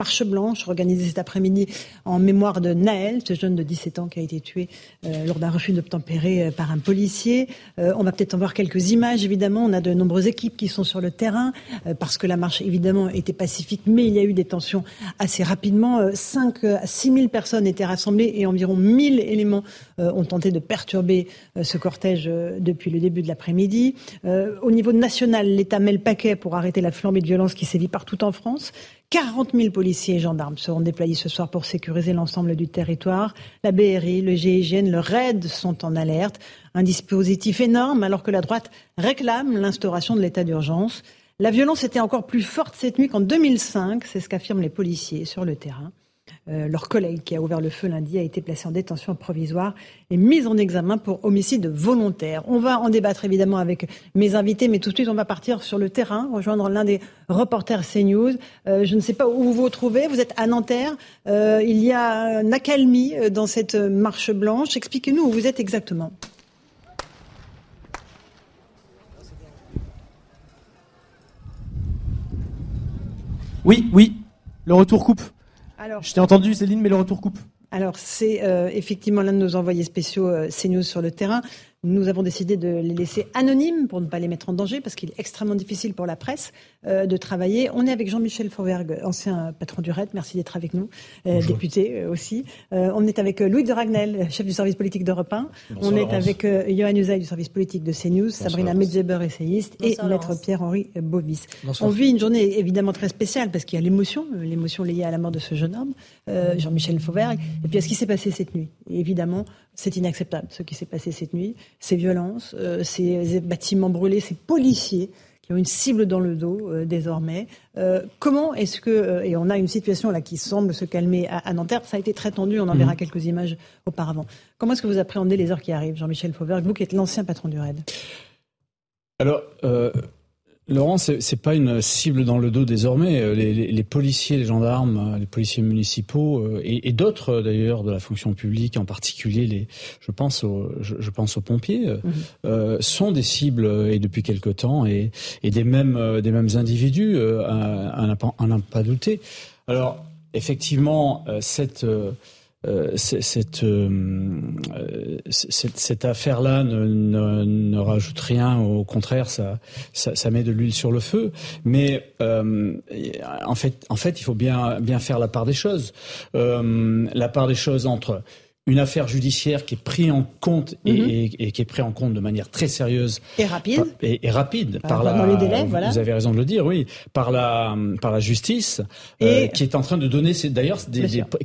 Marche blanche organisée cet après-midi en mémoire de Naël, ce jeune de 17 ans qui a été tué euh, lors d'un refus d'obtempérer euh, par un policier. Euh, on va peut-être en voir quelques images, évidemment. On a de nombreuses équipes qui sont sur le terrain parce que la marche, évidemment, était pacifique, mais il y a eu des tensions assez rapidement. 5 à 6 000 personnes étaient rassemblées et environ 1000 éléments ont tenté de perturber ce cortège depuis le début de l'après-midi. Au niveau national, l'État met le paquet pour arrêter la flambée de violence qui sévit partout en France. 40 000 policiers et gendarmes seront déployés ce soir pour sécuriser l'ensemble du territoire. La BRI, le GIGN, le RAID sont en alerte. Un dispositif énorme alors que la droite réclame l'instauration de l'état d'urgence. La violence était encore plus forte cette nuit qu'en 2005, c'est ce qu'affirment les policiers sur le terrain. Euh, leur collègue qui a ouvert le feu lundi a été placé en détention provisoire et mis en examen pour homicide volontaire. On va en débattre évidemment avec mes invités, mais tout de suite on va partir sur le terrain, rejoindre l'un des reporters CNews. Euh, je ne sais pas où vous vous trouvez, vous êtes à Nanterre. Euh, il y a une accalmie dans cette marche blanche. Expliquez-nous où vous êtes exactement. Oui, oui, le retour coupe. Alors, je t'ai entendu, Céline, mais le retour coupe. Alors, c'est euh, effectivement l'un de nos envoyés spéciaux euh, CNews sur le terrain. Nous avons décidé de les laisser anonymes pour ne pas les mettre en danger parce qu'il est extrêmement difficile pour la presse euh, de travailler. On est avec Jean-Michel Fauvergue, ancien patron du RED. Merci d'être avec nous, euh, député euh, aussi. on est avec Louis de Ragnel, chef du service politique d'Europe 1. on est avec Johan Usaï du service politique de CNews, Sabrina Medjeber, essayiste, et Maître Pierre-Henri Bovis. On vit une journée évidemment très spéciale parce qu'il y a l'émotion, l'émotion liée à la mort de ce jeune homme, Jean-Michel Fauvergue, et puis à ce qui s'est passé cette nuit. évidemment, c'est inacceptable ce qui s'est passé cette nuit. Ces violences, euh, ces bâtiments brûlés, ces policiers qui ont une cible dans le dos euh, désormais. Euh, comment est-ce que et on a une situation là qui semble se calmer à, Nanterre. Ça a été très tendu. On en verra mhm. quelques images auparavant. Comment est-ce que vous appréhendez les heures qui arrivent, Jean-Michel Fauvergue, vous qui êtes l'ancien patron du RAID? Alors. Laurent, c'est pas une cible dans le dos désormais. Euh, les, policiers, les gendarmes, euh, les policiers municipaux euh, et, d'autres d'ailleurs de la fonction publique, en particulier les, je pense aux, je, pense aux pompiers, mhm. sont des cibles et depuis quelque temps et, des mêmes des mêmes individus, à, n'en pas douter. Alors effectivement, cette euh, cette, euh, cette, cette affaire-là ne, ne, ne, rajoute rien, au contraire, ça, ça, ça met de l'huile sur le feu. Mais euh, en fait, en fait, il faut bien bien faire la part des choses. Euh, la part des choses entre une affaire judiciaire qui est prise en compte et, mhm. qui est prise en compte de manière très sérieuse. Et rapide. Et, rapide. Par, la les délais, voilà. vous avez raison de le dire oui. Par la par la justice euh, qui est en train de donner d'ailleurs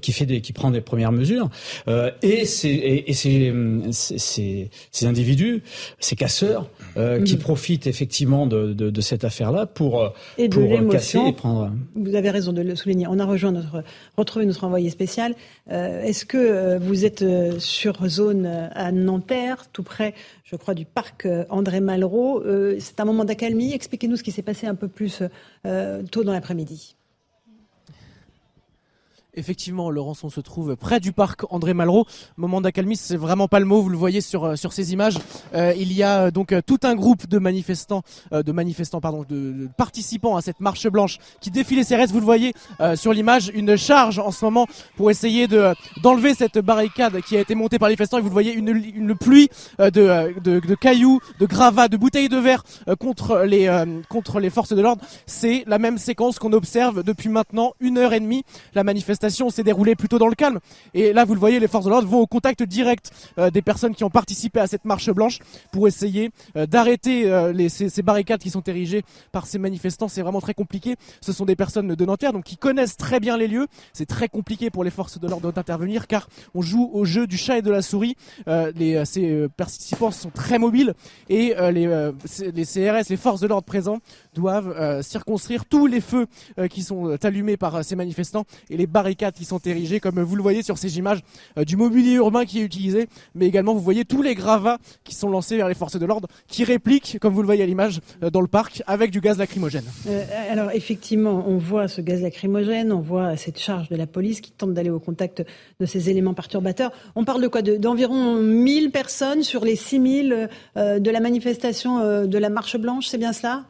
qui fait des qui prend des premières mesures. Euh, et c'est et, ces, ces, individus ces casseurs euh, qui mhm. profitent effectivement de, de, de cette affaire là pour et pour casser et prendre. Vous avez raison de le souligner. On a rejoint notre retrouvé notre envoyé spécial. Est-ce que vous êtes euh, sur zone euh, à Nanterre, tout près, je crois, du parc euh, André Malraux. C'est un moment d'accalmie. Expliquez-nous ce qui s'est passé un peu plus tôt dans l'après-midi. Effectivement, Laurence, on se trouve près du parc André Malraux. Moment d'accalmie, c'est vraiment pas le mot. Vous le voyez sur euh, sur ces images. Euh, il y a euh, donc tout un groupe de manifestants, de manifestants, pardon, de, participants à cette marche blanche qui défilait ses restes. Vous le voyez sur l'image, une charge en ce moment pour essayer de d'enlever cette barricade qui a été montée par les manifestants. Et vous le voyez, une, une pluie de, de, de cailloux, de gravats, de bouteilles de verre contre les contre les forces de l'ordre. C'est la même séquence qu'on observe depuis maintenant une heure et demie. La manifestation s'est déroulée plutôt dans le calme. Et là, vous le voyez, les forces de l'ordre vont au contact direct des personnes qui ont participé à cette marche blanche pour essayer d'arrêter ces, ces, barricades qui sont érigées par ces manifestants. C'est vraiment très compliqué. Ce sont des personnes de Nanterre, donc qui connaissent très bien les lieux. C'est très compliqué pour les forces de l'ordre d'intervenir car on joue au jeu du chat et de la souris. les, ces participants sont très mobiles et les, les CRS, les forces de l'ordre présents, doivent circonscrire tous les feux qui sont allumés par ces manifestants et les barricades qui sont érigées, comme vous le voyez sur ces images du mobilier urbain qui est utilisé, mais également vous voyez tous les gravats qui sont lancés vers les forces de l'ordre, qui répliquent, comme vous le voyez à l'image, dans le parc, avec du gaz lacrymogène. alors effectivement, on voit ce gaz lacrymogène, on voit cette charge de la police qui tente d'aller au contact de ces éléments perturbateurs. On parle de quoi? D'environ 1000 personnes sur les 6000 de la manifestation de la Marche Blanche, c'est bien cela?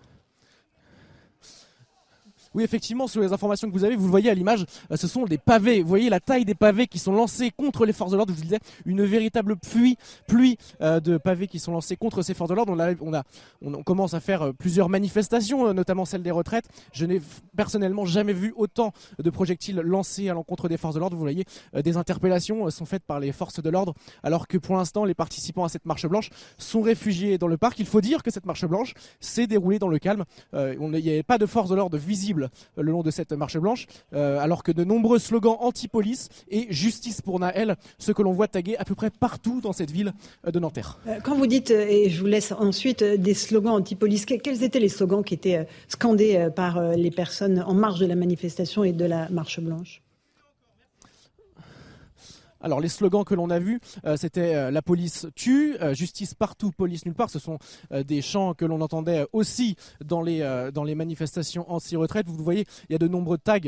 Oui, effectivement, sur les informations que vous avez, vous le voyez à l'image, euh, ce sont des pavés. Vous voyez la taille des pavés qui sont lancés contre les forces de l'ordre. Je vous disais, une véritable pluie, pluie euh, de pavés qui sont lancés contre ces forces de l'ordre. On, on, commence à faire euh, plusieurs manifestations, notamment celle des retraites. Je n'ai personnellement jamais vu autant de projectiles lancés à l'encontre des forces de l'ordre. Vous voyez, des interpellations sont faites par les forces de l'ordre, alors que pour l'instant, les participants à cette marche blanche sont réfugiés dans le parc. Il faut dire que cette marche blanche s'est déroulée dans le calme. il n'y avait pas de forces de l'ordre visibles le long de cette marche blanche, euh, alors que de nombreux slogans anti-police et justice pour Naël, ce que l'on voit taguer à peu près partout dans cette ville euh, de Nanterre. Euh, quand vous dites, et je vous laisse ensuite, des slogans anti-police, quels étaient les slogans qui étaient scandés par les personnes en marge de la manifestation et de la marche blanche? Alors les slogans que l'on a vus, euh, c'était euh, la police tue, euh, justice partout, police nulle part. Ce sont des chants que l'on entendait aussi dans les dans les manifestations anti-retraite. Vous voyez, il y a de nombreux tags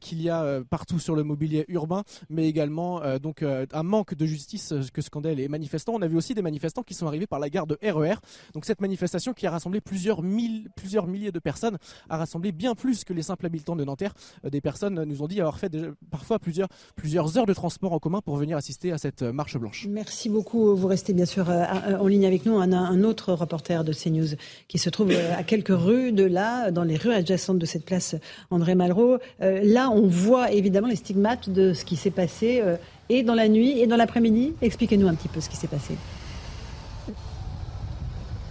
qu'il y a partout sur le mobilier urbain, mais également donc un manque de justice que scandaient les manifestants. On a vu aussi des manifestants qui sont arrivés par la gare de RER. E donc cette manifestation qui a rassemblé plusieurs milliers de personnes, a rassemblé bien plus que les simples habitants de Nanterre. des personnes nous ont dit avoir fait parfois plusieurs plusieurs heures de transport en commun pour venir assister à cette marche blanche. Merci beaucoup. Vous restez bien sûr euh, en ligne avec nous. Un autre reporter de CNews qui se trouve euh, à quelques rues de là, dans les rues adjacentes de cette place André Malraux. Euh, là, on voit évidemment les stigmates de ce qui s'est passé et dans la nuit et dans l'après-midi. Expliquez-nous un petit peu ce qui s'est passé.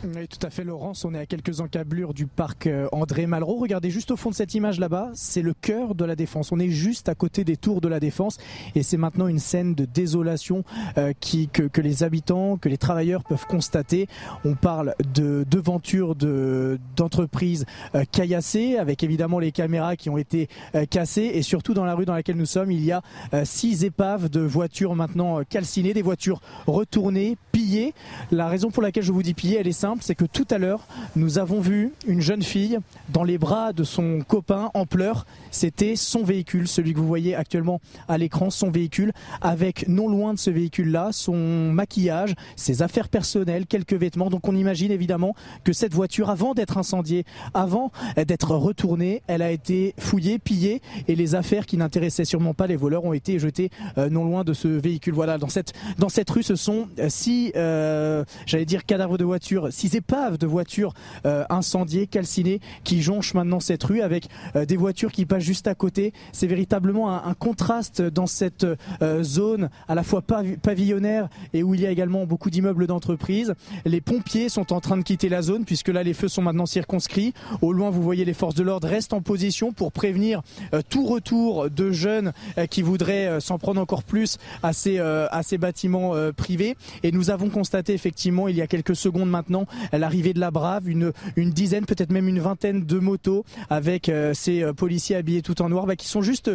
Oui, tout à fait, Laurence. On est à quelques encablures du parc euh, André Malraux. Regardez juste au fond de cette image là-bas, c'est le cœur de la défense. On est juste à côté des tours de la défense et c'est maintenant une scène de désolation euh, qui, que, les habitants, que les travailleurs peuvent constater. On parle de devantures de, d'entreprises euh, caillassées avec évidemment les caméras qui ont été cassées et surtout dans la rue dans laquelle nous sommes, il y a six épaves de voitures maintenant calcinées, des voitures retournées, pillées. La raison pour laquelle je vous dis pillées, elle est simple c'est que tout à l'heure, nous avons vu une jeune fille dans les bras de son copain en pleurs. C'était son véhicule, celui que vous voyez actuellement à l'écran, son véhicule, avec non loin de ce véhicule-là, son maquillage, ses affaires personnelles, quelques vêtements. Donc on imagine évidemment que cette voiture, avant d'être incendiée, avant d'être retournée, elle a été fouillée, pillée, et les affaires qui n'intéressaient sûrement pas les voleurs ont été jetées euh, non loin de ce véhicule. Voilà, dans cette, rue, ce sont euh, six, euh, j'allais dire cadavres de voitures, six épaves de voitures euh, incendiées, calcinées, qui jonchent maintenant cette rue avec euh, des voitures qui passent juste à côté. C'est véritablement un, contraste dans cette euh, zone à la fois pavillonnaire et où il y a également beaucoup d'immeubles d'entreprise. Les pompiers sont en train de quitter la zone puisque là les feux sont maintenant circonscrits. Au loin, vous voyez les forces de l'ordre restent en position pour prévenir tout retour de jeunes qui voudraient s'en prendre encore plus à ces, à ces bâtiments privés. Et nous avons constaté effectivement il y a quelques secondes maintenant l'arrivée de la Brave, une, une dizaine, peut-être même une vingtaine de motos avec euh, ces euh, policiers habillés tout en noir, bah, qui sont juste,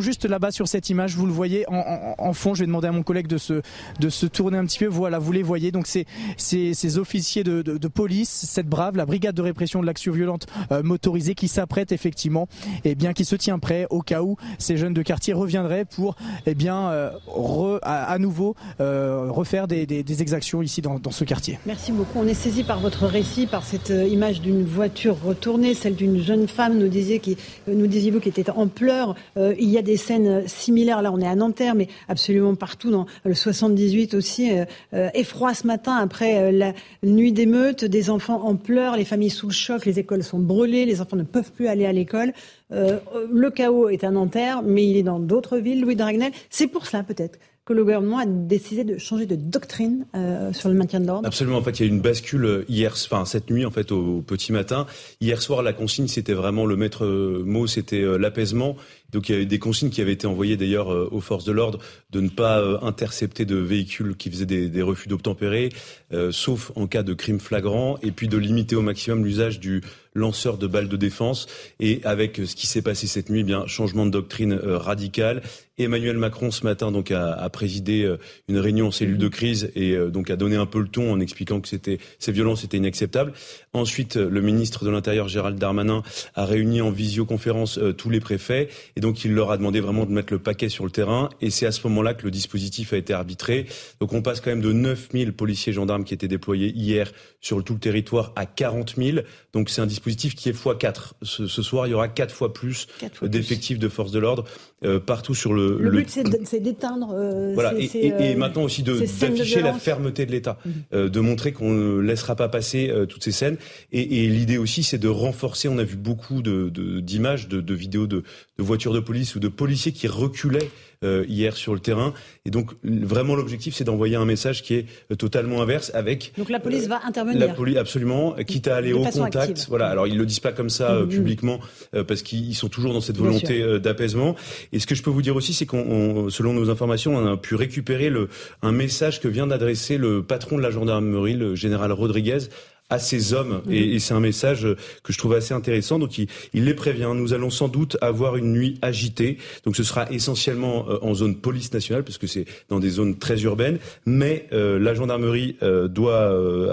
juste là-bas sur cette image. Vous le voyez en, fond. Je vais demander à mon collègue de se, de se tourner un petit peu. Voilà, vous les voyez. Donc c'est ces officiers de, de, police, cette Brave, la brigade de répression de l'action violente euh, motorisée, qui s'apprête effectivement, et eh bien, qui se tient prêt au cas où ces jeunes de quartier reviendraient pour, eh bien, à, nouveau refaire des, des, exactions ici dans, dans ce quartier. Merci beaucoup. Par votre récit, par cette euh, image d'une voiture retournée, celle d'une jeune femme, nous disiez qui, euh, nous disiez-vous, qui était en pleurs. Euh, il y a des scènes similaires. Là, on est à Nanterre, mais absolument partout dans le 78 aussi. effroi ce matin après la nuit d'émeute, des enfants en pleurs, les familles sous le choc, les écoles sont brûlées, les enfants ne peuvent plus aller à l'école. le chaos est à Nanterre, mais il est dans d'autres villes. Louis Dragnel, c'est pour cela peut-être que le gouvernement a décidé de changer de doctrine euh, sur le maintien de l'ordre Absolument. En fait, il y a eu une bascule hier, enfin cette nuit en fait au, petit matin. Hier soir, la consigne c'était vraiment le maître mot, c'était euh, l'apaisement. Donc il y a eu des consignes qui avaient été envoyées d'ailleurs euh, aux forces de l'ordre de ne pas euh, intercepter de véhicules qui faisaient des, refus d'obtempérer, euh, sauf en cas de crime flagrant, et puis de limiter au maximum l'usage du lanceur de balles de défense. Et avec ce qui s'est passé cette nuit, eh bien changement de doctrine radical. Emmanuel Macron ce matin donc a, a, présidé une réunion en cellule de crise et donc a donné un peu le ton en expliquant que c'était ces violences étaient inacceptables. Ensuite, le ministre de l'Intérieur Gérald Darmanin a réuni en visioconférence tous les préfets et donc il leur a demandé vraiment de mettre le paquet sur le terrain. Et c'est à ce moment-là que le dispositif a été arbitré. Donc on passe quand même de 9000 policiers gendarmes qui étaient déployés hier sur tout le territoire à 40 000. Donc c'est un dispositif qui est x4. Ce, soir, il y aura 4 fois plus d'effectifs de forces de l'ordre euh, partout sur le... Le, but, c'est d'éteindre... Euh, voilà, et, et, euh, maintenant aussi d'afficher la fermeté de l'État, mhm. de montrer qu'on ne laissera pas passer toutes ces scènes. Et, l'idée aussi, c'est de renforcer, on a vu beaucoup d'images, de, de, de, vidéos de, de voitures de police ou de policiers qui reculaient euh, hier sur le terrain. Et donc vraiment l'objectif c'est d'envoyer un message qui est euh, totalement inverse avec. Donc la police va intervenir. La police absolument, quitte à aller au contact. Voilà. Alors ils le disent pas comme ça euh, mm-hmm. publiquement parce qu'ils sont toujours dans cette volonté d'apaisement. Et ce que je peux vous dire aussi c'est qu'on, selon nos informations, on a pu récupérer le un message que vient d'adresser le patron de la gendarmerie, le général Rodriguez, à ces hommes. Et, et c'est un message que je trouve assez intéressant. Donc il, il, les prévient. Nous allons sans doute avoir une nuit agitée. Donc ce sera essentiellement euh, en zone police nationale, parce que c'est dans des zones très urbaines. Mais euh, la gendarmerie euh, doit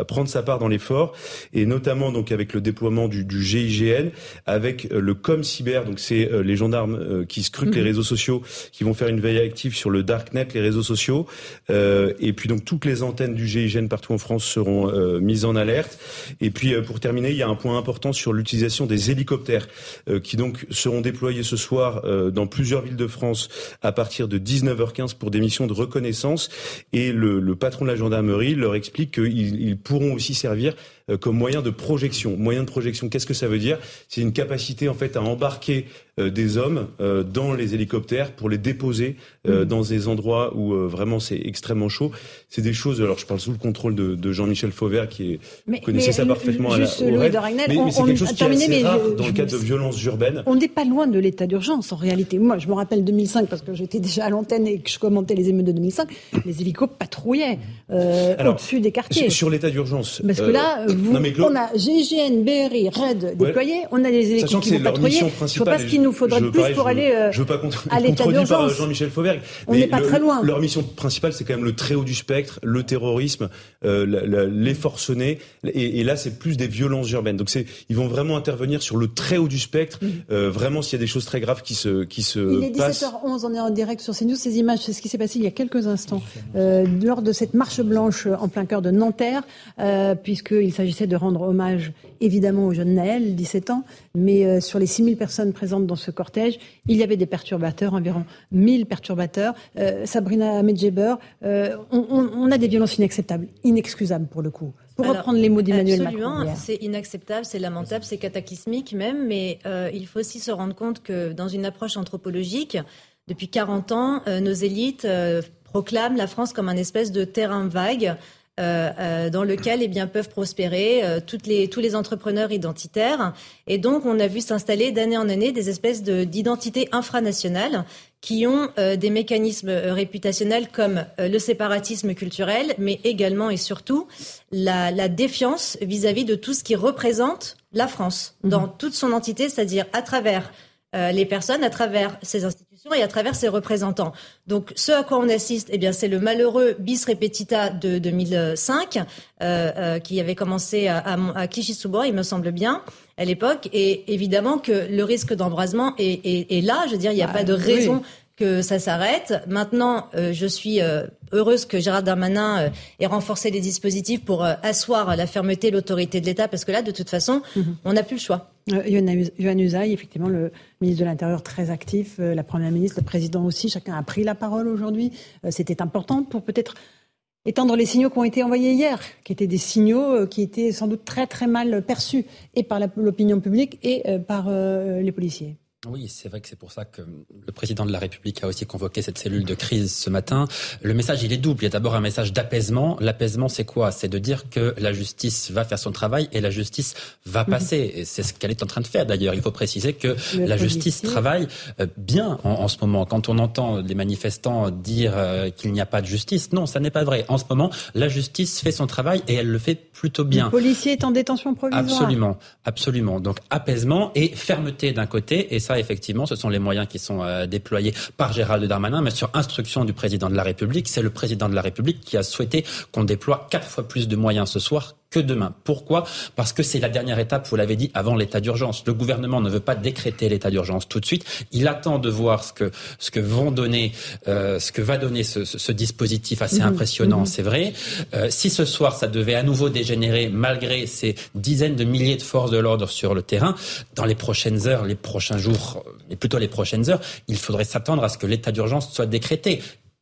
prendre sa part dans l'effort, et notamment donc avec le déploiement du, du GIGN, avec le Com Cyber. Donc c'est les gendarmes qui scrutent les mhm. réseaux sociaux, qui vont faire une veille active sur le darknet, les réseaux sociaux. et puis donc toutes les antennes du GIGN partout en France seront mises en alerte. Et puis euh, pour terminer, il y a un point important sur l'utilisation des hélicoptères euh, qui donc seront déployés ce soir euh, dans plusieurs villes de France à partir de 19h15 pour des missions de reconnaissance. Et le, le patron de la gendarmerie leur explique qu'ils pourront aussi servir comme moyen de projection. Moyen de projection, qu'est-ce que ça veut dire? C'est une capacité en fait à embarquer euh, des hommes euh, dans les hélicoptères pour les déposer euh, mm. dans des endroits où vraiment c'est extrêmement chaud. C'est des choses. Alors je parle sous le contrôle de, de Jean-Michel Fauvert qui est, mais, connaissait ça parfaitement juste à la, Louis de mais, mais c'est quelque chose qui est assez rare dans le cadre de violences urbaines. On n'est pas loin de l'état d'urgence en réalité. Moi, je me rappelle 2005 parce que j'étais déjà à l'antenne et que je commentais les émeutes de 2005. Les hélicos patrouillaient au-dessus des quartiers. Sur l'état d'urgence. Parce que là, vous, on a GIGN, BRI, RAID déployés, on a des hélicos qui vont patrouiller. Je pas ce qu'ils nous faudrait plus pour aller euh, je veux pas à l'état d'urgence. Jean-Michel Fauvergue. On n'est pas très loin. Leur mission principale, c'est quand même le très haut du spectre, le terrorisme, euh, les forcenés. Et, et là, c'est plus des violences urbaines. Donc, ils vont vraiment intervenir sur le très haut du spectre. Euh, vraiment, s'il y a des choses très graves qui se, qui se Il est 17h11, on est en direct sur CNews. Ces images, c'est ce qui s'est passé il y a quelques instants, euh, lors de cette marche blanche en plein cœur de Nanterre, euh, puisqu'il s'agissait de rendre hommage, évidemment, au jeune Naël, 17 ans, mais euh, sur les 6000 personnes présentes dans ce cortège, il y avait des perturbateurs, environ 1000 perturbateurs. Euh, Sabrina Medjeber, euh, on, a des violences inacceptables, inexcusables pour le coup. Pour reprendre les mots d'Emmanuel Macron. Absolument, c'est inacceptable, c'est lamentable, c'est cataclysmique même, mais il faut aussi se rendre compte que dans une approche anthropologique, depuis 40 ans, nos élites proclament la France comme un espèce de terrain vague euh, euh, dans lequel eh bien, peuvent prospérer euh, toutes les, tous les entrepreneurs identitaires. Et donc, on a vu s'installer d'année en année des espèces d'identités infranationales qui ont des mécanismes réputationnels comme le séparatisme culturel, mais également et surtout la, la défiance vis-à-vis de tout ce qui représente la France dans mmh. toute son entité, c'est-à-dire à travers les personnes, à travers ses institutions et à travers ses représentants. Donc, ce à quoi on assiste, eh bien, c'est le malheureux bis repetita de 2005, euh, euh, qui avait commencé à, à, Clichy-sous-Bois, il me semble bien, à l'époque. Et évidemment que le risque d'embrasement est, est, est, là. Je veux dire, il n'y a bah, pas de raison que ça s'arrête. Maintenant, euh, je suis euh, heureuse que Gérard Darmanin euh, ait renforcé les dispositifs pour asseoir la fermeté, l'autorité de l'État, parce que là, de toute façon, mhm. on n'a plus le choix. Yohann Usaï, effectivement, le ministre de l'Intérieur très actif, la Première ministre, le Président aussi, chacun a pris la parole aujourd'hui. C'était important pour peut-être étendre les signaux qui ont été envoyés hier, qui étaient des signaux qui étaient sans doute très très mal perçus, et par l'opinion publique et par les policiers. Oui, c'est vrai que c'est pour ça que le président de la République a aussi convoqué cette cellule de crise ce matin. Le message, il est double. Il y a d'abord un message d'apaisement. L'apaisement, c'est quoi? C'est de dire que la justice va faire son travail et la justice va mhm. passer. Et c'est ce qu'elle est en train de faire d'ailleurs. Il faut préciser que la justice travaille euh, bien en, ce moment. Quand on entend les manifestants dire euh, qu'il n'y a pas de justice, non, ça n'est pas vrai. En ce moment, la justice fait son travail et elle le fait plutôt bien. Le policier est en détention provisoire. Absolument, absolument. Donc apaisement et fermeté d'un côté et ça, effectivement, ce sont les moyens qui sont euh, déployés par Gérald Darmanin, mais sur instruction du président de la République. C'est le président de la République qui a souhaité qu'on déploie quatre fois plus de moyens ce soir que demain. Pourquoi? Parce que c'est la dernière étape, vous l'avez dit, avant l'état d'urgence. Le gouvernement ne veut pas décréter l'état d'urgence tout de suite. Il attend de voir ce que ce que vont donner, euh, ce que va donner ce, ce, dispositif assez mmh. impressionnant, mmh. c'est vrai. Euh, si ce soir ça devait à nouveau dégénérer, malgré ces dizaines de milliers de forces de l'ordre sur le terrain, dans les prochaines heures, les prochains jours, mais plutôt les prochaines heures, il faudrait s'attendre à ce que l'état d'urgence soit décrété.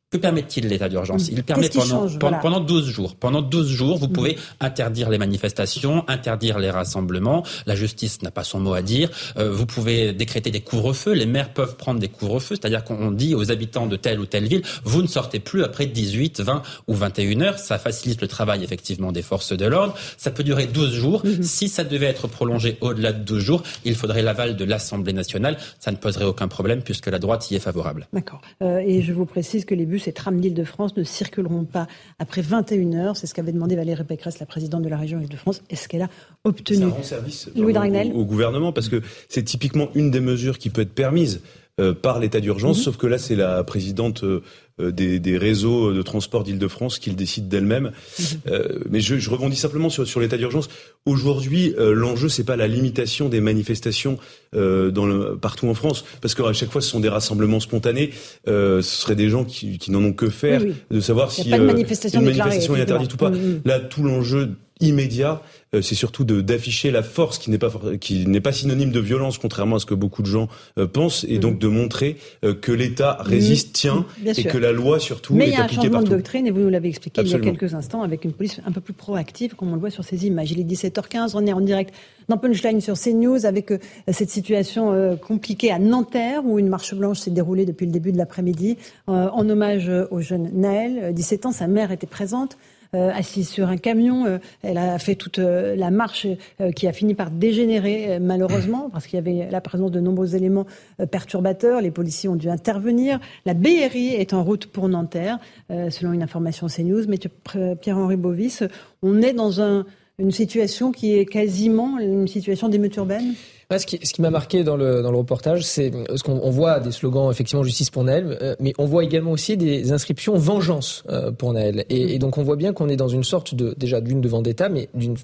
Que permet-il l'état d'urgence Il permet pendant, pendant 12 jours. Pendant 12 jours, vous mm. pouvez interdire les manifestations, interdire les rassemblements. La justice n'a pas son mot à dire. Euh, vous pouvez décréter des couvre-feux. Les maires peuvent prendre des couvre-feux. C'est-à-dire qu'on dit aux habitants de telle ou telle ville, vous ne sortez plus après 18, 20 ou 21 heures. Ça facilite le travail effectivement des forces de l'ordre. Ça peut durer 12 jours. Mm-hmm. Si ça devait être prolongé au-delà de 12 jours, il faudrait l'aval de l'Assemblée nationale. Ça ne poserait aucun problème puisque la droite y est favorable. D'accord. Euh, et je vous précise que les bus ces trams d'Île-de-France ne circuleront pas après 21 heures. C'est ce qu'avait demandé Valérie Pécresse, la présidente de la région Île-de-France. Est-ce qu'elle a obtenu rend service Louis au, au, gouvernement parce que c'est typiquement une des mesures qui peut être permise euh, par l'état d'urgence, mhm. sauf que là, c'est la présidente euh, des, des, réseaux de transport d'Île-de-France qui le décide d'elle-même. Mhm. Euh, mais je, je, rebondis simplement sur, sur l'état d'urgence. Aujourd'hui, l'enjeu, c'est pas la limitation des manifestations dans le, partout en France, parce qu'à chaque fois, ce sont des rassemblements spontanés. ce seraient des gens qui, qui n'en ont que faire de savoir si une manifestation, est interdite ou pas. Mhm. Là, tout l'enjeu immédiat, euh, c'est surtout d'afficher la force qui n'est pas qui n'est pas synonyme de violence, contrairement à ce que beaucoup de gens euh, pensent, et donc mhm. de montrer euh, que l'État résiste, tient, et que la loi surtout Mais est appliquée partout. Mais il y a un changement de doctrine, et vous nous l'avez expliqué il y a quelques instants, avec une police un peu plus proactive, comme on le voit sur ces images. Il est 17h15, on est en direct dans Punchline sur CNews avec cette situation compliquée à Nanterre, où une marche blanche s'est déroulée depuis le début de l'après-midi, en hommage au jeune Naël. 17 ans, sa mère était présente. Euh, assise sur un camion. Euh, elle a fait toute euh, la marche qui a fini par dégénérer malheureusement parce qu'il y avait la présence de nombreux éléments perturbateurs. Les policiers ont dû intervenir. La BRI est en route pour Nanterre, selon une information CNews. Mais Pierre-Henri Bovis, on est dans une situation qui est quasiment une situation d'émeute urbaine ce qui, ce qui m'a marqué dans le, dans le reportage, c'est ce qu'on on voit des slogans effectivement justice pour Naël, euh, mais on voit également aussi des inscriptions vengeance euh, pour Naël. Et, et, donc on voit bien qu'on est dans une sorte de déjà d'une de vendetta, mais d'une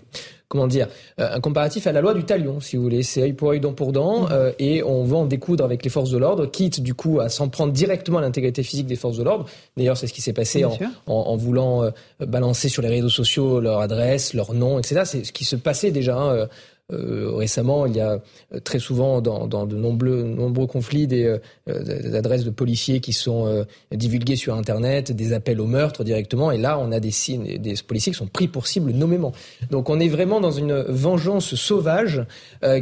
comment dire, euh, un comparatif à la loi du talion, si vous voulez. C'est œil pour œil, dent pour dent, mmh. et on va en découdre avec les forces de l'ordre, quitte du coup à s'en prendre directement à l'intégrité physique des forces de l'ordre. D'ailleurs, c'est ce qui s'est passé en, en, en, voulant balancer sur les réseaux sociaux leur adresse, leur nom, etc. C'est ce qui se passait déjà. Hein, euh, récemment, il y a euh, très souvent dans, dans de nombreux, nombreux conflits des, euh, adresses de policiers qui sont divulguées sur Internet, des appels au meurtre directement, et là on a des signes, des policiers qui sont pris pour cible nommément. Donc on est vraiment dans une vengeance sauvage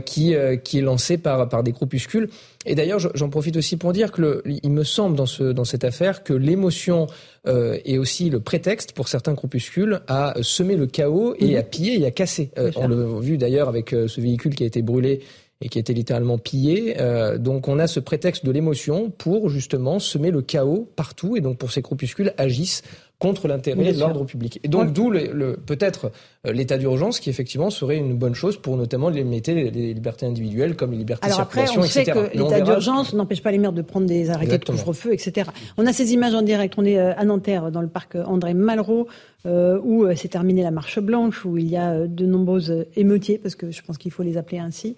qui, qui est lancée par, par des groupuscules. Et d'ailleurs, j'en profite aussi pour dire que le, il me semble dans, ce, dans cette affaire que l'émotion euh, est aussi le prétexte pour certains groupuscules à semer le chaos et mhm. à piller et à casser. Euh, on l'a vu d'ailleurs avec euh, ce véhicule qui a été brûlé et qui a été littéralement pillé. Euh, donc on a ce prétexte de l'émotion pour justement semer le chaos partout et donc pour ces groupuscules agissent contre l'intérêt de l'ordre public. Et donc d'où le, peut-être euh, l'état d'urgence qui effectivement serait une bonne chose pour notamment limiter les, les libertés individuelles comme les libertés de circulation, après, on sait que l'état d'urgence n'empêche pas les maires de prendre des arrêtés de couvre-feu, etc. On a ces images en direct. On est euh, à Nanterre, dans le parc André Malraux, euh, où s'est terminée la marche blanche, où il y a de nombreuses émeutiers, parce que je pense qu'il faut les appeler ainsi.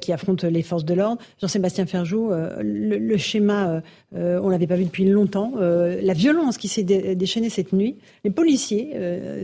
Qui affrontent les forces de l'ordre. Jean-Sébastien Ferjou, le, schéma, on l'avait pas vu depuis longtemps. la violence qui s'est déchaînée cette nuit, les policiers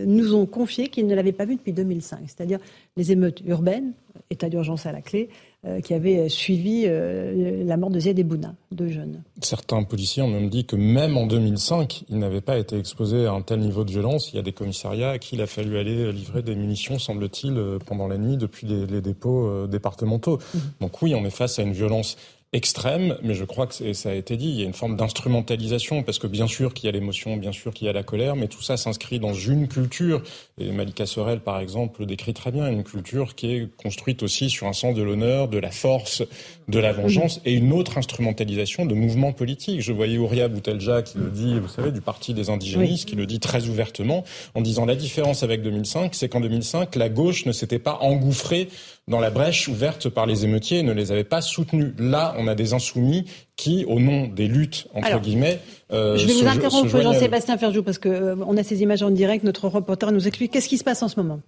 nous ont confié qu'ils ne l'avaient pas vu depuis 2005, c'est-à-dire les émeutes urbaines, état d'urgence à la clé, euh, qui avait suivi euh, la mort de Ziad Bouna, deux jeunes. Certains policiers ont même dit que même en 2005, ils n'avaient pas été exposés à un tel niveau de violence. Il y a des commissariats à qui il a fallu aller livrer des munitions, semble-t-il, euh, pendant la nuit depuis les, dépôts départementaux. Mmh. Donc oui, on est face à une violence extrême, mais je crois que ça a été dit, il y a une forme d'instrumentalisation, parce que bien sûr qu'il y a l'émotion, bien sûr qu'il y a la colère, mais tout ça s'inscrit dans une culture. Et Malika Sorel, par exemple, le décrit très bien, une culture qui est construite aussi sur un sens de l'honneur, de la force, de la vengeance, et une autre instrumentalisation de mouvements politiques. Je voyais Ouria Boutelja qui le dit, vous savez, du Parti des indigénistes, qui le dit très ouvertement, en disant la différence avec 2005, c'est qu'en 2005, la gauche ne s'était pas engouffrée dans la brèche ouverte par les émeutiers et ne les avait pas soutenus. Là, on a des insoumis qui, au nom des luttes, entre guillemets... Euh, je vais vous interrompre, Jean-Sébastien Ferjou, parce qu'on euh, on a ces images en direct. Notre reporter nous explique qu'est-ce qui se passe en ce moment.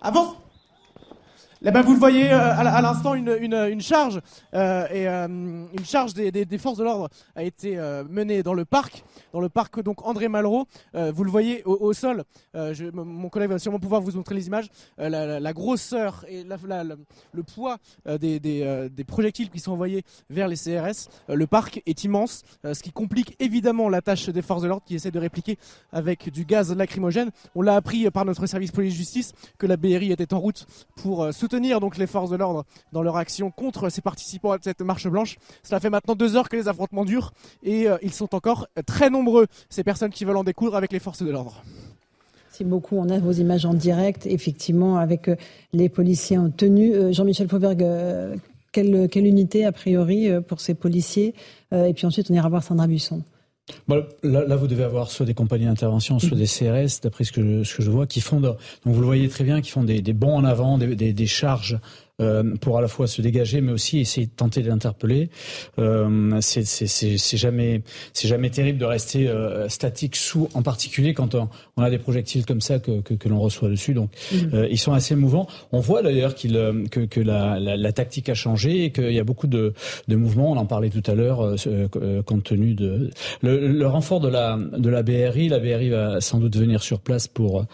Avance Là, ben, vous le voyez euh, à l'instant, une, une, une, charge euh, et euh, une charge des, des, des forces de l'ordre a été menée dans le parc, dans le parc donc André Malraux. vous le voyez au, sol. Mon collègue va sûrement pouvoir vous montrer les images. La, grosseur et la, le poids des, des, des, projectiles qui sont envoyés vers les CRS. le parc est immense, ce qui complique évidemment la tâche des forces de l'ordre qui essaient de répliquer avec du gaz lacrymogène. On l'a appris par notre service police-justice que la BRI était en route pour soutenir soutenir donc les forces de l'ordre dans leur action contre ces participants à cette marche blanche. Cela fait maintenant deux heures que les affrontements durent et euh, ils sont encore très nombreux, ces personnes qui veulent en découdre avec les forces de l'ordre. Merci beaucoup. On a vos images en direct, effectivement, avec euh, les policiers en tenue. Euh, Jean-Michel Fauvergue, quelle, quelle, unité, a priori, pour ces policiers? Et puis ensuite, on ira voir Sandra Buisson. là, vous devez avoir soit des compagnies d'intervention, soit des CRS, d'après ce que, je, vois, qui font, donc vous le voyez très bien, qui font des, des bons en avant, des charges euh, pour à la fois se dégager, mais aussi essayer de tenter d'interpeller. Euh, c'est jamais, c'est jamais terrible de rester euh, statique sous, en particulier quand on, on, a des projectiles comme ça que, que, que l'on reçoit dessus. Donc, mmh. euh, ils sont assez mouvants. On voit d'ailleurs qu'il que, que la, la, la, tactique a changé et qu'il y a beaucoup de, de mouvements. On en parlait tout à l'heure, compte tenu de le, le, renfort de la de la BRI. La BRI va sans doute venir sur place pour.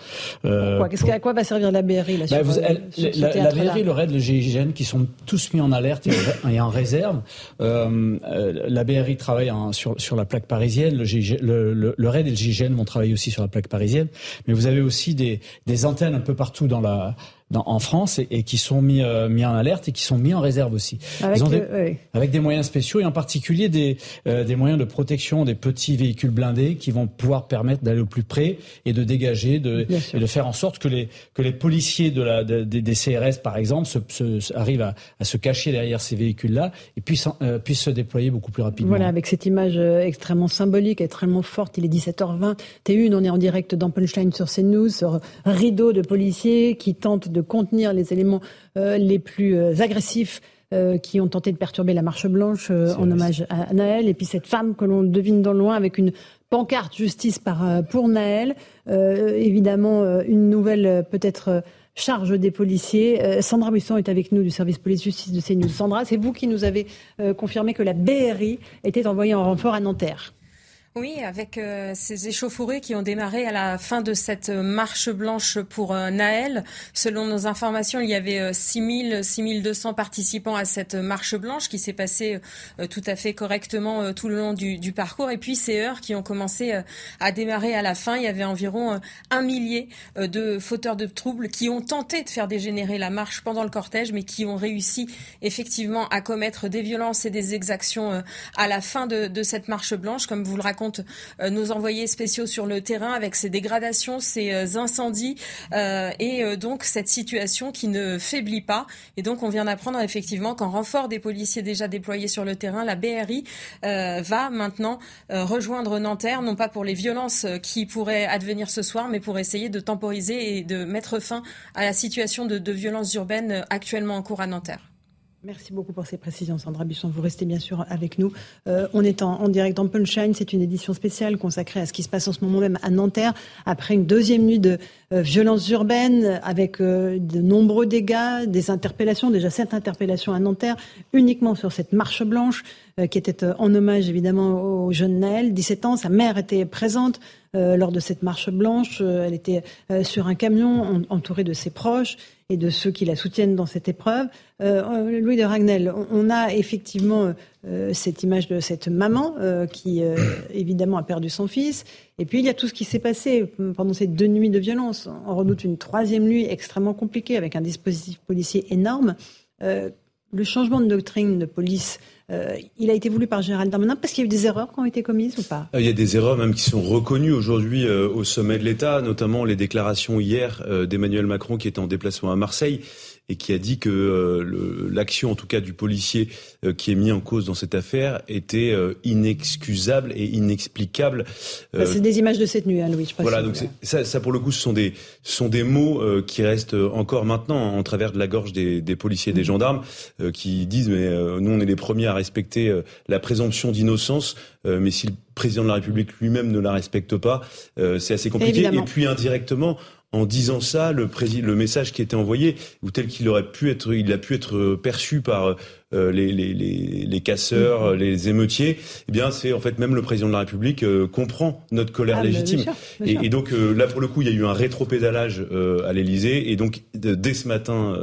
Pourquoi? Qu'est-ce qu'à quoi va servir la BRI là, bah, sur, la, la, BRI, le raid, le GIGN qui sont tous mis en alerte et en réserve. Euh, euh, la BRI travaille sur, sur la plaque parisienne, le, le, le, RAID et le GIGN vont travailler aussi sur la plaque parisienne, mais vous avez aussi des, des antennes un peu partout dans la en France et, qui sont mis, euh, mis en alerte et qui sont mis en réserve aussi. Avec, des, avec des moyens spéciaux et en particulier des, euh, des moyens de protection des petits véhicules blindés qui vont pouvoir permettre d'aller au plus près et de dégager de, et de faire en sorte que les, que les policiers de la, des CRS, par exemple, se, arrivent à, à, se cacher derrière ces véhicules-là et puissent, euh, puissent se déployer beaucoup plus rapidement. Voilà, avec cette image extrêmement symbolique, extrêmement forte, il est 17h20. T1, on est en direct dans Punchline sur CNews, sur rideau de policiers qui tentent de contenir les éléments euh, les plus euh, agressifs euh, qui ont tenté de perturber la marche blanche en hommage à Naël. Et puis cette femme que l'on devine dans le loin avec une pancarte justice par, pour Naël. évidemment, une nouvelle peut-être charge des policiers. Sandra Buisson est avec nous du service police-justice de CNews. Sandra, c'est vous qui nous avez confirmé que la BRI était envoyée en renfort à Nanterre. Oui, avec euh, ces échauffourées qui ont démarré à la fin de cette marche blanche pour euh, Naël. Selon nos informations, il y avait 6000, 6200 participants à cette marche blanche qui s'est passée euh, tout à fait correctement tout le long du, du, parcours. Et puis ces heures qui ont commencé à démarrer à la fin, il y avait environ un millier de fauteurs de troubles qui ont tenté de faire dégénérer la marche pendant le cortège, mais qui ont réussi effectivement à commettre des violences et des exactions à la fin de, de cette marche blanche, comme vous le racontez euh, nos envoyés spéciaux sur le terrain avec ces dégradations, ces euh, incendies euh, et donc cette situation qui ne faiblit pas. Et donc on vient d'apprendre effectivement qu'en renfort des policiers déjà déployés sur le terrain, la BRI va maintenant rejoindre Nanterre, non pas pour les violences qui pourraient advenir ce soir, mais pour essayer de temporiser et de mettre fin à la situation de violences urbaines actuellement en cours à Nanterre. Merci beaucoup pour ces précisions, Sandra Busson. Vous restez bien sûr avec nous. Euh, on est en, direct dans Punchline. C'est une édition spéciale consacrée à ce qui se passe en ce moment même à Nanterre, après une deuxième nuit de euh, violences urbaines, avec euh, de nombreux dégâts, des interpellations, déjà sept interpellations à Nanterre, uniquement sur cette marche blanche, qui était en hommage évidemment au jeune Naël, 17 ans. Sa mère était présente. lors de cette marche blanche. elle était sur un camion entourée de ses proches et de ceux qui la soutiennent dans cette épreuve. Euh, Louis de Ragnel, on a effectivement euh, cette image de cette maman euh, qui, évidemment, a perdu son fils. Et puis, il y a tout ce qui s'est passé pendant ces deux nuits de violence. On redoute une troisième nuit extrêmement compliquée avec un dispositif policier énorme. le changement de doctrine de police euh, il a été voulu par Gérald Darmanin parce qu'il y a eu des erreurs qui ont été commises ou pas? Il y a des erreurs même qui sont reconnues aujourd'hui euh, au sommet de l'État, notamment les déclarations hier euh, d'Emmanuel Macron qui était en déplacement à Marseille et qui a dit que euh, l'action, en tout cas du policier euh, qui est mis en cause dans cette affaire, était euh, inexcusable et inexplicable. Bah, c'est des images de cette nuit, hein, Louis. Je voilà, donc ça, ça, pour le coup, ce sont des, sont des mots qui restent encore maintenant en travers de la gorge des, des policiers et des mmh. gendarmes qui disent mais nous on est les premiers à respecter la présomption d'innocence, mais si le président de la République lui-même ne la respecte pas, c'est assez compliqué. Et puis indirectement, en disant ça, le, le message qui était envoyé, ou tel qu'il aurait pu être, il a pu être perçu par euh, les, les, les, les, casseurs, mm-hmm. les émeutiers, eh bien, c'est en fait même le président de la République euh, comprend notre colère ah, légitime. Et, et, donc euh, là, pour le coup, il y a eu un rétropédalage à l'Élysée, et donc dès ce matin,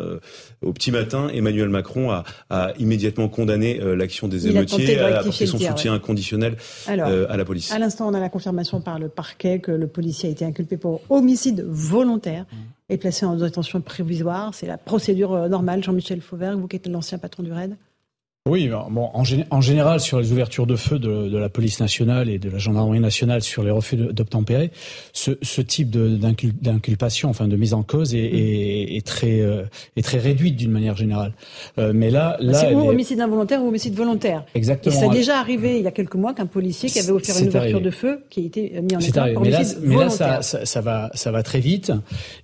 au petit matin, Emmanuel Macron a, a immédiatement condamné l'action des émeutiers, a, apporté son soutien inconditionnel à la police. À l'instant, on a la confirmation par le parquet que le policier a été inculpé pour homicide volontaire. Mm. et placé en détention provisoire. C'est la procédure normale. Jean-Michel Fauvert, vous qui êtes l'ancien patron du RAID oui, bon, en, en, général, sur les ouvertures de feu de, de, la police nationale et de la gendarmerie nationale sur les refus d'obtempérer, ce, ce, type d'inculpation, enfin de mise en cause, est, est, est très, euh, est très réduite d'une manière générale. Euh, mais là, là, c'est ou homicide involontaire ou homicide volontaire. Exactement. Et ça a déjà arrivé il y a quelques mois qu'un policier qui avait offert une ouverture de feu qui a été mis en examen pour mais là, mais là, ça, ça, ça, va, ça va très vite.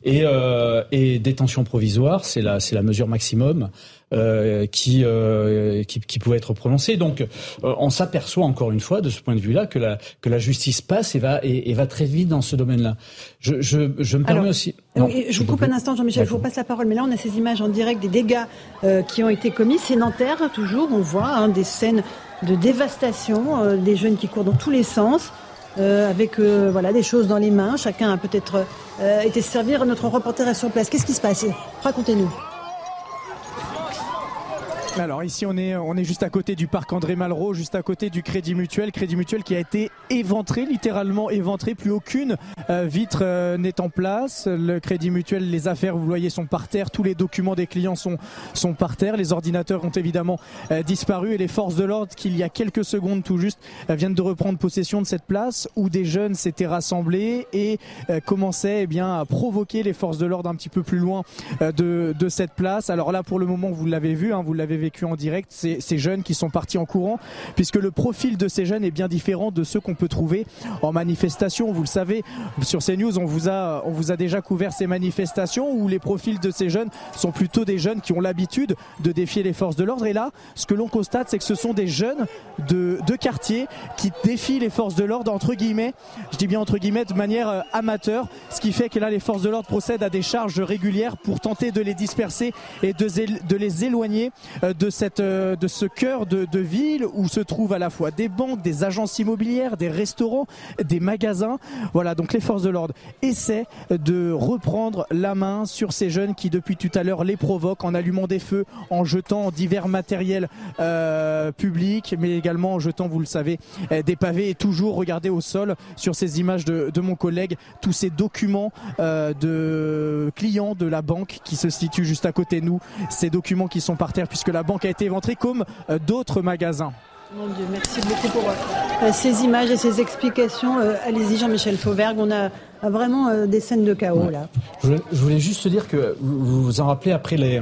Et, euh, et détention provisoire, c'est la, c'est la mesure maximum. Euh, qui, euh, qui, qui pouvait être prononcée. Donc, euh, on s'aperçoit encore une fois de ce point de vue-là que la que la justice passe et va et, va très vite dans ce domaine-là. Je, je, je me permets aussi. je vous coupe un instant, Jean-Michel. Je vous passe la parole. Mais là, on a ces images en direct des dégâts qui ont été commis. C'est Nanterre toujours. On voit hein, des scènes de dévastation, des jeunes qui courent dans tous les sens. Euh, avec euh, voilà des choses dans les mains. Chacun a peut-être été servir. Notre reporter est sur place. Qu'est-ce qui se passe? Racontez-nous. Alors ici on est on est juste à côté du parc André Malraux, juste à côté du Crédit Mutuel, Crédit Mutuel qui a été éventré, littéralement éventré, plus aucune euh, vitre euh, n'est en place. Le Crédit Mutuel, les affaires, vous voyez, sont par terre, tous les documents des clients sont sont par terre, les ordinateurs ont évidemment euh, disparu et les forces de l'ordre qui il y a quelques secondes tout juste viennent de reprendre possession de cette place où des jeunes s'étaient rassemblés et commençaient eh bien à provoquer les forces de l'ordre un petit peu plus loin de de cette place. Alors là pour le moment vous l'avez vu, hein, vous l'avez vécu en direct, ces, jeunes qui sont partis en courant, puisque le profil de ces jeunes est bien différent de ceux qu'on peut trouver en manifestation. Vous le savez, sur CNews, on vous a, on vous a déjà couvert ces manifestations où les profils de ces jeunes sont plutôt des jeunes qui ont l'habitude de défier les forces de l'ordre. Et là, ce que l'on constate, c'est que ce sont des jeunes de, de quartier qui défient les forces de l'ordre entre guillemets. Je dis bien entre guillemets de manière euh, amateur, ce qui fait que là, les forces de l'ordre procèdent à des charges régulières pour tenter de les disperser et de, de les éloigner euh, euh, de ce cœur de, ville où se trouvent à la fois des banques, des agences immobilières, des restaurants, des magasins. Voilà, donc les forces de l'ordre essaient de reprendre la main sur ces jeunes qui depuis tout à l'heure les provoquent en allumant des feux, en jetant divers matériels euh, publics, mais également en jetant, vous le savez, euh, des pavés et toujours regarder au sol sur ces images de, mon collègue tous ces documents de clients de la banque qui se situent juste à côté de nous, ces documents qui sont par terre puisque la banque a été éventrée comme euh, d'autres magasins. Mon Dieu, merci beaucoup pour euh, ces images et ces explications. Euh, allez-y, Jean-Michel Fauvergue, on a vraiment des scènes de chaos là. Je voulais, juste dire que vous vous en rappelez après les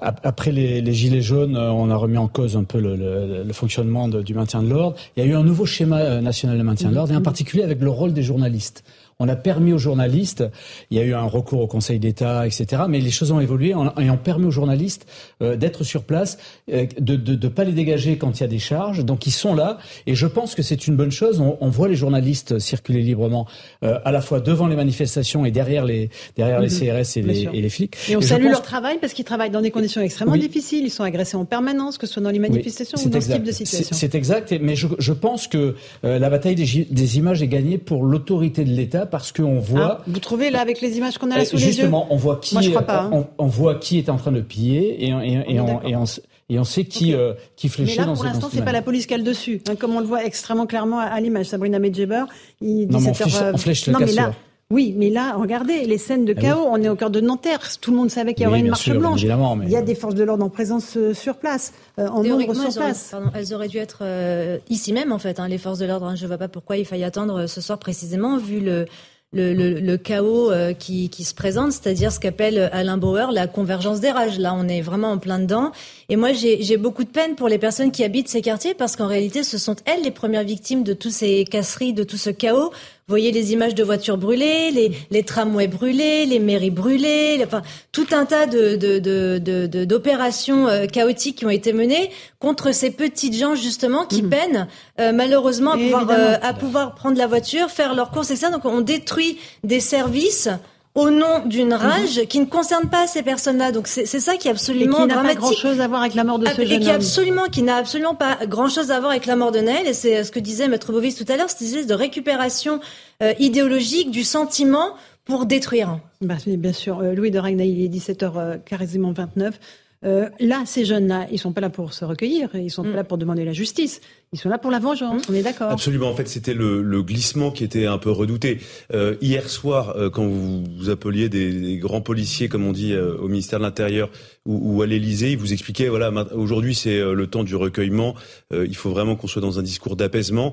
après les, gilets jaunes, on a remis en cause un peu le, fonctionnement du maintien de l'ordre. Il y a eu un nouveau schéma national de maintien de l'ordre et en particulier avec le rôle des journalistes on a permis aux journalistes, il y a eu un recours au Conseil d'État, etc. Mais les choses ont évolué et ont permis aux journalistes euh, d'être sur place, euh, de ne pas les dégager quand il y a des charges. Donc ils sont là et je pense que c'est une bonne chose. On, on, voit les journalistes circuler librement euh, à la fois devant les manifestations et derrière les derrière les mhm. CRS et les, et les, flics. Et on salue leur travail parce qu'ils travaillent dans des conditions extrêmement difficiles. Ils sont agressés en permanence, que ce soit dans les manifestations ou dans ce type de situation. C'est exact. Mais je, je pense que la bataille des, des, images est gagnée pour l'autorité de l'État parce qu'on voit. Ah, vous trouvez là avec les images qu'on a là sous les yeux Justement, on voit qui. Hein. on, voit qui est en train de piller et, et, et, on, et on sait qui, euh, qui fléchit dans pour l'instant, c'est pas la police qui a le dessus, hein, comme on le voit extrêmement clairement à, l'image. Sabrina Medjeber, il non, mais on, flèche, on flèche le non, mais là, oui, mais là, regardez, les scènes de ah chaos, on est au cœur de Nanterre. Tout le monde savait qu'il y aurait une marche blanche. Il y a des forces de l'ordre en présence euh, sur place, euh, en nombre sur place. pardon, elles auraient dû être euh, ici même, en fait, hein, les forces de l'ordre. Hein. Je ne vois pas pourquoi il faille attendre ce soir précisément, vu le, le, le, le chaos euh, qui, qui, se présente, c'est-à-dire ce qu'appelle Alain Bauer la convergence des rages. Là, on est vraiment en plein dedans. Et moi, j'ai beaucoup de peine pour les personnes qui habitent ces quartiers parce qu'en réalité, ce sont elles les premières victimes de tous ces casseries, de tout ce chaos. Vous voyez les images de voitures brûlées, les, les tramways brûlés, les mairies brûlées, enfin tout un tas de, d'opérations de, de, euh, chaotiques qui ont été menées contre ces petites gens justement qui mmh. peinent euh, malheureusement à pouvoir, euh, à pouvoir prendre la voiture, faire leurs courses et ça. Donc on détruit des services au nom d'une mhm. rage qui ne concerne pas ces personnes-là. Donc c'est ça qui est absolument et qui n'a pas grand-chose à voir avec la mort de ce et jeune qui absolument, qui n'a absolument pas grand-chose à voir avec la mort de Naël. Et c'est ce que disait Maître Bovis tout à l'heure, cette idée de récupération euh, idéologique du sentiment pour détruire. Bah, bien sûr. Euh, Louis de Ragnaï, il est 17h euh, quasiment 29. Euh, là, ces jeunes-là, ils sont pas là pour se recueillir, ils sont pas mm. là pour demander la justice. Ils sont là pour la vengeance, on est d'accord. Absolument. En fait, c'était le, le, glissement qui était un peu redouté. Euh, hier soir, euh, quand vous, vous appeliez des, des, grands policiers, comme on dit euh, au ministère de l'Intérieur ou, ou à l'Élysée, ils vous expliquaient voilà, aujourd'hui c'est euh, le temps du recueillement. il faut vraiment qu'on soit dans un discours d'apaisement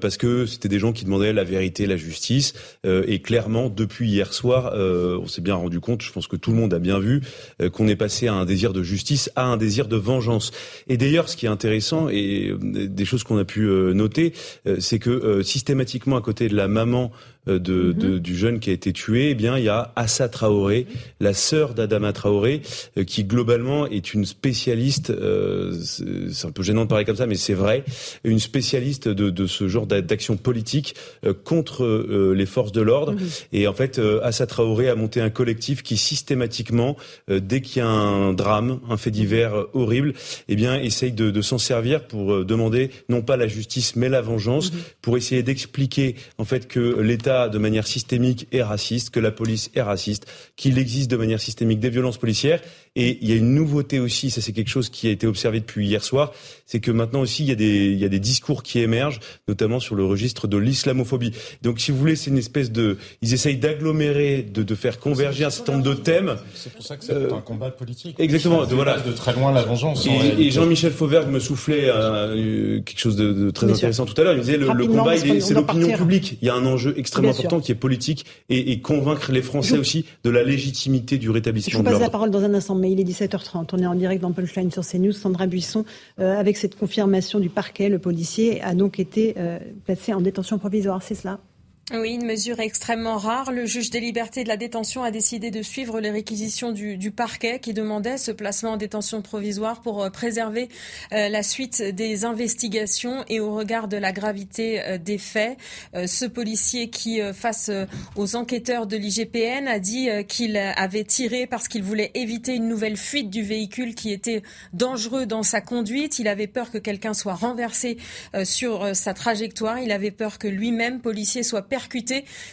parce que c'était des gens qui demandaient la vérité, la justice. et clairement, depuis hier soir, on s'est bien rendu compte. Je pense que tout le monde a bien vu qu'on est passé à un désir de justice à un désir de vengeance. Et d'ailleurs, ce qui est intéressant et des choses qu'on a pu euh, noter, euh, c'est que euh, systématiquement à côté de la maman euh, de, de, du jeune qui a été tué, eh bien il y a Assa Traoré, la sœur d'Adama Traoré, euh, qui globalement est une spécialiste. Euh, c'est un peu gênant de parler comme ça, mais c'est vrai, une spécialiste de, de ce genre d'action politique contre les forces de l'ordre. Mhm. Et en fait, Assa Traoré a monté un collectif qui systématiquement, dès qu'il y a un drame, un fait divers horrible, eh bien essaye de, de s'en servir pour demander non pas la justice mais la vengeance, mhm. pour essayer d'expliquer en fait que l'État de manière systémique et raciste, que la police est raciste, qu'il existe de manière systémique des violences policières. Et il y a une nouveauté aussi, ça c'est quelque chose qui a été observé depuis hier soir, c'est que maintenant aussi il y, a des, il y a des discours qui émergent, notamment sur le registre de l'islamophobie. Donc si vous voulez, c'est une espèce de... Ils essayent d'agglomérer, de, de faire converger un certain nombre de thèmes. C'est pour ça que c'est euh, un combat politique. Exactement. De, voilà. de très loin la vengeance. Et, Jean-Michel Fauvergue me soufflait euh, quelque chose de, de très intéressant tout à l'heure. Il disait le, le combat, c'est l'opinion publique. Il y a un enjeu extrêmement important qui est politique et, et convaincre les Français aussi de la légitimité du rétablissement Je vous passe la parole dans un instant, mais il est 17h30. On est en direct dans Punchline sur CNews. Sandra Buisson, euh, avec cette confirmation du parquet, le policier a donc été euh, placé en détention provisoire. C'est cela oui, une mesure extrêmement rare. Le juge des libertés de la détention a décidé de suivre les réquisitions du, parquet qui demandait ce placement en détention provisoire pour euh, préserver euh, la suite des investigations et au regard de la gravité euh, des faits. ce policier qui, face aux enquêteurs de l'IGPN, a dit qu'il avait tiré parce qu'il voulait éviter une nouvelle fuite du véhicule qui était dangereux dans sa conduite. Il avait peur que quelqu'un soit renversé sur sa trajectoire. Il avait peur que lui-même, policier, soit perdu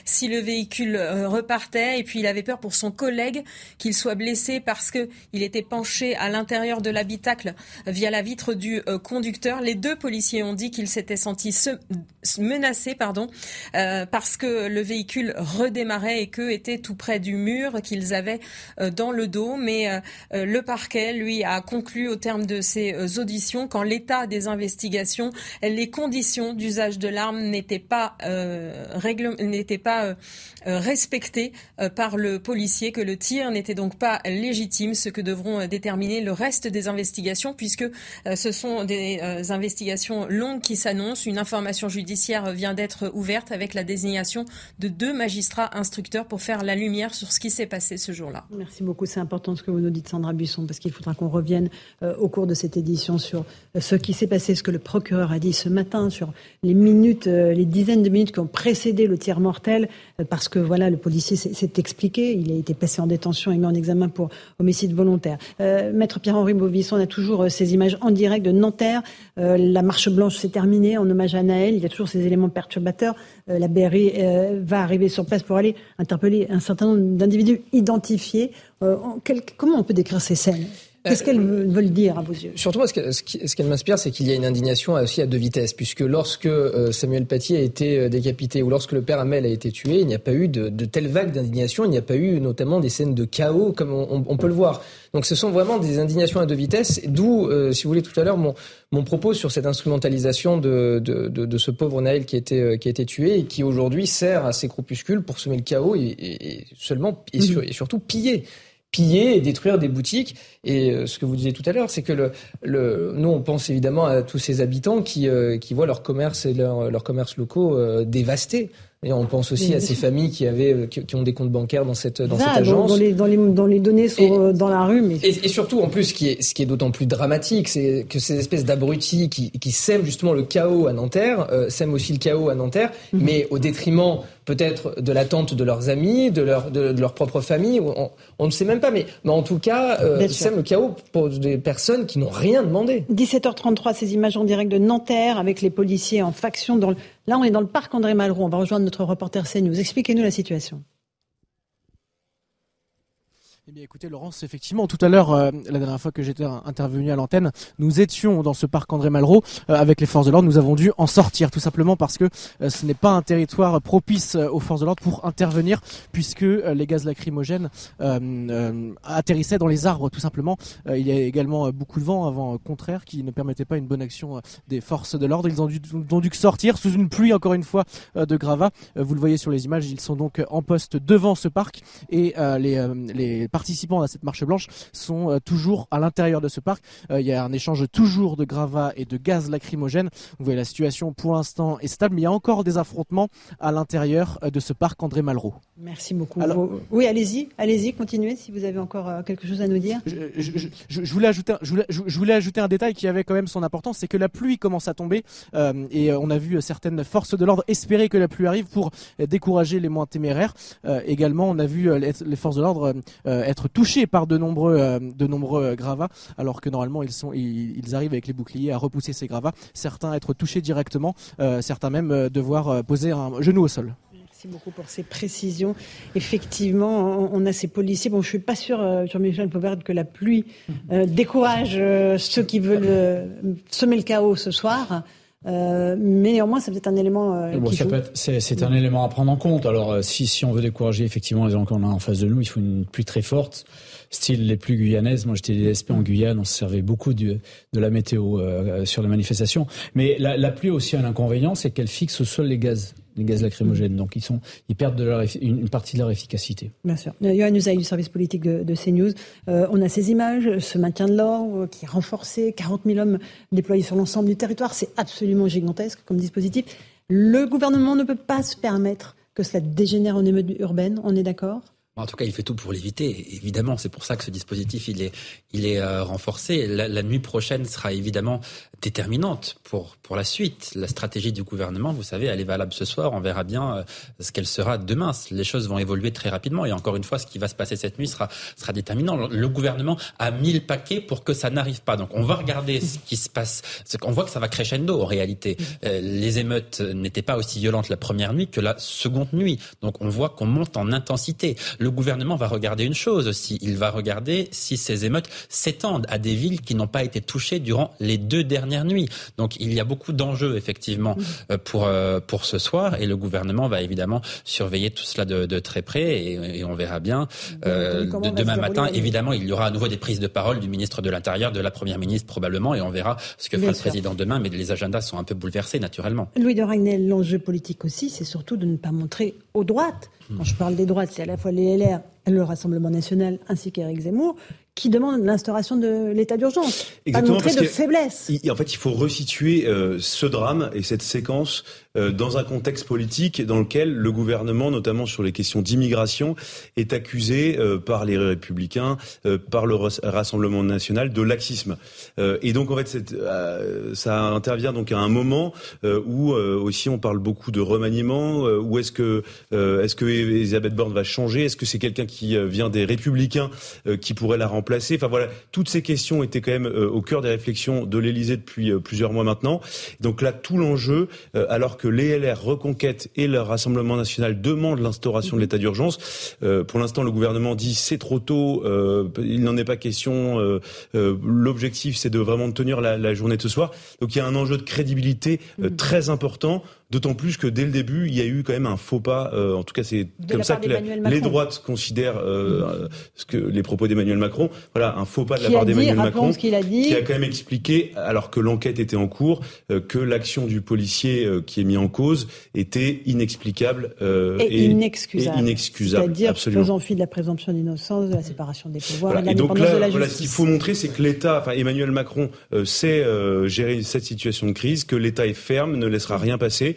si le véhicule euh, repartait. Et puis il avait peur pour son collègue qu'il soit blessé parce que il était penché à l'intérieur de l'habitacle via la vitre du euh, conducteur. Les deux policiers ont dit qu'ils s'étaient sentis menacés, pardon, euh, parce que le véhicule redémarrait et qu'eux étaient tout près du mur qu'ils avaient dans le dos. Mais le parquet, lui, a conclu au terme de ses auditions qu'en l'état des investigations, les conditions d'usage de l'arme n'étaient pas n'était pas respecté par le policier, que le tir n'était donc pas légitime, ce que devront déterminer le reste des investigations, puisque ce sont des investigations longues qui s'annoncent. Une information judiciaire vient d'être ouverte avec la désignation de deux magistrats instructeurs pour faire la lumière sur ce qui s'est passé ce jour-là. Merci beaucoup. C'est important ce que vous nous dites, Sandra Buisson, parce qu'il faudra qu'on revienne euh, au cours de cette édition sur euh, ce qui s'est passé, ce que le procureur a dit ce matin, sur les minutes, euh, les dizaines de minutes qui ont précédé le tiers mortel, parce que voilà, le policier s'est expliqué. Il a été passé en détention et mis en examen pour homicide volontaire. Maître Pierre-Henri Bovisson, on a toujours ces images en direct de Nanterre. la marche blanche s'est terminée en hommage à Naël. Il y a toujours ces éléments perturbateurs. la BRI va arriver sur place pour aller interpeller un certain nombre d'individus identifiés. comment on peut décrire ces scènes? Qu'est-ce qu'elles veulent dire à vos yeux? Surtout, ce, ce qu'elle m'inspire, c'est qu'il y a une indignation aussi à deux vitesses, puisque lorsque euh, Samuel Paty a été euh, décapité ou lorsque le père Hamel a été tué, il n'y a pas eu de, de telles vagues d'indignation, il n'y a pas eu notamment des scènes de chaos comme on, on, peut le voir. Donc ce sont vraiment des indignations à deux vitesses, d'où, euh, si vous voulez, tout à l'heure, mon, mon propos sur cette instrumentalisation de, de, de, de ce pauvre Naël qui a été, qui a été tué et qui aujourd'hui sert à ces groupuscules pour semer le chaos et, et, seulement et, et surtout piller piller et détruire des boutiques. Et euh, ce que vous disiez tout à l'heure, c'est que le, le, nous, on pense évidemment à tous ces habitants qui, euh, qui voient leur commerce et leurs leur commerces locaux euh, dévastés. Et on pense aussi à ces familles qui avaient, qui, ont des comptes bancaires dans cette, dans cette agence. Dans, les, dans, les, dans les données sont dans la rue. Mais... Et, et, surtout, en plus, ce qui est, ce qui est d'autant plus dramatique, c'est que ces espèces d'abrutis qui, qui sèment justement le chaos à Nanterre, euh, sèment aussi le chaos à Nanterre, mhm. mais au détriment peut-être de l'attente de leurs amis, de leur, de, leur propre famille, on, on, ne sait même pas, mais, mais en tout cas, euh, sème le chaos pour des personnes qui n'ont rien demandé. 17h33, ces images en direct de Nanterre avec les policiers en faction dans le Là, on est dans le parc André Malraux. On va rejoindre notre reporter CNews. Expliquez-nous la situation. Eh bien, écoutez, Laurence, effectivement, tout à l'heure, euh, la dernière fois que j'étais intervenu à l'antenne, nous étions dans ce parc André Malraux euh, avec les forces de l'ordre. Nous avons dû en sortir, tout simplement parce que euh, ce n'est pas un territoire propice aux forces de l'ordre pour intervenir, puisque les gaz lacrymogènes atterrissaient dans les arbres, tout simplement. il y a également beaucoup de vent, un vent contraire, qui ne permettait pas une bonne action des forces de l'ordre. Ils ont dû, ont dû sortir sous une pluie, encore une fois, de gravats. vous le voyez sur les images, ils sont donc en poste devant ce parc et les, les participants à cette marche blanche sont euh, toujours à l'intérieur de ce parc. Euh, il y a un échange toujours de gravats et de gaz lacrymogènes. Vous voyez la situation pour l'instant est stable, mais il y a encore des affrontements à l'intérieur euh, de ce parc André Malraux. Merci beaucoup. Oui, allez-y, allez-y, continuez si vous avez encore quelque chose à nous dire. Je, voulais ajouter, je, voulais, ajouter un détail qui avait quand même son importance, c'est que la pluie commence à tomber et on a vu certaines forces de l'ordre espérer que la pluie arrive pour décourager les moins téméraires. également, on a vu les forces de l'ordre être touchés par de nombreux, euh, euh, gravats, alors que normalement ils, sont, ils, arrivent avec les boucliers à repousser ces gravats. Certains être touchés directement, euh, certains même devoir poser un genou au sol. Merci beaucoup pour ces précisions. Effectivement, on a ces policiers. Bon, je suis pas sûr, Jean-Michel Pauvert, que la pluie décourage ceux qui veulent semer le chaos ce soir. Mais néanmoins, c'est peut-être un élément. c'est, un élément à prendre en compte. Alors, si, si on veut décourager effectivement les gens qu'on a en face de nous, il faut une pluie très forte style les plus guyanaises. Moi, j'étais DSP en Guyane, on se servait beaucoup de, de la météo euh, sur les manifestations. Mais la, la pluie a aussi un inconvénient, c'est qu'elle fixe au sol les gaz les gaz lacrymogènes. Donc ils, sont, ils perdent de leur, une partie de leur efficacité. Bien sûr. Yohann Usaï du service politique de, CNews. Euh, on a ces images, ce maintien de l'ordre qui est renforcé, 40 000 hommes déployés sur l'ensemble du territoire. C'est absolument gigantesque comme dispositif. Le gouvernement ne peut pas se permettre que cela dégénère en émeute urbaine, on est d'accord? En tout cas, il fait tout pour l'éviter. Évidemment, c'est pour ça que ce dispositif il est, il est euh, renforcé. La, la, nuit prochaine sera évidemment déterminante pour pour la suite. La stratégie du gouvernement, vous savez, elle est valable ce soir. On verra bien euh, ce qu'elle sera demain. Les choses vont évoluer très rapidement. Et encore une fois, ce qui va se passer cette nuit sera sera déterminant. Le gouvernement a mis le paquet pour que ça n'arrive pas. Donc, on va regarder ce qui se passe. On voit que ça va crescendo en réalité. Euh, les émeutes n'étaient pas aussi violentes la première nuit que la seconde nuit. Donc, on voit qu'on monte en intensité. Gouvernement va regarder une chose aussi. Il va regarder si ces émeutes s'étendent à des villes qui n'ont pas été touchées durant les deux dernières nuits. Donc il y a beaucoup d'enjeux effectivement euh, pour euh, pour ce soir et le gouvernement va évidemment surveiller tout cela de, de très près et, et, on verra bien euh, demain matin. Évidemment, il y aura à nouveau des prises de parole du ministre de l'Intérieur, de la Première ministre probablement et on verra ce que fera le président demain. Mais les agendas sont un peu bouleversés naturellement. Louis de Ragnel, l'enjeu politique aussi, c'est surtout de ne pas montrer aux droites. Quand je parle des droites, c'est à la fois les LR, le Rassemblement national ainsi qu'Éric Zemmour, qui demande l'instauration de l'état d'urgence. Exactement. Pas montrer de faiblesse. en fait, il faut resituer euh, ce drame et cette séquence euh, dans un contexte politique dans lequel le gouvernement, notamment sur les questions d'immigration, est accusé euh, par les républicains, par le Rassemblement national de laxisme. et donc, en fait, ça intervient donc à un moment où aussi on parle beaucoup de remaniement. où est-ce que est-ce que Elisabeth Borne va changer? Est-ce que c'est quelqu'un qui vient des républicains qui pourrait la remplacer Enfin voilà, toutes ces questions étaient quand même euh, au cœur des réflexions de l'Élysée depuis euh, plusieurs mois maintenant. Donc là, tout l'enjeu, euh, alors que les LR Reconquête et le Rassemblement national demandent l'instauration de l'état d'urgence, pour l'instant le gouvernement dit c'est trop tôt, il n'en est pas question. L'objectif c'est de vraiment tenir la, la, journée de ce soir. Donc il y a un enjeu de crédibilité très important D'autant plus que dès le début, il y a eu quand même un faux pas. Euh, en tout cas, c'est comme ça que les droites considèrent euh, ce que les propos d'Emmanuel Macron. Voilà, un faux pas de la part d'Emmanuel Macron, qui a quand même expliqué, alors que l'enquête était en cours, euh, que l'action du policier euh, qui est mis en cause était inexplicable et, et, inexcusable. inexcusable. C'est-à-dire faisant fi de la présomption d'innocence, de la séparation des pouvoirs, voilà. et de la justice. Voilà, ce qu'il faut montrer, c'est que l'État, enfin Emmanuel Macron, sait gérer cette situation de crise, que l'État est ferme, ne laissera rien passer.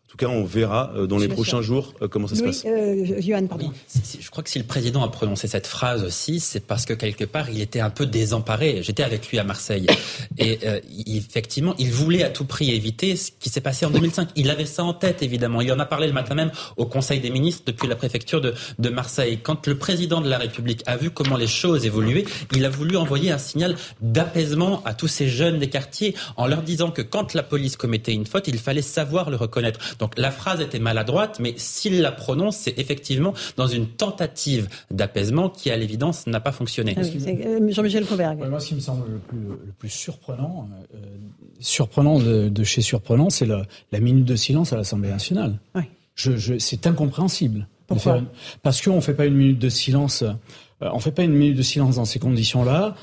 En tout cas, on verra euh, dans les prochains jours euh, comment ça se passe. Euh, pardon. je crois que si le président a prononcé cette phrase aussi, c'est parce que quelque part, il était un peu désemparé. J'étais avec lui à Marseille. Et effectivement, il voulait à tout prix éviter ce qui s'est passé en 2005. Il avait ça en tête, évidemment. Il en a parlé le matin même au Conseil des ministres depuis la préfecture de, de Marseille. Quand le président de la République a vu comment les choses évoluaient, il a voulu envoyer un signal d'apaisement à tous ces jeunes des quartiers en leur disant que quand la police commettait une faute, il fallait savoir le reconnaître. Donc la phrase était maladroite, mais s'il la prononce, c'est effectivement dans une tentative d'apaisement qui, à l'évidence, n'a pas fonctionné. Ah euh, Jean-Michel Fauberg. moi, ce qui me semble le plus, le plus surprenant, euh, surprenant de, chez surprenant, c'est la, minute de silence à l'Assemblée nationale. Oui. Je, c'est incompréhensible. Pourquoi? Parce qu'on ne fait pas une minute de silence. Euh, on fait pas une minute de silence dans ces conditions-là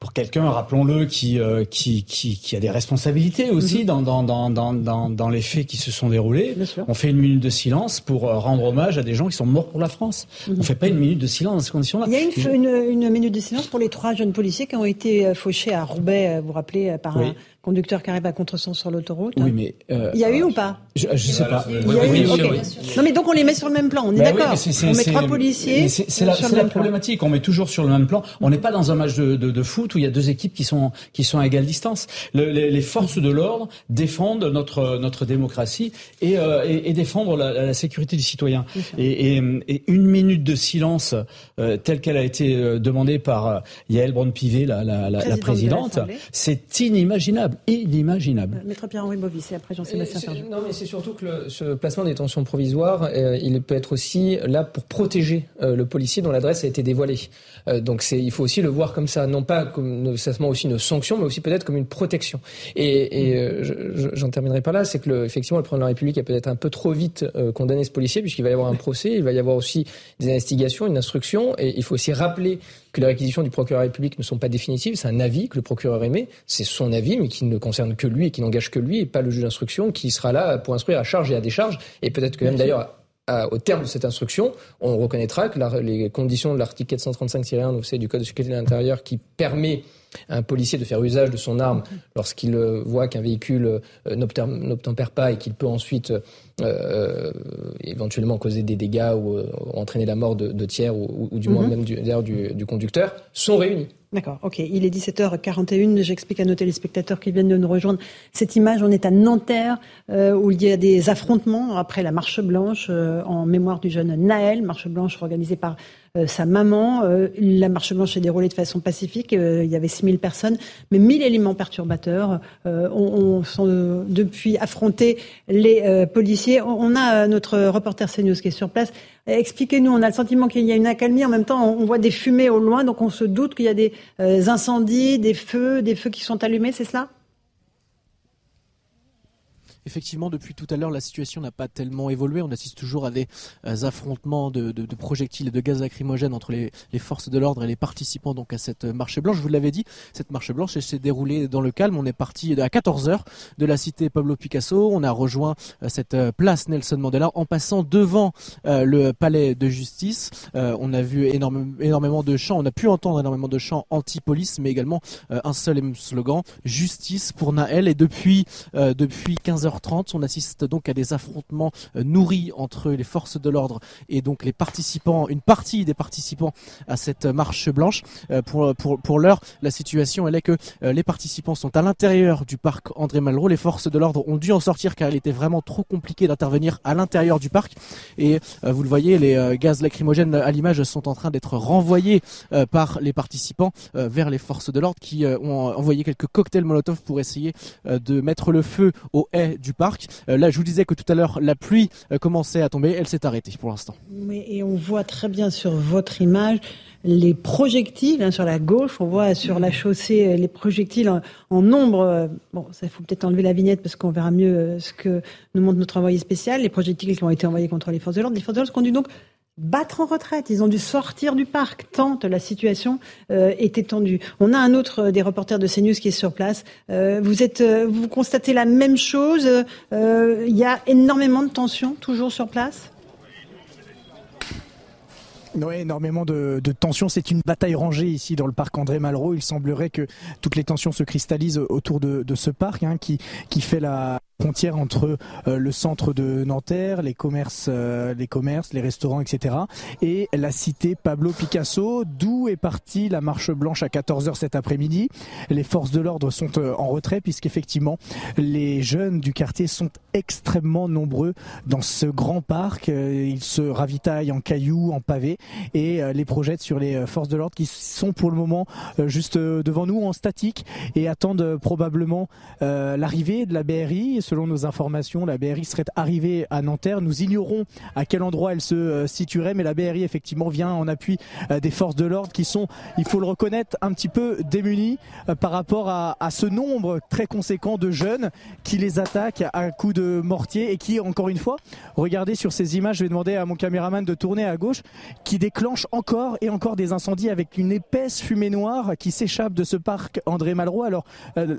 pour quelqu'un, rappelons-le, qui, euh, qui, qui, qui, a des responsabilités aussi mhm. dans, dans, dans, dans, dans, les faits qui se sont déroulés. On fait une minute de silence pour euh, rendre hommage à des gens qui sont morts pour la France. Mhm. On ne fait pas une minute de silence dans ces conditions-là. Il y a une, une, une, minute de silence pour les trois jeunes policiers qui ont été euh, fauchés à Roubaix, vous vous rappelez, par un conducteur qui arrive à contresens sur l'autoroute. Oui, mais euh, il y a eu ou pas Je ne sais pas. Il y a eu. Non, mais donc on les met sur le même plan. On est bah d'accord. on met trois policiers. C'est la, la problématique. On met toujours sur le même plan. On n'est pas dans un match de, de, de, foot où il y a deux équipes qui sont qui sont à égale distance. Le, les, les, forces de l'ordre défendent notre notre démocratie et, euh, et, et défendre la, la, sécurité du citoyen. Et, et, une minute de silence euh, telle qu'elle a été euh, demandée par Yael Braun-Pivet, la, la, la présidente, c'est inimaginable inimaginable. Euh, Maître Pierre-Henri Bovis et après Jean-Sébastien Non, mais c'est surtout que ce placement des tensions provisoires, euh, il peut être aussi là pour protéger euh, le policier dont l'adresse a été dévoilée. donc c'est, il faut aussi le voir comme ça, non pas comme nécessairement aussi une sanction, mais aussi peut-être comme une protection. Et, et j'en terminerai par là, c'est que le, effectivement le président de la République a peut-être un peu trop vite condamné ce policier, puisqu'il va y avoir un procès, il va y avoir aussi des investigations, une instruction, et il faut aussi rappeler que les réquisitions du procureur de la République ne sont pas définitives, c'est un avis que le procureur émet, c'est son avis, mais qui ne concerne que lui et qui n'engage que lui, et pas le juge d'instruction qui sera là pour instruire à charge et à décharge, et peut-être que même d'ailleurs au terme de cette instruction, on reconnaîtra que les conditions de l'article 435-1 du Code de sécurité de l'intérieur qui permet un policier de faire usage de son arme lorsqu'il euh, voit qu'un véhicule euh, n'obtempère pas et qu'il peut ensuite euh, éventuellement causer des dégâts ou entraîner la mort de, tiers ou, du moins mhm. même du, du conducteur, sont réunis. D'accord, ok. Il est 17h41. J'explique à nos téléspectateurs qui viennent de nous rejoindre cette image. On est à Nanterre euh, où il y a des affrontements après la marche blanche euh, en mémoire du jeune Naël, marche blanche organisée par sa maman. la marche blanche s'est déroulée de façon pacifique. il y avait 6000 personnes, mais 1000 éléments perturbateurs ont, depuis affronté les policiers. On, a notre reporter CNews qui est sur place. Expliquez-nous, on a le sentiment qu'il y a une accalmie, en même temps on voit des fumées au loin, donc on se doute qu'il y a des incendies, des feux, des feux qui sont allumés, c'est cela? effectivement, depuis tout à l'heure, la situation n'a pas tellement évolué. On assiste toujours à des euh, affrontements de, de, de projectiles et de gaz lacrymogènes entre les, les forces de l'ordre et les participants donc à cette euh, marche blanche. Je vous l'avais dit, cette marche blanche s'est déroulée dans le calme. On est parti à 14h de la cité Pablo Picasso. On a rejoint euh, cette place Nelson Mandela en passant devant le palais de justice. on a vu énorme, énormément de chants. On a pu entendre énormément de chants anti-police, mais également un seul slogan, justice pour Naël. Et depuis, depuis 15h on assiste donc à des affrontements euh, nourris entre les forces de l'ordre et donc les participants, une partie des participants à cette euh, marche blanche. Euh, pour, l'heure, la situation elle est que les participants sont à l'intérieur du parc André Malraux. Les forces de l'ordre ont dû en sortir car il était vraiment trop compliqué d'intervenir à l'intérieur du parc. Et vous le voyez, les gaz lacrymogènes à l'image sont en train d'être renvoyés par les participants vers les forces de l'ordre qui ont envoyé quelques cocktails Molotov pour essayer de mettre le feu aux haies du parc. Euh, là, je vous disais que tout à l'heure, la pluie euh, commençait à tomber. Elle s'est arrêtée pour l'instant. Et on voit très bien sur votre image les projectiles hein, sur la gauche. On voit sur la chaussée euh, les projectiles en, nombre. Bon, ça faut peut-être enlever la vignette parce qu'on verra mieux ce que nous montre notre envoyé spécial. Les projectiles qui ont été envoyés contre les forces de l'ordre. Les forces de l'ordre conduisent donc battre en retraite. Ils ont dû sortir du parc tant la situation euh, était tendue. On a un autre euh, des reporters de CNews qui est sur place. Euh, vous êtes, vous constatez la même chose. Il y a énormément de tensions toujours sur place? Oui, énormément de, tensions. C'est une bataille rangée ici dans le parc André Malraux. Il semblerait que toutes les tensions se cristallisent autour de, ce parc hein, qui fait la, frontière entre euh, le centre de Nanterre, les commerces, euh, les commerces, les restaurants, etc. et la cité Pablo Picasso, d'où est partie la marche blanche à 14h cet après-midi. Les forces de l'ordre sont euh, en retrait puisqu'effectivement les jeunes du quartier sont extrêmement nombreux dans ce grand parc. Ils se ravitaillent en cailloux, en pavés et les projettent sur les forces de l'ordre qui sont pour le moment juste devant nous en statique et attendent probablement l'arrivée de la BRI selon nos informations, la BRI serait arrivée à Nanterre. Nous ignorons à quel endroit elle se euh, situerait, mais la BRI effectivement vient en appui euh, des forces de l'ordre qui sont, il faut le reconnaître, un petit peu démunies euh, par rapport à, ce nombre très conséquent de jeunes qui les attaquent à coups de mortier et qui, encore une fois, regardez sur ces images, je vais demander à mon caméraman de tourner à gauche, qui déclenche encore et encore des incendies avec une épaisse fumée noire qui s'échappe de ce parc André Malraux. Alors,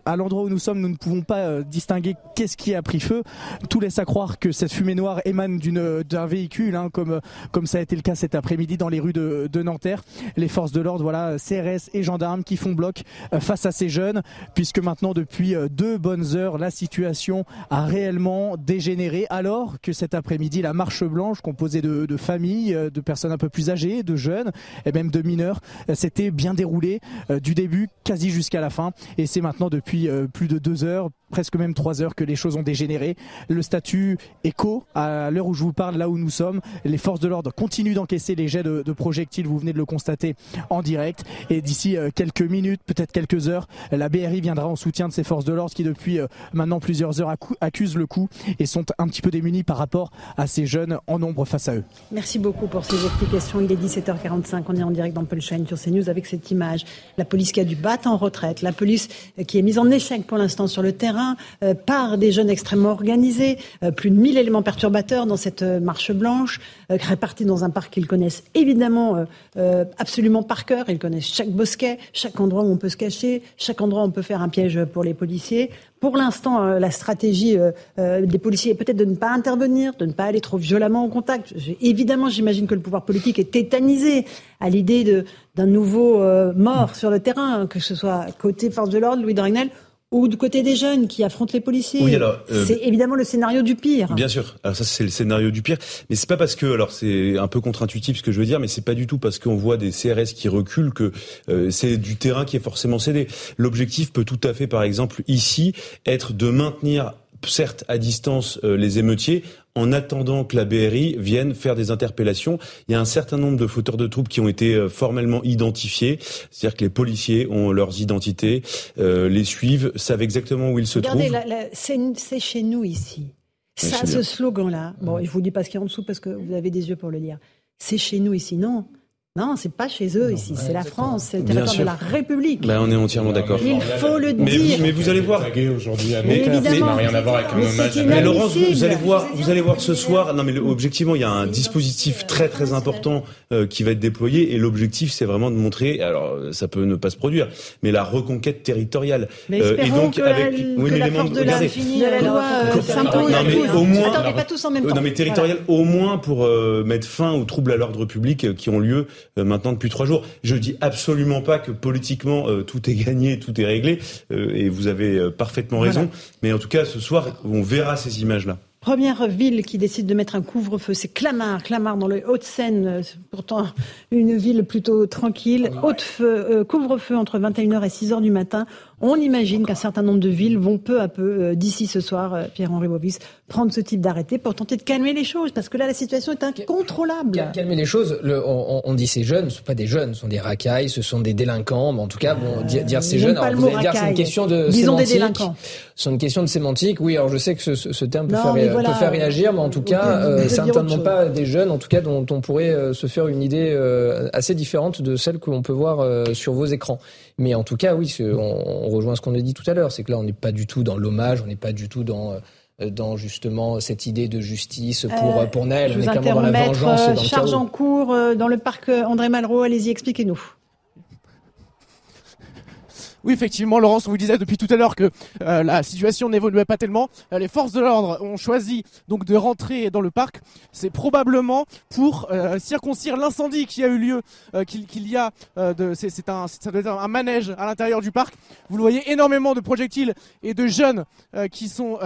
à l'endroit où nous sommes, nous ne pouvons pas distinguer qu'est-ce qui a pris feu. Tout laisse à croire que cette fumée noire émane d'un véhicule, hein, comme comme ça a été le cas cet après-midi dans les rues de, de Nanterre. Les forces de l'ordre, voilà, CRS et gendarmes qui font bloc euh, face à ces jeunes, puisque maintenant depuis euh, deux bonnes heures, la situation a réellement dégénéré. Alors que cet après-midi, la marche blanche composée de, de familles, euh, de personnes un peu plus âgées, de jeunes et même de mineurs, s'était bien déroulée du début quasi jusqu'à la fin. Et c'est maintenant depuis plus de deux heures, presque même trois heures que les choses ont dégénéré. Le statut écho à l'heure où je vous parle, là où nous sommes. Les forces de l'ordre continuent d'encaisser les jets de, projectiles, vous venez de le constater en direct. Et d'ici euh, quelques minutes, peut-être quelques heures, la BRI viendra en soutien de ces forces de l'ordre qui depuis euh, maintenant plusieurs heures accusent le coup et sont un petit peu démunis par rapport à ces jeunes en nombre face à eux. Merci beaucoup pour ces explications. Il est 17h45, on est en direct dans Punchline sur CNews avec cette image. La police qui a dû battre en retraite, la police qui est mise en échec pour l'instant sur le terrain euh, par des jeunes extrêmement organisés, euh, plus de 1000 éléments perturbateurs dans cette euh, marche blanche, répartis dans un parc qu'ils connaissent évidemment absolument par cœur. Ils connaissent chaque bosquet, chaque endroit où on peut se cacher, chaque endroit où on peut faire un piège pour les policiers. Pour l'instant, la stratégie des policiers est peut-être de ne pas intervenir, de ne pas aller trop violemment en contact. Évidemment, j'imagine que le pouvoir politique est tétanisé à l'idée d'un nouveau mort sur le terrain, que ce soit côté force de l'ordre, Louis Dragnel, ou du côté des jeunes qui affrontent les policiers. Oui, alors, euh, c'est évidemment le scénario du pire. Bien sûr. Alors ça, c'est le scénario du pire. Mais c'est pas parce que, alors c'est un peu contre-intuitif ce que je veux dire, mais c'est pas du tout parce qu'on voit des CRS qui reculent que euh, c'est du terrain qui est forcément cédé. L'objectif peut tout à fait, par exemple, ici, être de maintenir certes à distance euh, les émeutiers en attendant que la BRI vienne faire des interpellations. Il y a un certain nombre de fauteurs de troupes qui ont été euh, formellement identifiés, c'est-à-dire que les policiers ont leurs identités, euh, les suivent, savent exactement où ils se trouvent. Regardez, c'est chez nous ici. Ça, ce slogan-là, bon, je vous dis pas ce qu'il y a en dessous parce que vous avez des yeux pour le dire. C'est chez nous ici, non non, c'est pas chez eux ici, c'est la France, c'est le territoire de la République. Ben, on est entièrement d'accord. Il faut le dire. Mais vous allez voir. aujourd'hui mais, ça n'a rien à voir avec un hommage. Mais Laurence, vous allez voir, vous allez voir ce soir. Non, mais objectivement, il y a un dispositif très très important euh, qui va être déployé et l'objectif, c'est vraiment de montrer. Alors, ça peut ne pas se produire, mais la reconquête territoriale. Mais euh, et donc que avec, la, oui, mais la force de la, de la loi euh, s'impose. Non, mais au moins. Attendez, pas tous en même temps. Non, mais territorial, au moins pour mettre fin aux troubles à l'ordre public qui ont lieu euh, maintenant depuis trois jours. Je dis absolument pas que politiquement euh, tout est gagné, tout est réglé, euh, et vous avez parfaitement raison. Mais en tout cas, ce soir, on verra ces images-là. Première ville qui décide de mettre un couvre-feu, c'est Clamart. Clamart dans le Haut-de-Seine, pourtant une ville plutôt tranquille. Haute-feu, couvre-feu entre 21h et 6h du matin. On imagine qu'un certain nombre de villes vont peu à peu, euh, d'ici ce soir, euh, Pierre-Henri Bovis, prendre ce type d'arrêté pour tenter de calmer les choses, parce que là, la situation est incontrôlable. Calmer les choses, le, on, on, dit ces jeunes, ce ne sont pas des jeunes, ce sont des racailles, ce sont des délinquants, mais en tout cas, bon, dire, dire ces jeunes, alors vous allez dire c'est une question de Disons sémantique. des délinquants. C'est une question de sémantique, oui, alors je sais que ce, ce terme peut, faire, voilà, peut, faire, réagir, mais en tout cas, euh, certainement pas des jeunes, en tout cas, dont on pourrait euh, se faire une idée euh, assez différente de celle que l'on peut voir sur vos écrans. Mais en tout cas, oui, on, on rejoint ce qu'on a dit tout à l'heure, c'est que là, on n'est pas du tout dans l'hommage, on n'est pas du tout dans euh, dans justement cette idée de justice pour, euh, pour Naël. on est clairement dans la vengeance. Dans charge en cours euh, dans le parc André Malraux. Allez-y, expliquez-nous. Oui, effectivement, Laurence, on vous disait depuis tout à l'heure que euh, la situation n'évoluait pas tellement. Euh, les forces de l'ordre ont choisi donc de rentrer dans le parc. C'est probablement pour euh, circoncire l'incendie qui a eu lieu, qu'il y a. de, c'est un, ça un manège à l'intérieur du parc. Vous le voyez, énormément de projectiles et de jeunes qui sont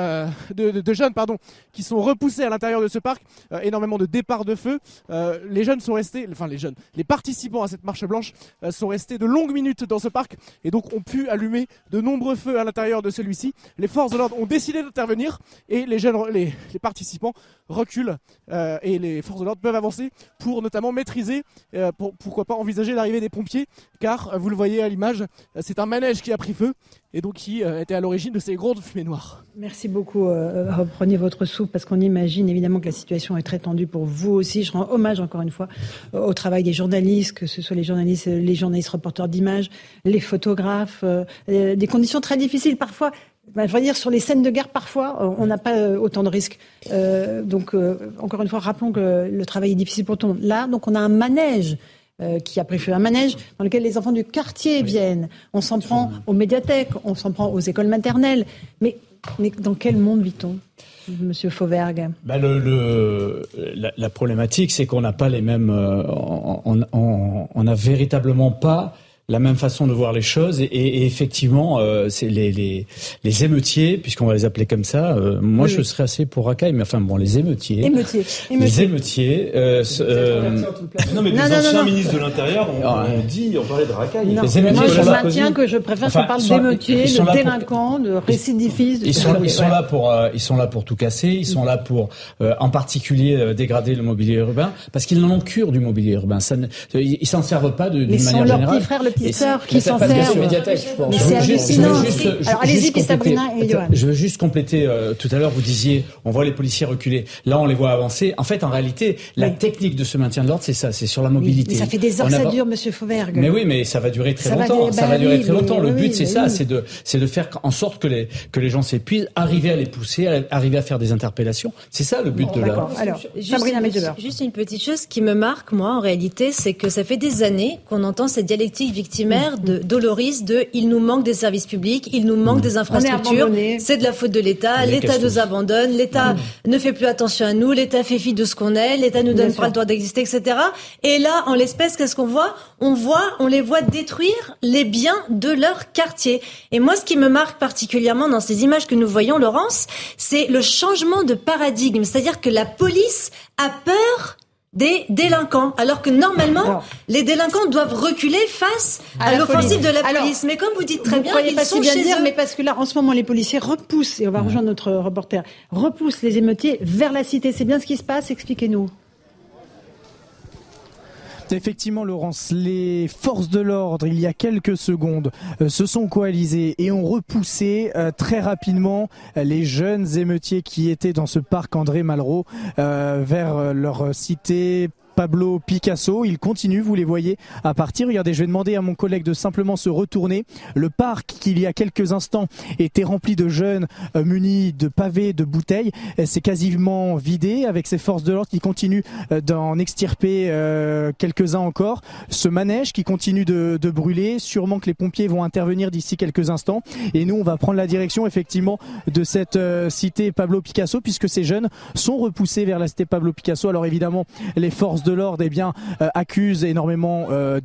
de, de, de, jeunes pardon qui sont repoussés à l'intérieur de ce parc. énormément de départs de feu. les jeunes sont restés, enfin les jeunes, les participants à cette marche blanche sont restés de longues minutes dans ce parc et donc on pu allumer de nombreux feux à l'intérieur de celui-ci. Les forces de l'ordre ont décidé d'intervenir et les, jeunes, les, participants reculent euh, et les forces de l'ordre peuvent avancer pour notamment maîtriser, euh, pour, pourquoi pas envisager l'arrivée des pompiers, car euh, vous le voyez à l'image, c'est un manège qui a pris feu et donc qui était à l'origine de ces grandes fumées noires. Merci beaucoup. reprenez votre souffle parce qu'on imagine évidemment que la situation est très tendue pour vous aussi. Je rends hommage encore une fois au travail des journalistes, que ce soit les journalistes, les journalistes reporters d'images, les photographes, des conditions très difficiles parfois bah, je veux dire, sur les scènes de guerre, parfois, euh, on n'a pas euh, autant de risques. Euh, donc, encore une fois, rappelons que le travail est difficile pour tout le monde. Là, donc, on a un manège qui a pris feu, un manège dans lequel les enfants du quartier viennent. On s'en prend aux médiathèques, on s'en prend aux écoles maternelles. Mais, mais dans quel monde vit-on Monsieur Fauvergue? Ben le, la, la, problématique, c'est qu'on n'a pas les mêmes. on n'a véritablement pas la même façon de voir les choses. Et, et effectivement, euh, c'est les, les, les, émeutiers, puisqu'on va les appeler comme ça. Euh, moi, je serais assez pour racaille, mais enfin bon, les émeutiers. Émeutiers. Les émeutiers. Euh, euh non, mais des anciens ministres de l'Intérieur, on, on, dit, on parlait de racaille. Non. Les émeutiers moi, je maintiens que je préfère enfin, qu'on parle d'émeutiers, de délinquants, de récidivistes. Ils sont, ils sont là pour, euh, ils sont là pour tout casser. Ils sont là pour, euh, en particulier, dégrader le mobilier urbain, parce qu'ils n'en ont cure du mobilier urbain. Ça ne, ils s'en servent pas d'une manière générale qui s'en servent. Mais c'est hallucinant. Alors allez-y, puis Sabrina et Johan. Je veux juste compléter. Euh, tout à l'heure, vous disiez, on voit les policiers reculer. Là, on les voit avancer. En fait, en réalité, la technique de ce maintien de l'ordre, c'est ça, c'est sur la mobilité. Mais ça fait des heures que ça dure, Monsieur Fauvergue. Mais oui, mais ça va durer très longtemps. Ça va durer très longtemps. Le but, c'est ça, c'est de, c'est de faire en sorte que les que les gens s'épuisent, arriver à les pousser, arriver à faire des interpellations. C'est ça le but de la. Alors, Sabrina Juste une petite chose qui me marque, moi, en réalité, c'est que ça fait des années qu'on entend cette dialectique victimaire de Doloris de il nous manque des services publics, il nous manque mmh. des infrastructures, c'est de la faute de l'État, l'État nous abandonne, l'État mmh. ne fait plus attention à nous, l'État fait fi de ce qu'on est, l'État nous donne pas le droit d'exister, etc. Et là, en l'espèce, qu'est-ce qu'on voit? On voit, on les voit détruire les biens de leur quartier. Et moi, ce qui me marque particulièrement dans ces images que nous voyons, Laurence, c'est le changement de paradigme. C'est-à-dire que la police a peur des délinquants, alors que normalement, les délinquants doivent reculer face à, l'offensive de la police. mais comme vous dites très bien, ils pas sont bien chez dire, Mais parce que là, en ce moment, les policiers repoussent, et on va rejoindre notre reporter, repoussent les émeutiers vers la cité. C'est bien ce qui se passe Expliquez-nous. Effectivement, Laurence, les forces de l'ordre, il y a quelques secondes, euh, se sont coalisées et ont repoussé euh, très rapidement les jeunes émeutiers qui étaient dans ce parc André Malraux vers leur cité Pablo Picasso. Il continue, vous les voyez, à partir. Regardez, je vais demander à mon collègue de simplement se retourner. Le parc, qui il y a quelques instants était rempli de jeunes euh, munis de pavés, de bouteilles, c'est quasiment vidé avec ces forces de l'ordre qui continuent euh, d'en extirper euh, quelques-uns encore. Ce manège qui continue de, de, brûler, sûrement que les pompiers vont intervenir d'ici quelques instants. Et nous, on va prendre la direction effectivement de cette cité Pablo Picasso puisque ces jeunes sont repoussés vers la cité Pablo Picasso. Alors évidemment, les forces de l'ordre eh bien euh, accuse énormément euh,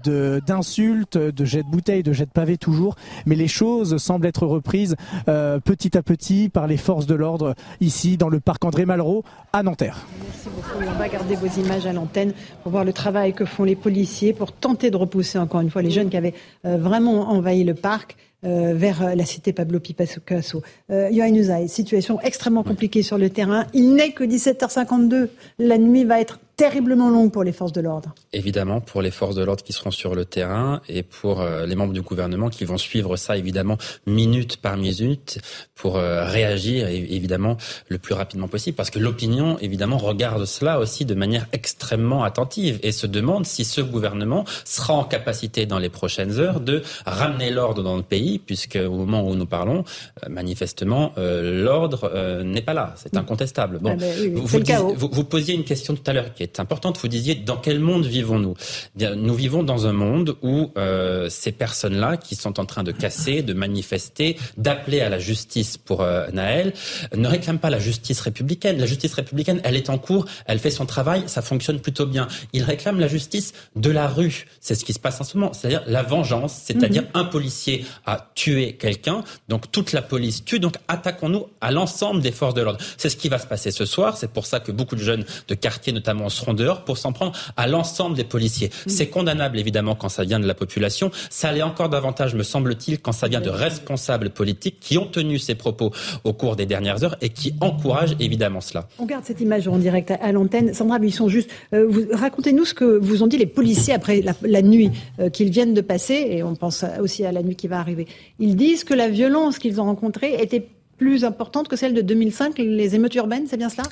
d'insultes, de, jets de bouteilles, de jets de pavés toujours, mais les choses semblent être reprises euh, petit à petit par les forces de l'ordre ici dans le parc André Malraux à Nanterre. Merci beaucoup. On va garder vos images à l'antenne pour voir le travail que font les policiers pour tenter de repousser encore une fois les jeunes qui avaient vraiment envahi le parc. vers la cité Pablo Picasso. Euh, Yohann situation extrêmement compliquée sur le terrain. Il n'est que 17h52. La nuit va être terriblement longue pour les forces de l'ordre. Évidemment, pour les forces de l'ordre qui seront sur le terrain et pour euh, les membres du gouvernement qui vont suivre ça, évidemment, minute par minute, pour euh, réagir, évidemment, le plus rapidement possible. Parce que l'opinion, évidemment, regarde cela aussi de manière extrêmement attentive et se demande si ce gouvernement sera en capacité, dans les prochaines heures, de ramener l'ordre dans le pays, puisque au moment où nous parlons, euh, manifestement, l'ordre n'est pas là. C'est incontestable. Bon, ah ben vous, vous, vous posiez une question tout à l'heure qui est c'est importante. Vous disiez dans quel monde vivons-nous? Nous vivons dans un monde où euh, ces personnes-là qui sont en train de casser, de manifester, d'appeler à la justice pour euh, Naël, ne réclament pas la justice républicaine. La justice républicaine, elle est en cours, elle fait son travail, ça fonctionne plutôt bien. Ils réclament la justice de la rue. C'est ce qui se passe en ce moment, c'est-à-dire la vengeance, c'est-à-dire mhm. un policier a tué quelqu'un, donc toute la police tue, donc attaquons-nous à l'ensemble des forces de l'ordre. C'est ce qui va se passer ce soir. C'est pour ça que beaucoup de jeunes de quartier, notamment seront dehors pour s'en prendre à l'ensemble des policiers. Mm. C'est condamnable évidemment quand ça vient de la population. Ça l'est encore davantage, me semble-t-il, quand ça vient de responsables politiques qui ont tenu ces propos au cours des dernières heures et qui encouragent évidemment cela. On garde cette image en direct à, l'antenne. Sandra sont juste, euh, racontez-nous ce que vous ont dit les policiers après la, nuit euh, qu'ils viennent de passer, et on pense aussi à la nuit qui va arriver. Ils disent que la violence qu'ils ont rencontrée était plus importante que celle de 2005, les émeutes urbaines, c'est bien cela?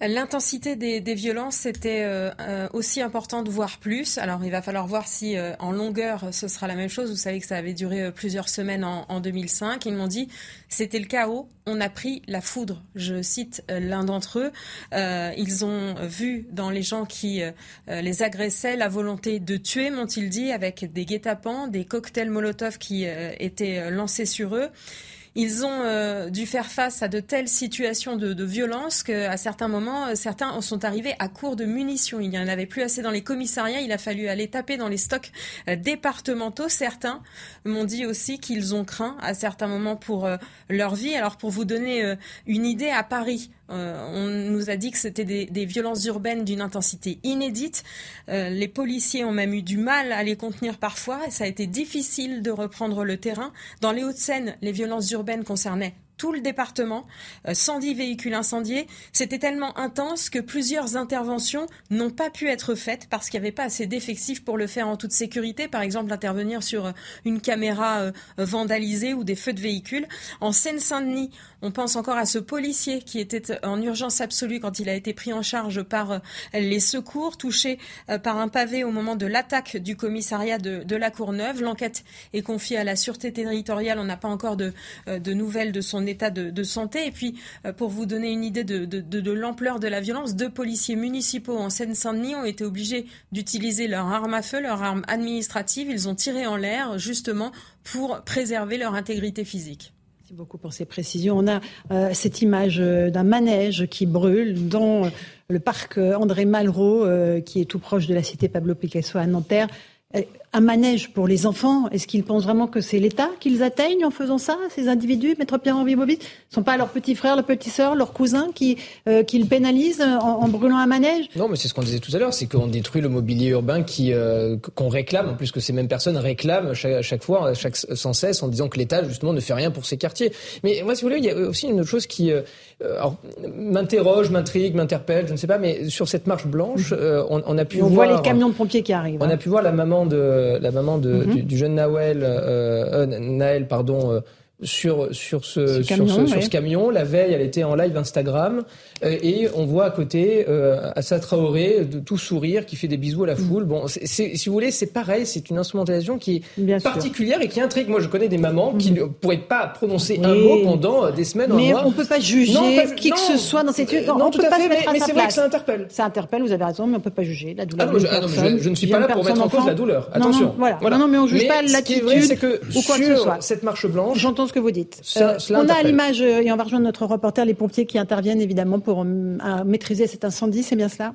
L'intensité des, violences c'était euh, euh, aussi important de voir plus. Alors il va falloir voir si euh, en longueur ce sera la même chose. Vous savez que ça avait duré plusieurs semaines en, en 2005. Ils m'ont dit c'était le chaos. On a pris la foudre. Je cite l'un d'entre eux. ils ont vu dans les gens qui les agressaient la volonté de tuer, m'ont-ils dit, avec des guet-apens, des cocktails Molotov qui étaient lancés sur eux. Ils ont euh, dû faire face à de telles situations de, de violence qu'à certains moments, euh, certains en sont arrivés à court de munitions. Il n'y en avait plus assez dans les commissariats. Il a fallu aller taper dans les stocks euh, départementaux. Certains m'ont dit aussi qu'ils ont craint à certains moments pour leur vie. Alors pour vous donner une idée, à Paris, on nous a dit que c'était des, violences urbaines d'une intensité inédite. Euh, les policiers ont même eu du mal à les contenir parfois et ça a été difficile de reprendre le terrain. Dans les Hauts-de-Seine, les violences urbaines concernaient tout le département, 110 euh, véhicules incendiés. C'était tellement intense que plusieurs interventions n'ont pas pu être faites parce qu'il n'y avait pas assez d'effectifs pour le faire en toute sécurité. Par exemple, intervenir sur euh, une caméra euh, vandalisée ou des feux de véhicules. En Seine-Saint-Denis, on pense encore à ce policier qui était en urgence absolue quand il a été pris en charge par les secours, touché par un pavé au moment de l'attaque du commissariat de, la Courneuve. L'enquête est confiée à la Sûreté territoriale. On n'a pas encore de, de nouvelles de son état de, santé. Et puis, euh, pour vous donner une idée de, l'ampleur de la violence, deux policiers municipaux en Seine-Saint-Denis ont été obligés d'utiliser leur arme à feu, leur arme administrative. Ils ont tiré en l'air justement pour préserver leur intégrité physique. Merci beaucoup pour ces précisions. On a euh, cette image euh, d'un manège qui brûle dans le parc André Malraux, qui est tout proche de la cité Pablo Picasso à Nanterre. Un manège pour les enfants. Est-ce qu'ils pensent vraiment que c'est l'État qu'ils atteignent en faisant ça, ces individus, Maître Pierre-Henri Bobis? Ce ne sont pas leurs petits frères, leurs petites sœurs, leurs cousins qui, euh, qui le pénalisent en, brûlant un manège? Non, mais c'est ce qu'on disait tout à l'heure, c'est qu'on détruit le mobilier urbain qui euh, qu'on réclame, en plus que ces mêmes personnes réclament chaque, chaque fois, chaque, sans cesse, en disant que l'État, justement, ne fait rien pour ces quartiers. Mais moi, si vous voulez, il y a aussi une autre chose qui euh, m'interroge, m'intrigue, m'interpelle, je ne sais pas, mais sur cette marche blanche, on, on, a pu on voir... voit les camions de pompiers qui arrivent. On a hein. pu voir la maman de la maman de, mhm. du, jeune Naël, euh, Naël pardon, euh, sur sur ce, sur, ce, camion. La veille, elle était en live Instagram euh, et on voit à côté euh, Assa Traoré de tout sourire qui fait des bisous à la mm. foule. Bon, si vous voulez, c'est pareil, c'est une instrumentalisation qui est particulière et qui intrigue. Moi, je connais des mamans qui mm. ne pourraient pas prononcer un mot pendant euh, des semaines, mais un on peut pas juger qui que ce soit dans cette non, on tout peut à pas fait, mais, c'est vrai que ça interpelle. Ça interpelle, vous avez raison, mais on peut pas juger la douleur. Ah ah je, ne suis pas là pour mettre en cause la douleur. Attention. Non, voilà. Non, non, mais on juge pas l'attitude ou quoi que ce soit. Cette marche blanche. J'entends ce que vous dites on a à l'image, euh, et on va rejoindre notre reporter, les pompiers qui interviennent évidemment pour euh, maîtriser cet incendie, c'est bien cela?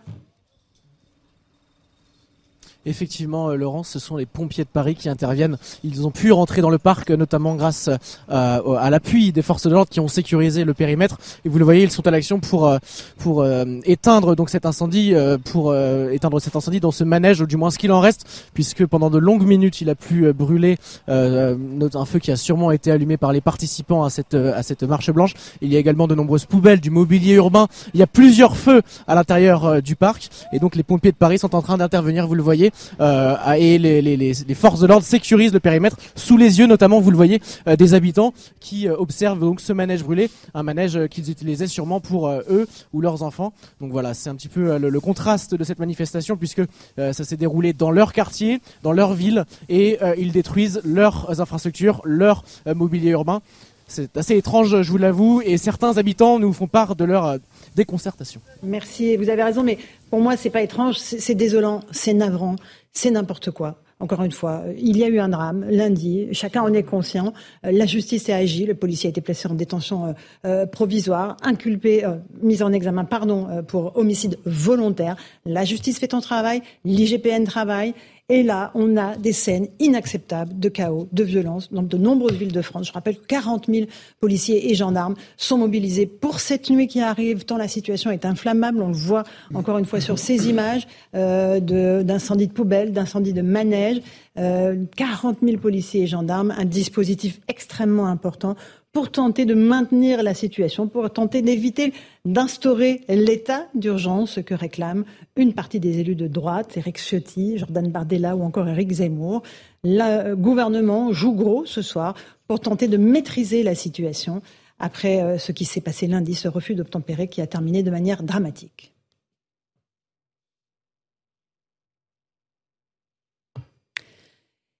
Effectivement, euh, Laurence, ce sont les pompiers de Paris qui interviennent. Ils ont pu rentrer dans le parc, notamment grâce euh, à l'appui des forces de l'ordre qui ont sécurisé le périmètre. Et vous le voyez, ils sont à l'action pour euh, pour éteindre donc cet incendie, pour éteindre cet incendie dans ce manège, ou du moins ce qu'il en reste, puisque pendant de longues minutes, il a pu brûler un feu qui a sûrement été allumé par les participants à cette à cette marche blanche. Il y a également de nombreuses poubelles, du mobilier urbain. Il y a plusieurs feux à l'intérieur du parc, et donc les pompiers de Paris sont en train d'intervenir. Vous le voyez euh, et les, forces de l'ordre sécurisent le périmètre sous les yeux notamment, vous le voyez, euh, des habitants qui euh, observent donc ce manège brûlé, un manège qu'ils utilisaient sûrement pour eux ou leurs enfants. Donc voilà, c'est un petit peu le, contraste de cette manifestation puisque ça s'est déroulé dans leur quartier, dans leur ville et ils détruisent leurs infrastructures, leur mobilier urbain. C'est assez étrange, je vous l'avoue, et certains habitants nous font part de leur déconcertation. Merci, vous avez raison, mais pour moi, c'est pas étrange, c'est désolant, c'est navrant, c'est n'importe quoi. Encore une fois, il y a eu un drame lundi, chacun en est conscient. La justice a agi, le policier a été placé en détention euh, euh, provisoire, inculpé, euh, mis en examen, pardon, pour homicide volontaire. La justice fait son travail, l'IGPN travaille, et là, on a des scènes inacceptables de chaos, de violence dans de nombreuses villes de France. Je rappelle que 40 000 policiers et gendarmes sont mobilisés pour cette nuit qui arrive, tant la situation est inflammable. On le voit encore une fois sur ces images euh, d'incendies de, poubelles, d'incendies de manèges. Euh, 40 000 policiers et gendarmes, un dispositif extrêmement important pour tenter de maintenir la situation, pour tenter d'éviter d'instaurer l'état d'urgence que réclament une partie des élus de droite, Eric Ciotti, Jordan Bardella ou encore Eric Zemmour. Le gouvernement joue gros ce soir pour tenter de maîtriser la situation après euh, ce qui s'est passé lundi, ce refus d'obtempérer qui a terminé de manière dramatique.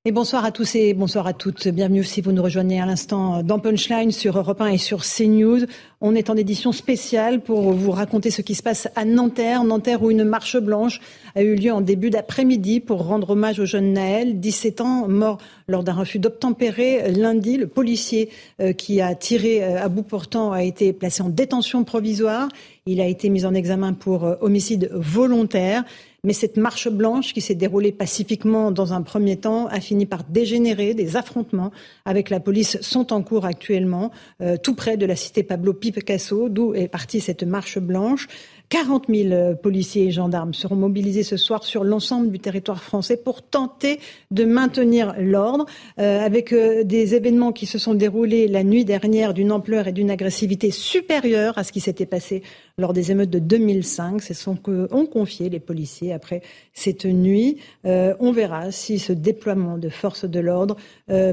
Et bonsoir à tous et bonsoir à toutes. Bienvenue si vous nous rejoignez à l'instant dans Punchline sur Europe 1 et sur CNews. On est en édition spéciale pour vous raconter ce qui se passe à Nanterre. Nanterre où une marche blanche a eu lieu en début d'après-midi pour rendre hommage au jeune Naël, 17 ans, mort lors d'un refus d'obtempérer lundi. Le policier euh, qui a tiré euh, à bout portant a été placé en détention provisoire. Il a été mis en examen pour euh, homicide volontaire. Mais cette marche blanche qui s'est déroulée pacifiquement dans un premier temps a fini par dégénérer. Des affrontements avec la police sont en cours actuellement, euh, tout près de la cité Pablo Picasso, d'où est partie cette marche blanche. 40 000 euh, policiers et gendarmes seront mobilisés ce soir sur l'ensemble du territoire français pour tenter de maintenir l'ordre, euh, avec euh, des événements qui se sont déroulés la nuit dernière d'une ampleur et d'une agressivité supérieure à ce qui s'était passé lors des émeutes de 2005. C'est ce qu'ont confié les policiers après cette nuit. on verra si ce déploiement de forces de l'ordre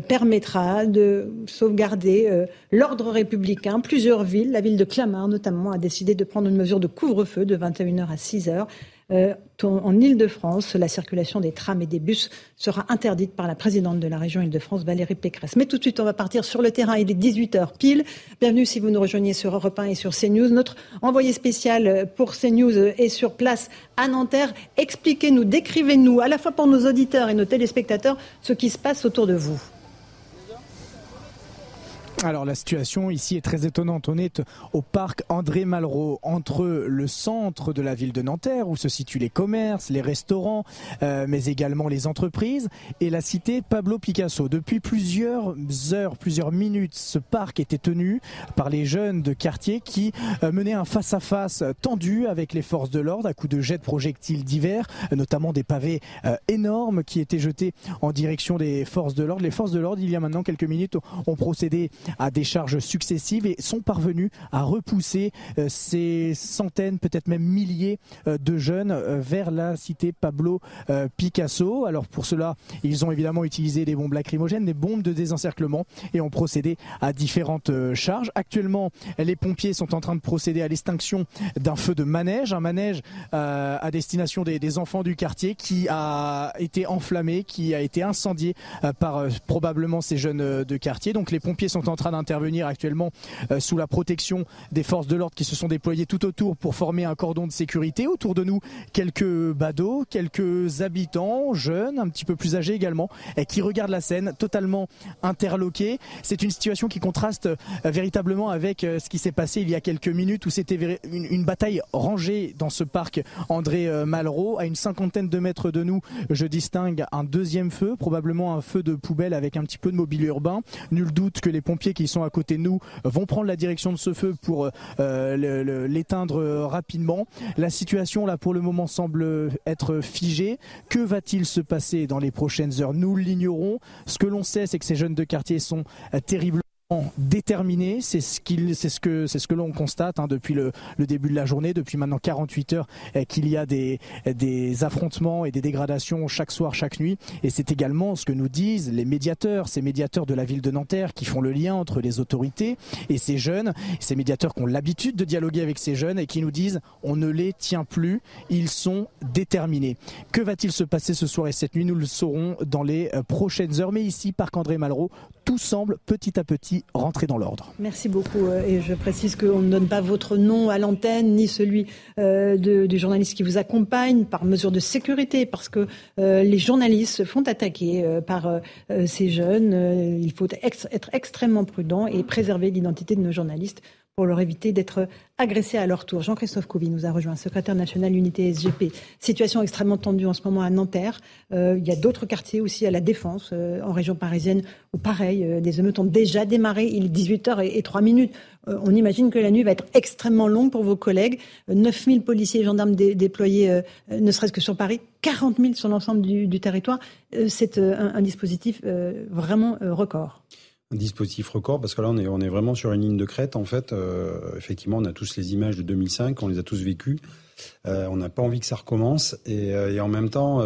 permettra de sauvegarder l'ordre républicain. Plusieurs villes, la ville de Clamart notamment, a décidé de prendre une mesure de couvre feu de 21h à 6h. Euh, en Ile-de-France, la circulation des trams et des bus sera interdite par la présidente de la région Ile-de-France, Valérie Pécresse. Mais tout de suite, on va partir sur le terrain. Il est 18h pile. Bienvenue si vous nous rejoignez sur Europe 1 et sur CNews. Notre envoyé spécial pour CNews est sur place à Nanterre. Expliquez-nous, décrivez-nous, à la fois pour nos auditeurs et nos téléspectateurs, ce qui se passe autour de vous. Alors la situation ici est très étonnante. On est au parc André Malraux, entre le centre de la ville de Nanterre, où se situent les commerces, les restaurants, euh, mais également les entreprises, et la cité Pablo Picasso. Depuis plusieurs heures, plusieurs minutes, ce parc était tenu par les jeunes de quartier qui euh, menaient un face-à-face tendu avec les forces de l'ordre à coups de jets de projectiles divers, notamment des pavés euh, énormes qui étaient jetés en direction des forces de l'ordre. Les forces de l'ordre, il y a maintenant quelques minutes, ont procédé à des charges successives et sont parvenus à repousser euh, ces centaines, peut-être même milliers euh, de jeunes euh, vers la cité Pablo Picasso. Alors pour cela, ils ont évidemment utilisé des bombes lacrymogènes, des bombes de désencerclement et ont procédé à différentes charges. Actuellement, les pompiers sont en train de procéder à l'extinction d'un feu de manège, un manège à destination des, enfants du quartier qui a été enflammé, qui a été incendié par probablement ces jeunes de quartier. Donc les pompiers sont en train d'intervenir actuellement euh, sous la protection des forces de l'ordre qui se sont déployées tout autour pour former un cordon de sécurité. Autour de nous, quelques badauds, quelques habitants, jeunes, un petit peu plus âgés également, qui regardent la scène totalement interloqués. C'est une situation qui contraste euh, véritablement avec euh, ce qui s'est passé il y a quelques minutes où c'était une, bataille rangée dans ce parc André Malraux. À une cinquantaine de mètres de nous, je distingue un deuxième feu, probablement un feu de poubelle avec un petit peu de mobilier urbain. Nul doute que les pompiers qui sont à côté de nous vont prendre la direction de ce feu pour euh, l'éteindre rapidement. La situation là pour le moment semble être figée. Que va-t-il se passer dans les prochaines heures? Nous l'ignorons. Ce que l'on sait, c'est que ces jeunes de quartier sont terribles déterminé. C'est ce c'est ce que, que l'on constate hein, depuis le, début de la journée, depuis maintenant 48 heures, eh, qu'il y a des, des affrontements et des dégradations chaque soir, chaque nuit. Et c'est également ce que nous disent les médiateurs, ces médiateurs de la ville de Nanterre qui font le lien entre les autorités et ces jeunes, ces médiateurs qui ont l'habitude de dialoguer avec ces jeunes et qui nous disent on ne les tient plus, ils sont déterminés. Que va-t-il se passer ce soir et cette nuit? Nous le saurons dans les euh, prochaines heures. Mais ici, Parc André Malraux, tout semble petit à petit rentrer dans l'ordre. Merci beaucoup. Euh, et je précise qu'on ne donne pas votre nom à l'antenne, ni celui euh, du journaliste qui vous accompagne, par mesure de sécurité, parce que euh, les journalistes se font attaquer par ces jeunes. il faut être extrêmement prudent et préserver l'identité de nos journalistes pour leur éviter d'être agressés à leur tour. Jean-Christophe Couvi nous a rejoint, secrétaire national unité SGP. Situation extrêmement tendue en ce moment à Nanterre. Euh, il y a d'autres quartiers aussi à la Défense, euh, en région parisienne, où pareil, euh, des émeutes ont déjà démarré. Il est 18h et, 3 minutes. on imagine que la nuit va être extrêmement longue pour vos collègues. 9000 policiers et gendarmes déployés, ne serait-ce que sur Paris, 40 000 sur l'ensemble du, territoire. C'est un, un, dispositif vraiment record dispositif record parce que là on est vraiment sur une ligne de crête en fait. Euh, effectivement, on a tous les images de 2005, on les a tous vécues. Euh, on n'a pas envie que ça recommence et, euh, en même temps,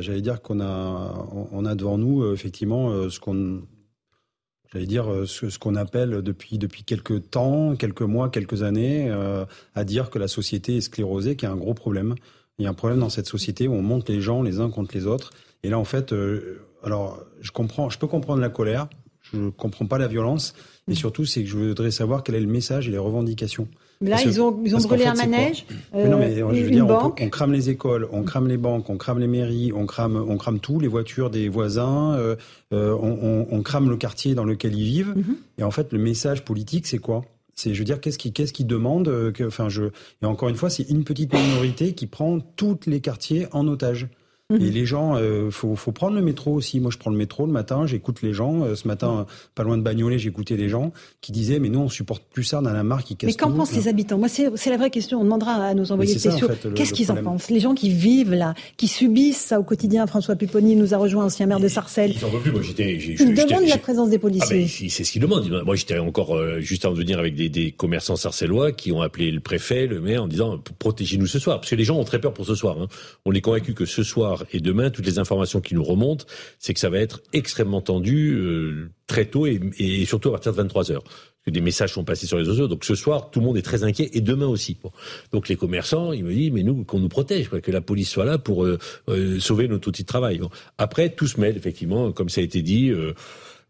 j'allais dire qu'on a on a devant nous effectivement ce qu'on j'allais dire ce qu'on appelle depuis depuis quelques temps, quelques mois, quelques années, à dire que la société est sclérosée, qu'il y a un gros problème. Il y a un problème dans cette société où on monte les gens les uns contre les autres. Et là, en fait, alors je comprends, je peux comprendre la colère. Je ne comprends pas la violence. Et mm. surtout, c'est que je voudrais savoir quel est le message et les revendications. là, ils ont, ils ont brûlé un manège, euh, non, mais, je veux dire, on, on, crame les écoles, on crame les banques, on crame les mairies, on crame, on crame tout, les voitures des voisins, euh, euh, on, on, crame le quartier dans lequel ils vivent. Mm-hmm. Et en fait, le message politique, c'est quoi? C'est, je veux dire, qu'est-ce qui, qu'est-ce qui demande euh, que, enfin, je, et encore une fois, c'est une petite minorité qui prend tous les quartiers en otage. Et mhm. les gens, euh, faut, faut prendre le métro aussi. Moi, je prends le métro le matin, j'écoute les gens. Euh, ce matin, pas loin de Bagnolet, j'écoutais les gens qui disaient, mais nous, on supporte plus ça dans la marque qui casse Mais qu'en pensent les habitants? Moi, c'est la vraie question. On demandera à nos envoyés spéciaux. Qu'est-ce qu'ils en pensent Les gens qui vivent là, qui subissent ça au quotidien. François Pupponi nous a rejoint, ancien maire de Sarcelles. Ils en veulent plus. Moi, j'étais. Ils demandent la présence des policiers. Ah ben, c'est ce qu'ils demandent. Moi, j'étais encore euh, juste avant de venir avec des, des, commerçants sarcellois qui ont appelé le préfet, le maire, en disant protégez-nous ce soir, parce que les gens ont très peur pour ce soir. Hein. On est convaincu que ce soir et demain, toutes les informations qui nous remontent, c'est que ça va être extrêmement tendu euh, très tôt et, surtout à partir de 23 heures. Des messages sont passés sur les réseaux. Donc ce soir, tout le monde est très inquiet et demain aussi. Donc les commerçants, ils me disent, mais nous, qu'on nous protège, que la police soit là pour euh, euh, sauver notre outil de travail. Après, tout se mêle, effectivement, comme ça a été dit.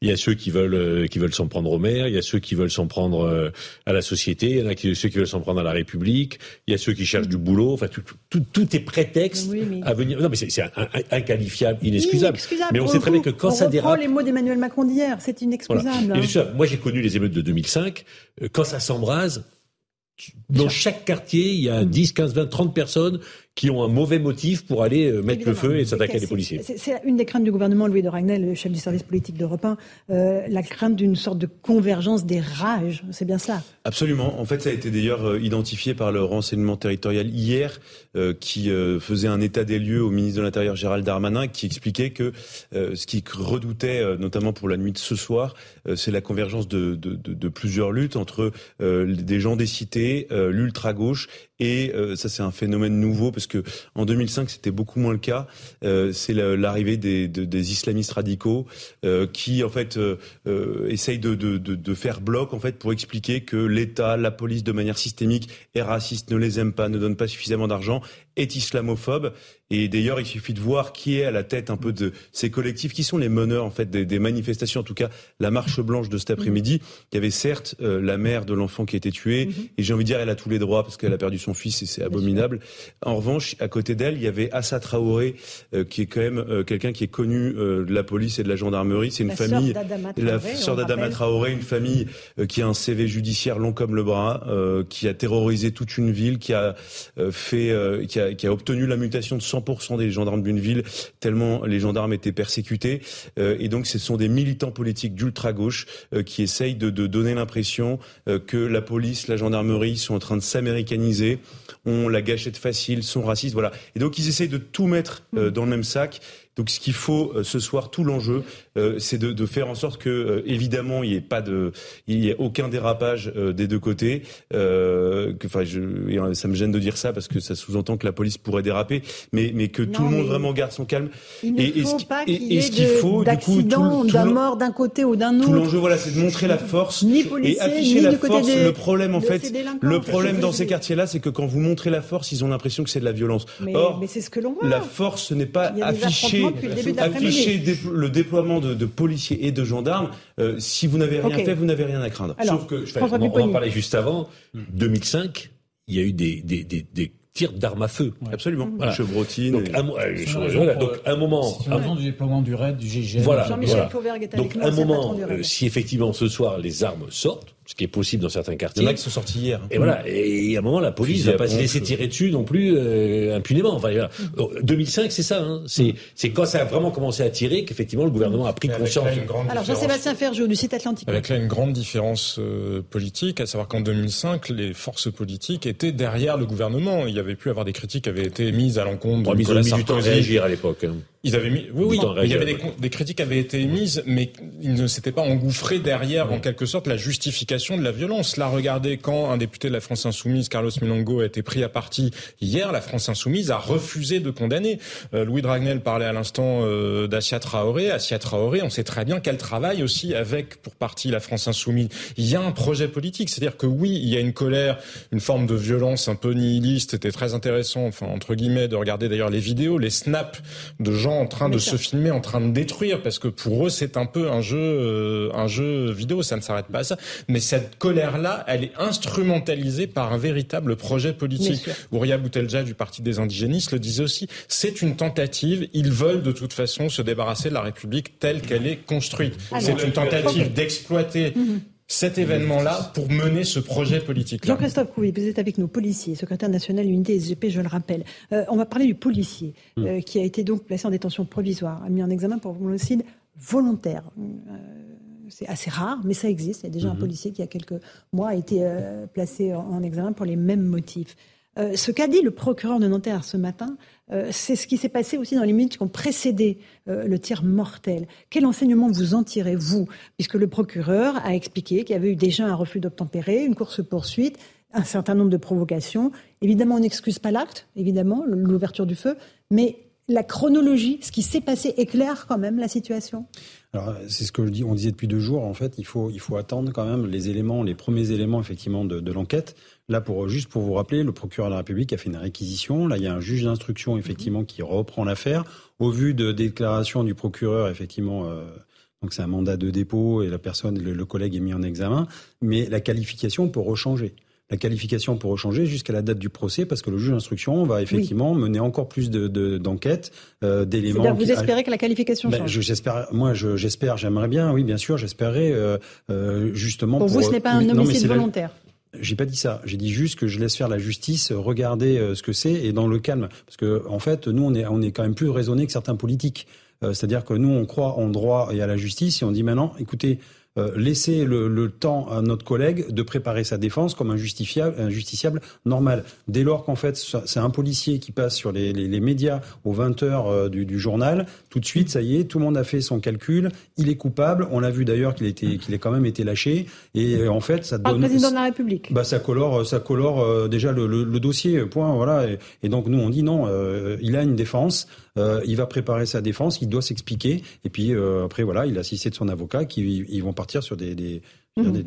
Il y a ceux qui veulent euh, qui veulent s'en prendre au maire, il y a ceux qui veulent s'en prendre euh, à la société, il y en a qui, ceux qui veulent s'en prendre à la République, il y a ceux qui cherchent du boulot. Enfin, tout, tout, tout est prétexte à venir. Non, mais c'est inqualifiable, inexcusable. Mais on sait très bien que quand on ça dérape. les mots d'Emmanuel Macron d'hier, c'est inexcusable. Hein. Moi, j'ai connu les émeutes de 2005. Euh, quand ça s'embrase, dans chaque quartier, il y a 10, 15, 20, 30 personnes qui ont un mauvais motif pour aller euh, mettre le feu et s'attaquer à des policiers. C'est une des craintes du gouvernement, Louis de Ragnel, le chef du service politique d'Europe 1, euh, la crainte d'une sorte de convergence des rages. C'est bien cela Absolument. En fait, ça a été d'ailleurs euh, identifié par le renseignement territorial hier, qui faisait un état des lieux au ministre de l'Intérieur Gérald Darmanin, qui expliquait que ce qu'il redoutait, notamment pour la nuit de ce soir, c'est la convergence de, de, de, de, plusieurs luttes entre des gens des cités, l'ultra-gauche et euh, ça, c'est un phénomène nouveau parce que en 2005, c'était beaucoup moins le cas. Euh, c'est l'arrivée des, islamistes radicaux euh, qui, en fait, essayent de, de, de, faire bloc, en fait, pour expliquer que l'État, la police, de manière systémique, est raciste, ne les aime pas, ne donne pas suffisamment d'argent, est islamophobe. Et d'ailleurs, il suffit de voir qui est à la tête un peu de ces collectifs, qui sont les meneurs en fait des, manifestations, en tout cas la marche blanche de cet après-midi. Il y avait certes la mère de l'enfant qui a été tué, mm-hmm. et j'ai envie de dire, elle a tous les droits parce qu'elle a perdu son fils et c'est abominable. En revanche, à côté d'elle, il y avait Assa Traoré, euh, qui est quand même euh, quelqu'un qui est connu euh, de la police et de la gendarmerie. C'est une famille, la sœur d'Adama Traoré, une famille qui a un CV judiciaire long comme le bras, qui a terrorisé toute une ville, qui a fait, qui a, qui a obtenu la mutation de 100% des gendarmes d'une ville, tellement les gendarmes étaient persécutés. et donc, ce sont des militants politiques d'ultra gauche qui essayent de, de donner l'impression que la police, la gendarmerie sont en train de s'américaniser ont la gâchette facile, sont racistes, voilà. Et donc ils essayent de tout mettre euh, dans le même sac. Donc ce qu'il faut euh, ce soir, tout l'enjeu, euh, c'est de, de, faire en sorte que, euh, évidemment, il n'y ait pas de, il y ait aucun dérapage euh, des deux côtés. Enfin, je, ça me gêne de dire ça parce que ça sous-entend que la police pourrait déraper, mais, mais que tout le monde vraiment garde son calme. Il ne et, faut pas qu'il y ait d'accident, d'un mort d'un côté ou d'un autre. Tout l'enjeu, voilà, c'est de montrer la force et afficher la force. le problème, en fait, le problème dans ces quartiers-là, c'est que quand vous montrez la force, ils ont l'impression que c'est de la violence. Mais, Or, mais c'est ce que l'on voit. La force, ce n'est pas afficher, afficher le déploiement de, policiers et de gendarmes. Euh, si vous n'avez rien fait, vous n'avez rien à craindre. Sauf que, je on, en parlait juste avant, 2005, il y a eu des, des, des, des tirs d'armes à feu. Absolument. Voilà. Chevrotine. Donc, un, voilà, donc, un moment. Avant du déploiement du RAID, du GGN. Voilà. Donc, un moment, euh, si effectivement ce soir les armes sortent, ce qui est possible dans certains quartiers. Il y en a qui sont sortis hier. Et voilà. Et à un moment, la police ne va pas se laisser tirer dessus non plus euh, impunément. Enfin, 2005, c'est ça. Hein. C'est c'est quand ça a vraiment commencé à tirer qu'effectivement le gouvernement a pris conscience. Alors Jean-Sébastien Ferjou du site Atlantique. Avec là une grande différence euh, politique, à savoir qu'en 2005, les forces politiques étaient derrière le gouvernement. Il y avait pu avoir des critiques qui avaient été mises à l'encontre de Nicolas Sarkozy. réagir à l'époque. Ils avaient mis, oui, oui, il y avait des, des, critiques avaient été émises, mais ils ne s'étaient pas engouffrés derrière, en quelque sorte, la justification de la violence. Là, regardez, quand un député de la France Insoumise, Carlos Milongo, a été pris à partie hier, la France Insoumise a refusé de condamner. Euh, Louis Dragnel parlait à l'instant euh, d'Asia Traoré. Asia Traoré, on sait très bien qu'elle travaille aussi avec, pour partie, la France Insoumise. Il y a un projet politique, c'est-à-dire que oui, il y a une colère, une forme de violence un peu nihiliste. C'était très intéressant, enfin, entre guillemets, de regarder d'ailleurs les vidéos, les snaps de gens en train de se filmer, en train de détruire, parce que pour eux c'est un peu un jeu, euh, un jeu vidéo, ça ne s'arrête pas à ça. Mais cette colère-là, elle est instrumentalisée par un véritable projet politique. Ouria Boutelja du Parti des indigénistes le disait aussi. C'est une tentative. Ils veulent de toute façon se débarrasser de la République telle qu'elle est construite. C'est une tentative d'exploiter. Cet événement-là pour mener ce projet politique. Jean-Christophe Couvi, vous êtes avec nous, policier, secrétaire national unité SGP, je le rappelle. Euh, on va parler du policier hmm. euh, qui a été donc placé en détention provisoire, mis en examen pour homicide volontaire. Euh, c'est assez rare, mais ça existe. Il y a déjà un hmm. policier qui, il y a quelques mois, a été placé en examen pour les mêmes motifs. Euh, ce qu'a dit le procureur de Nanterre ce matin, euh, c'est ce qui s'est passé aussi dans les minutes qui ont précédé euh, le tir mortel. Quel enseignement vous en tirez, vous? Puisque le procureur a expliqué qu'il y avait eu déjà un refus d'obtempérer, une course-poursuite, un certain nombre de provocations. Évidemment, on n'excuse pas l'acte, évidemment, l'ouverture du feu, mais la chronologie, ce qui s'est passé éclaire quand même la situation c'est ce que je dis, on disait depuis deux jours. En fait, il faut, il faut attendre quand même les éléments, les premiers éléments effectivement de, l'enquête. Là, pour juste pour vous rappeler, le procureur de la République a fait une réquisition. Là, il y a un juge d'instruction effectivement qui reprend l'affaire. Au vu de déclarations du procureur, effectivement, euh, donc c'est un mandat de dépôt et la personne, le, collègue est mis en examen, mais la qualification peut rechanger la qualification pour changer jusqu'à la date du procès parce que le juge d'instruction va effectivement mener encore plus de, d'enquêtes, euh, d'éléments. Vous espérez que la qualification ben, change J'espère, moi, j'espère, j'aimerais bien, oui, bien sûr, j'espérais euh, euh, justement. Pour, vous, ce n'est pas un homicide volontaire. J'ai pas dit ça. J'ai dit juste que je laisse faire la justice, regarder ce que c'est et dans le calme, parce que en fait, nous, on est, on est quand même plus raisonnés que certains politiques. C'est-à-dire que nous, on croit en droit et à la justice, et on dit maintenant, écoutez, laisser le, temps à notre collègue de préparer sa défense comme un, justifiable, un justiciable normal. Dès lors qu'en fait c'est un policier qui passe sur les, médias aux 20 heures euh, du, journal, tout de suite ça y est, tout le monde a fait son calcul, il est coupable. On l'a vu d'ailleurs qu'il était qu'il a quand même été lâché et euh, en fait ça donne. le président de la République. Bah ça colore ça colore déjà le, dossier point voilà et, donc nous on dit non il a une défense. Euh, il va préparer sa défense, il doit s'expliquer, et puis euh, après voilà, il a assisté de son avocat qui ils vont partir sur des, des mhm.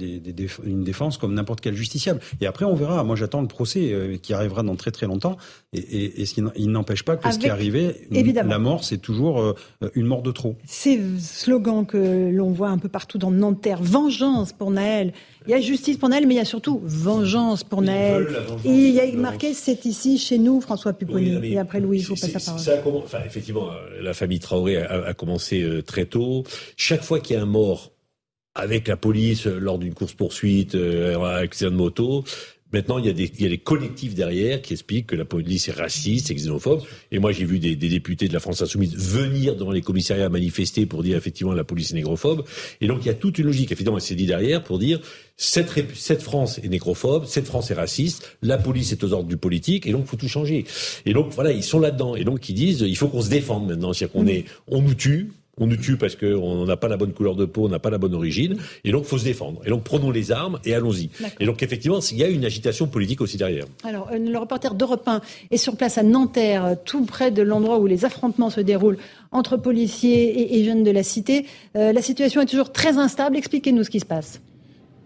une défense comme n'importe quel justiciable. Et après, on verra. Moi, j'attends le procès euh, qui arrivera dans très très longtemps. Et, et, et il n'empêche pas que ce qui est arrivé, la mort, c'est toujours une mort de trop. Ces slogans que l'on voit un peu partout dans Nanterre, vengeance pour Naël, il y a justice pour Naël, mais il y a surtout vengeance pour Naël. Et il y a marqué c'est ici, chez nous, François Pupponi. et après, Louis, je vous passe la parole. enfin, effectivement, euh, la famille Traoré a, commencé euh, très tôt. Chaque fois qu'il y a un mort avec la police euh, lors d'une course-poursuite, un accident de moto, Maintenant, il y, a des, il y a des collectifs derrière qui expliquent que la police est raciste, est xénophobe. Et moi, j'ai vu des, des, députés de la France insoumise venir dans les commissariats manifester pour dire effectivement la police est négrophobe. Et donc, il y a toute une logique, effectivement, c'est dit derrière pour dire cette, cette France est négrophobe, cette France est raciste, la police est aux ordres du politique, et donc il faut tout changer. Et donc voilà, ils sont là-dedans. Et donc ils disent, il faut qu'on se défende maintenant. C'est-à-dire qu'on est, on nous tue, on nous tue parce qu'on n'a pas la bonne couleur de peau, on n'a pas la bonne origine, et donc faut se défendre. Et donc prenons les armes et allons-y. Et donc effectivement, il y a une agitation politique aussi derrière. Alors, euh, le reporter d'Europe 1 est sur place à Nanterre, euh, tout près de l'endroit où les affrontements se déroulent entre policiers et, jeunes de la cité. Euh, la situation est toujours très instable. Expliquez-nous ce qui se passe.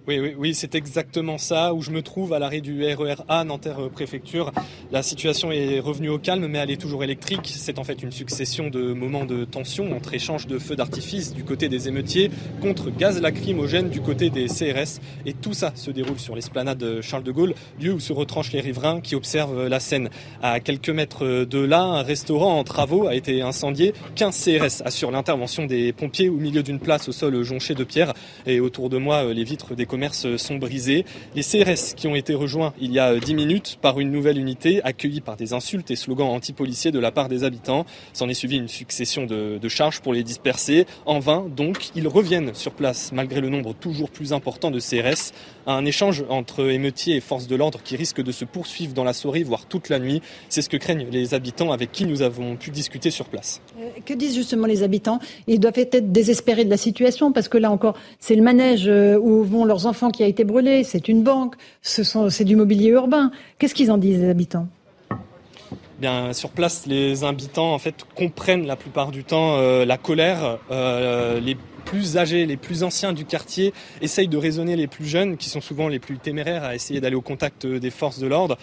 Oui, oui, oui c'est exactement ça où je me trouve à l'arrêt du RER A Nanterre euh, Préfecture. La situation est revenue au calme, mais elle est toujours électrique. C'est en fait une succession de moments de tension entre échanges de feux d'artifice du côté des émeutiers contre gaz lacrymogène du côté des CRS. Et tout ça se déroule sur l'esplanade Charles de Gaulle, lieu où se retranchent les riverains qui observent la scène. À quelques mètres de là, un restaurant en travaux a été incendié. 15 CRS assurent l'intervention des pompiers au milieu d'une place au sol jonché de pierre. Et autour de moi, les vitres des commerces sont brisés. Les CRS qui ont été rejoints il y a 10 minutes par une nouvelle unité accueillie par des insultes et slogans anti-policiers de la part des habitants. S'en est suivi une succession de, de charges pour les disperser. En vain, donc, ils reviennent sur place malgré le nombre toujours plus important de CRS. Un échange entre émeutiers et forces de l'ordre qui risque de se poursuivre dans la soirée, voire toute la nuit. C'est ce que craignent les habitants avec qui nous avons pu discuter sur place. Euh, que disent justement les habitants? Ils doivent être désespérés de la situation parce que là encore, c'est le manège euh, où vont leurs enfants qui a été brûlé, c'est une banque, c'est du mobilier urbain. Qu'est-ce qu'ils en disent, les habitants? Bien, sur place, les habitants en fait comprennent la plupart du temps euh, la colère, plus âgés, les plus anciens du quartier essayent de raisonner les plus jeunes, qui sont souvent les plus téméraires à essayer d'aller au contact des forces de l'ordre.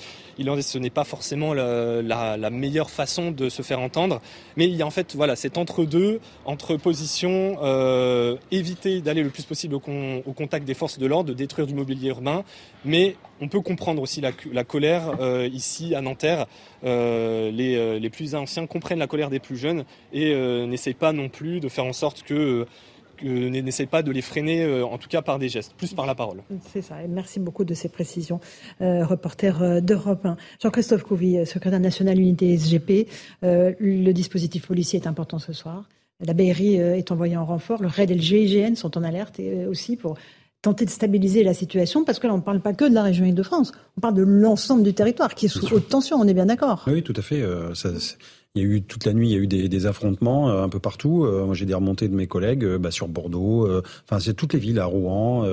Ce n'est pas forcément la, meilleure façon de se faire entendre, mais il y a en fait voilà cet entre-deux, entre position, euh, éviter d'aller le plus possible au, contact des forces de l'ordre, de détruire du mobilier urbain, mais on peut comprendre aussi la, colère euh, ici à Nanterre. Euh, les, les, plus anciens comprennent la colère des plus jeunes et n'essayent pas non plus de faire en sorte que n'essaie pas de les freiner, euh, en tout cas par des gestes, plus par la parole. C'est ça. Et merci beaucoup de ces précisions, euh, reporter euh, d'Europe 1. Jean-Christophe Couvi, secrétaire national unité SGP. le dispositif policier est important ce soir. La BRI est envoyée en renfort. Le RAID et le GIGN sont en alerte aussi pour tenter de stabiliser la situation, parce que là, on ne parle pas que de la région Île-de-France, on parle de l'ensemble du territoire qui est sous haute tension, on est bien d'accord. Oui, tout à fait. ça, il y a eu toute la nuit, il y a eu des, des affrontements euh, un peu partout. Euh, moi, j'ai des remontées de mes collègues euh, bah, sur Bordeaux. Enfin, c'est toutes les villes à Rouen.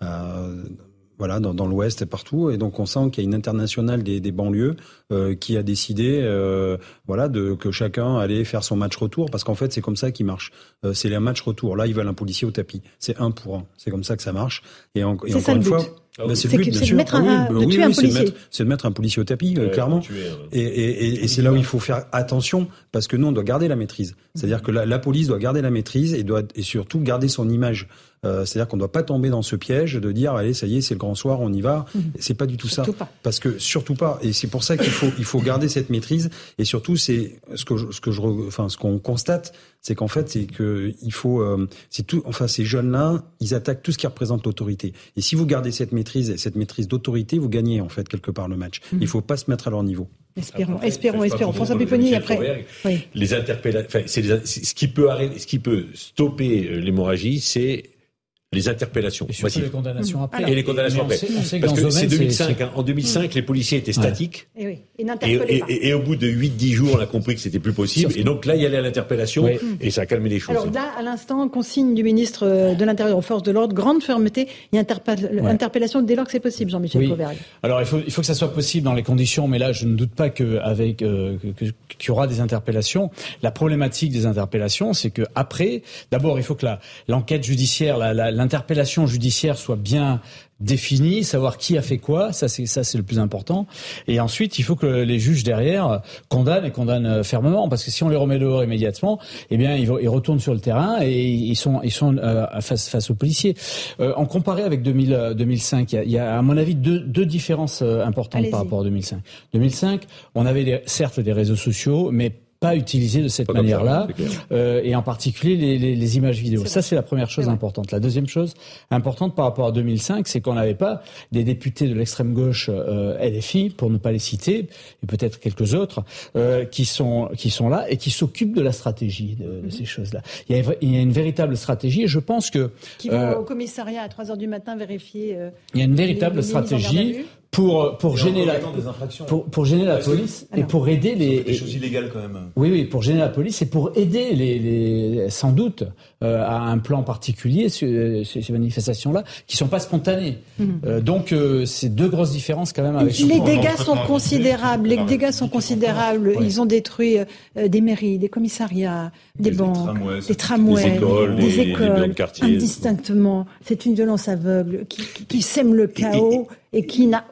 À, voilà, dans, dans l'Ouest et partout. Et donc on sent qu'il y a une internationale des, des banlieues euh, qui a décidé, euh, voilà, de que chacun allait faire son match retour, parce qu'en fait c'est comme ça qui marche. Euh, c'est les matchs retour. Là ils veulent un policier au tapis. C'est un pour un. C'est comme ça que ça marche. Et, en, et encore une fois, Ah c'est le but, bien sûr. Mettre un, oui, oui, c'est de, mettre un policier au tapis, clairement. et, et, et c'est là où il faut faire attention, parce que nous, on doit garder la maîtrise. C'est-à-dire que la, la, police doit garder la maîtrise et doit et surtout garder son image. Euh, C'est-à-dire qu'on ne doit pas tomber dans ce piège de dire allez ça y est c'est le grand soir on y va. Mmh. C'est pas du tout surtout ça. Pas. Parce que surtout pas. Et c'est pour ça qu'il faut il faut garder cette maîtrise. Et surtout c'est ce que je, ce que je enfin ce qu'on constate c'est qu'en fait c'est que il faut euh, c'est tout enfin ces jeunes là ils attaquent tout ce qui représente l'autorité. Et si vous gardez cette maîtrise cette maîtrise d'autorité vous gagnez en fait quelque part le match. Mmh. Il faut pas se mettre à leur niveau. Espérons, espérons, espérons. François Pupponi, après. Oui. Les interpellations, enfin, ce qui peut arrêter, ce qui peut stopper euh, l'hémorragie, c'est les interpellations. Et les condamnations après. et les condamnations après. Parce que c'est 2005. Hein. En 2005, les policiers étaient statiques. Et, oui. et, et, au bout de 8-10 jours, on a compris que c'était plus possible. Et donc là, il y allait à l'interpellation et ça a calmé les choses. Alors là, à l'instant, consigne du ministre euh, de l'Intérieur aux forces de l'ordre, grande fermeté et interpellation dès lors que c'est possible, Jean-Michel oui. Alors il faut, il faut que ça soit possible dans les conditions, mais là, je ne doute pas qu'avec euh, qu'il y aura des interpellations. La problématique des interpellations, c'est que après, d'abord, il faut que l'enquête judiciaire, la, la l'interpellation judiciaire soit bien définie, savoir qui a fait quoi, ça c'est ça c'est le plus important. Et ensuite, il faut que les juges derrière condamnent et condamnent euh, fermement, parce que si on les remet dehors immédiatement, eh bien ils, ils retournent sur le terrain et ils sont ils sont euh, face face aux policiers. Euh, en comparé avec 2000, 2005, il y, a, il y, a, à mon avis deux, deux différences euh, importantes par rapport à 2005. 2005, on avait des, certes des réseaux sociaux, mais pas utilisé de cette manière-là, euh, et en particulier les, les, les images vidéo. Ça, c'est la première chose importante. La deuxième chose importante par rapport à 2005, c'est qu'on n'avait pas des députés de l'extrême gauche euh, LFI, pour ne pas les citer, et peut-être quelques autres, euh, qui sont qui sont là et qui s'occupent de la stratégie de, de mhm. ces choses-là. Il, il y, a, une véritable stratégie, et je pense que qui vont au commissariat à 3 heures du matin vérifier. Euh, il y a une véritable stratégie pour pour gêner la pour, pour gêner la police et pour aider les des choses illégales quand même. Oui oui pour gêner la police et pour aider les, les sans doute euh, à un plan particulier ces, ces manifestations là qui sont pas spontanées. Mmh. Euh, donc euh, c'est deux grosses différences quand même avec. Les dégâts sont considérables. Les dégâts sont considérables. Ils ont détruit euh, des mairies, des commissariats, des, des banques, tramways, des tramways, des écoles, des écoles les, les indistinctement. C'est une violence aveugle qui, qui, qui sème le chaos et, et, et qui n'a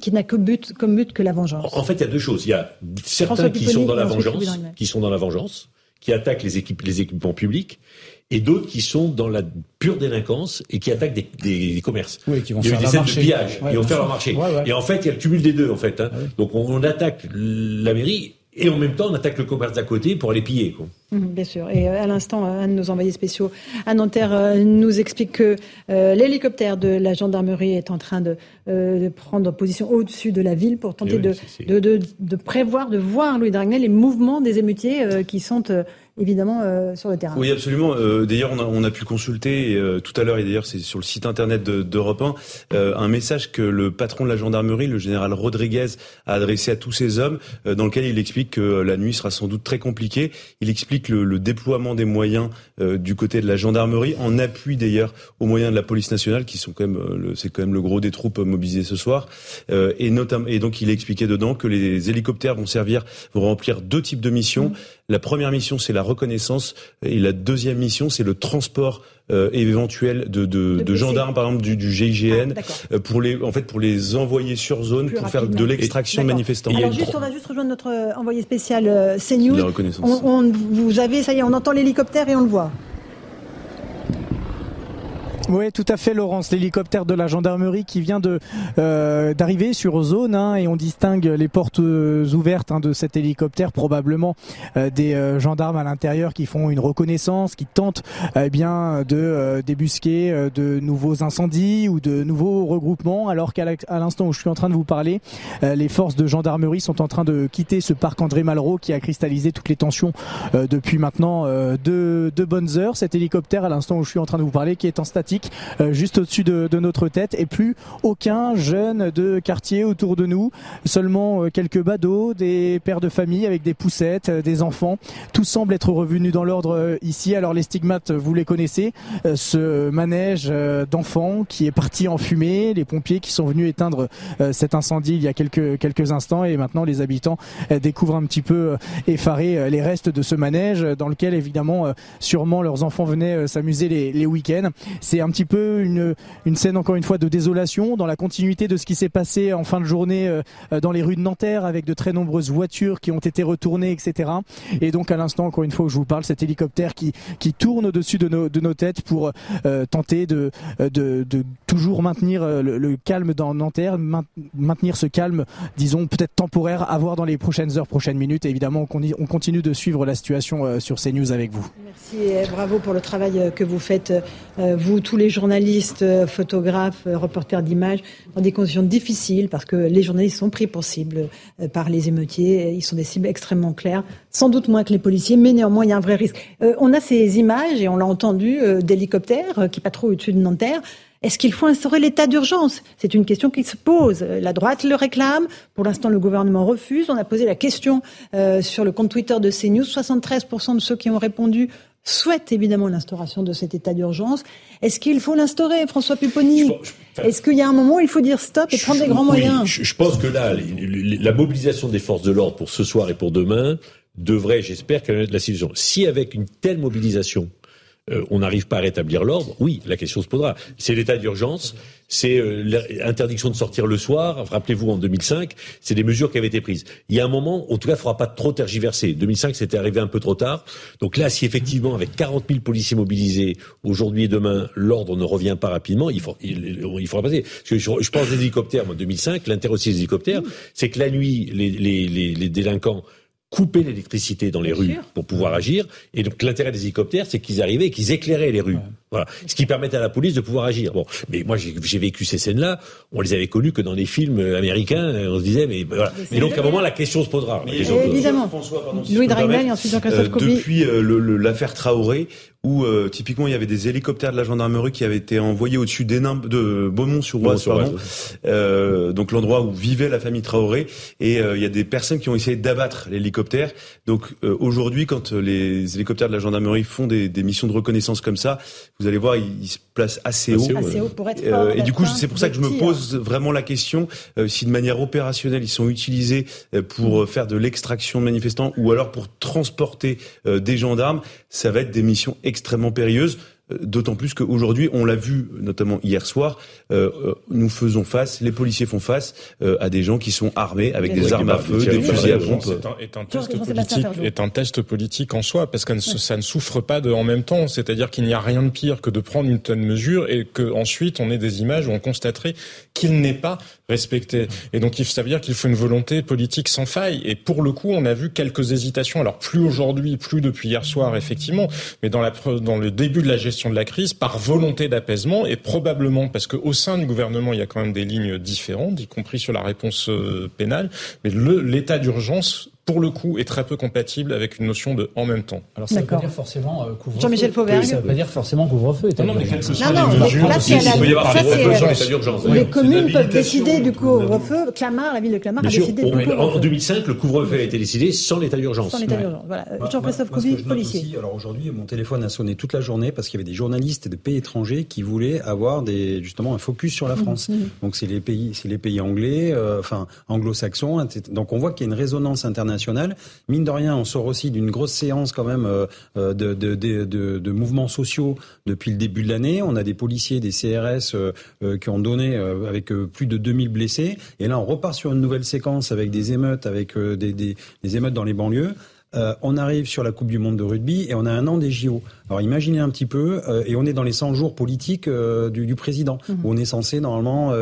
qui n'a que but, comme but que la vengeance. En fait, il y a deux choses. Il y a certains qui sont dans la vengeance, qui sont dans la vengeance, qui attaquent les, équipes, les équipements publics, et d'autres qui sont dans la pure délinquance et qui attaquent des, des, des commerces. Oui, qui vont il y a faire des scènes de pillage, ouais, ils vont faire leur marché. Ouais, ouais. Et en fait, il y a le cumul des deux, en fait. Hein. Donc on, on attaque la mairie et en même temps, on attaque le commerce d'à côté pour les piller. Quoi. Mmh, bien sûr. Et euh, à l'instant, un de nos envoyés spéciaux à Nanterre euh, nous explique que euh, l'hélicoptère de la gendarmerie est en train de, euh, de prendre position au-dessus de la ville pour tenter oui, de, de, de, de, prévoir, de voir, Louis Dragnel, les mouvements des émeutiers euh, qui sont évidemment euh, sur le terrain. Oui, absolument. Euh, d'ailleurs, on a, on a, pu consulter euh, tout à l'heure, et d'ailleurs c'est sur le site internet d'Europe de, 1, un message que le patron de la gendarmerie, le général Rodriguez, a adressé à tous ces hommes, dans lequel il explique que la nuit sera sans doute très compliquée. Il explique le, le déploiement des moyens du côté de la gendarmerie, en appui d'ailleurs aux moyens de la police nationale, qui sont quand même, c'est quand même le gros des troupes mobilisées ce soir. et, notamment, et donc il a expliqué dedans que les hélicoptères vont servir, vont remplir deux types de missions. Mmh. La première mission, c'est la reconnaissance, et la deuxième mission, c'est le transport euh, éventuel de, de, de gendarmes, par exemple du, du GIGN, ah, pour les, en fait, pour les envoyer sur zone Plus pour rapidement. faire de l'extraction de manifestants. Alors juste, on va juste rejoindre notre envoyé spécial euh, CNews. On, on, vous avez, ça y est, on entend l'hélicoptère et on le voit. Oui, tout à fait, Laurence. L'hélicoptère de la gendarmerie qui vient de euh, d'arriver sur zone hein, et on distingue les portes euh, ouvertes hein, de cet hélicoptère, probablement euh, des euh, gendarmes à l'intérieur qui font une reconnaissance, qui tentent eh bien de euh, débusquer de nouveaux incendies ou de nouveaux regroupements. Alors qu'à l'instant où je suis en train de vous parler, les forces de gendarmerie sont en train de quitter ce parc André Malraux qui a cristallisé toutes les tensions depuis maintenant deux, deux bonnes heures. Cet hélicoptère, à l'instant où je suis en train de vous parler, qui est en statique euh, juste au-dessus de, notre tête et plus aucun jeune de quartier autour de nous, seulement euh, quelques badauds, des pères de famille avec des poussettes, euh, des enfants. Tout semble être revenu dans l'ordre ici. Alors les stigmates, vous les connaissez, ce manège d'enfants qui est parti en fumée, les pompiers qui sont venus éteindre cet incendie il y a quelques quelques instants et maintenant les habitants découvrent un petit peu effarés les restes de ce manège dans lequel évidemment sûrement leurs enfants venaient s'amuser les, les week-ends. C'est un petit peu une, scène encore une fois de désolation dans la continuité de ce qui s'est passé en fin de journée euh, dans les rues de Nanterre avec de très nombreuses voitures qui ont été retournées, etc. Et donc à l'instant, encore une fois, où je vous parle, cet hélicoptère qui, qui tourne au-dessus de nos, de nos têtes pour euh, tenter de, de, de, toujours maintenir euh, le, calme dans Nanterre, maintenir ce calme, disons peut-être temporaire, à voir dans les prochaines heures, prochaines minutes. Évidemment, on, on continue de suivre la situation sur CNews avec vous. Merci et bravo pour le travail que vous faites, vous, tous les journalistes, photographes, reporters d'images, dans des conditions difficiles parce que les journalistes sont pris pour cible euh, par les émeutiers. Ils sont des cibles extrêmement claires, sans doute moins que les policiers, mais néanmoins, il y a un vrai risque. Euh, on a ces images, et on l'a entendu, euh, d'hélicoptères qui patrouillent au-dessus de Nanterre. Est-ce qu'il faut instaurer l'état d'urgence? C'est une question qui se pose. La droite le réclame. Pour l'instant, le gouvernement refuse. On a posé la question sur le compte Twitter de CNews. 73% de ceux qui ont répondu souhaitent évidemment l'instauration de cet état d'urgence. Est-ce qu'il faut l'instaurer, François Pupponi? Est-ce qu'il y a un moment où il faut dire stop et prendre des grands moyens? je, pense que là, la mobilisation des forces de l'ordre pour ce soir et pour demain devrait, j'espère, connaître la situation. Si avec une telle mobilisation, euh, on n'arrive pas à rétablir l'ordre, oui, la question se posera. C'est l'état d'urgence, c'est euh, l'interdiction de sortir le soir. Rappelez-vous, en 2005, c'est des mesures qui avaient été prises. Il y a un moment, en tout cas, il ne faudra pas trop tergiverser. 2005, c'était arrivé un peu trop tard. Donc là, si effectivement, avec 40 000 policiers mobilisés, aujourd'hui et demain, l'ordre ne revient pas rapidement, il, faut, il, faudra passer. Parce que je, pense des hélicoptères, en 2005, l'intérêt aussi des hélicoptères, c'est que la nuit, les, les, les, les délinquants couper l'électricité dans les rues pour pouvoir agir. Et donc l'intérêt des hélicoptères, c'est qu'ils arrivaient et qu'ils éclairaient les rues. Voilà. Ce qui permettait à la police de pouvoir agir. Bon, mais moi j'ai vécu ces scènes-là. On les avait connues que dans les films américains. On se disait, mais voilà. Et donc à un moment la question se posera. évidemment. Louis Dragnel et ensuite Jean-Christophe euh, Depuis euh, l'affaire Traoré, où euh, typiquement il y avait des hélicoptères de la gendarmerie qui avaient été envoyés au-dessus de Beaumont-sur-Oise, pardon, euh, donc l'endroit où vivait la famille Traoré, et euh, il y a des personnes qui ont essayé d'abattre l'hélicoptère. Donc euh, aujourd'hui, quand les hélicoptères de la gendarmerie font des, des, missions de reconnaissance comme ça, vous allez voir, ils, se placent assez, haut. Assez haut pour être et du coup, c'est pour ça que je me pose vraiment la question si de manière opérationnelle ils sont utilisés pour mm. faire de l'extraction de manifestants ou alors pour transporter des gendarmes, ça va être des missions extrêmement périlleuse. Euh, d'autant plus qu'aujourd'hui, on l'a vu notamment hier soir, euh, euh, nous faisons face, les policiers font face à des gens qui sont armés avec des armes à feu, des fusils à pompe. Est un, test politique, est un test politique en soi, parce que ça ne souffre pas de en même temps. C'est-à-dire qu'il n'y a rien de pire que de prendre une telle mesure et qu'ensuite on ait des images où on constaterait qu'il n'est pas respecté. Et donc ça veut dire qu'il faut une volonté politique sans faille. Et pour le coup, on a vu quelques hésitations. Alors plus aujourd'hui, plus depuis hier soir, effectivement, mais dans, la, dans le début de la gestion de la crise par volonté d'apaisement et probablement parce qu'au sein du gouvernement, il y a quand même des lignes différentes, y compris sur la réponse euh, pénale. Mais l'état d'urgence pour le coup, est très peu compatible avec une notion de en même temps. Alors ça ne veut pas dire forcément euh, couvre-feu. Jean-Michel. Ça ne veut pas dire forcément couvre-feu. Non, non, mais quelles que soient non, les mesures, là, c'est la, Les communes peuvent décider du couvre-feu. Clamart, la ville de Clamart a décidé du couvre-feu. En 2005, le couvre-feu a été décidé sans l'état d'urgence. Sans l'état d'urgence, voilà. Jean-Christophe Couvi, policier. alors aujourd'hui, mon téléphone a sonné toute la journée parce qu'il y avait des journalistes de pays étrangers qui voulaient avoir des, justement un focus sur la France. Donc c'est les pays, c'est les pays anglais, euh, enfin anglo-saxons. Donc on voit qu'il y a une résonance internationale mine de rien, on sort aussi d'une grosse séance quand même euh, euh, de, mouvements sociaux depuis le début de l'année. On a des policiers, des CRS euh, qui ont donné avec plus de 2000 blessés. Et là, on repart sur une nouvelle séquence avec des émeutes, avec des émeutes dans les banlieues. On arrive sur la Coupe du Monde de rugby et on a un an des JO. Alors imaginez un petit peu, et on est dans les 100 jours politiques du, du, président, mmh. où on est censé normalement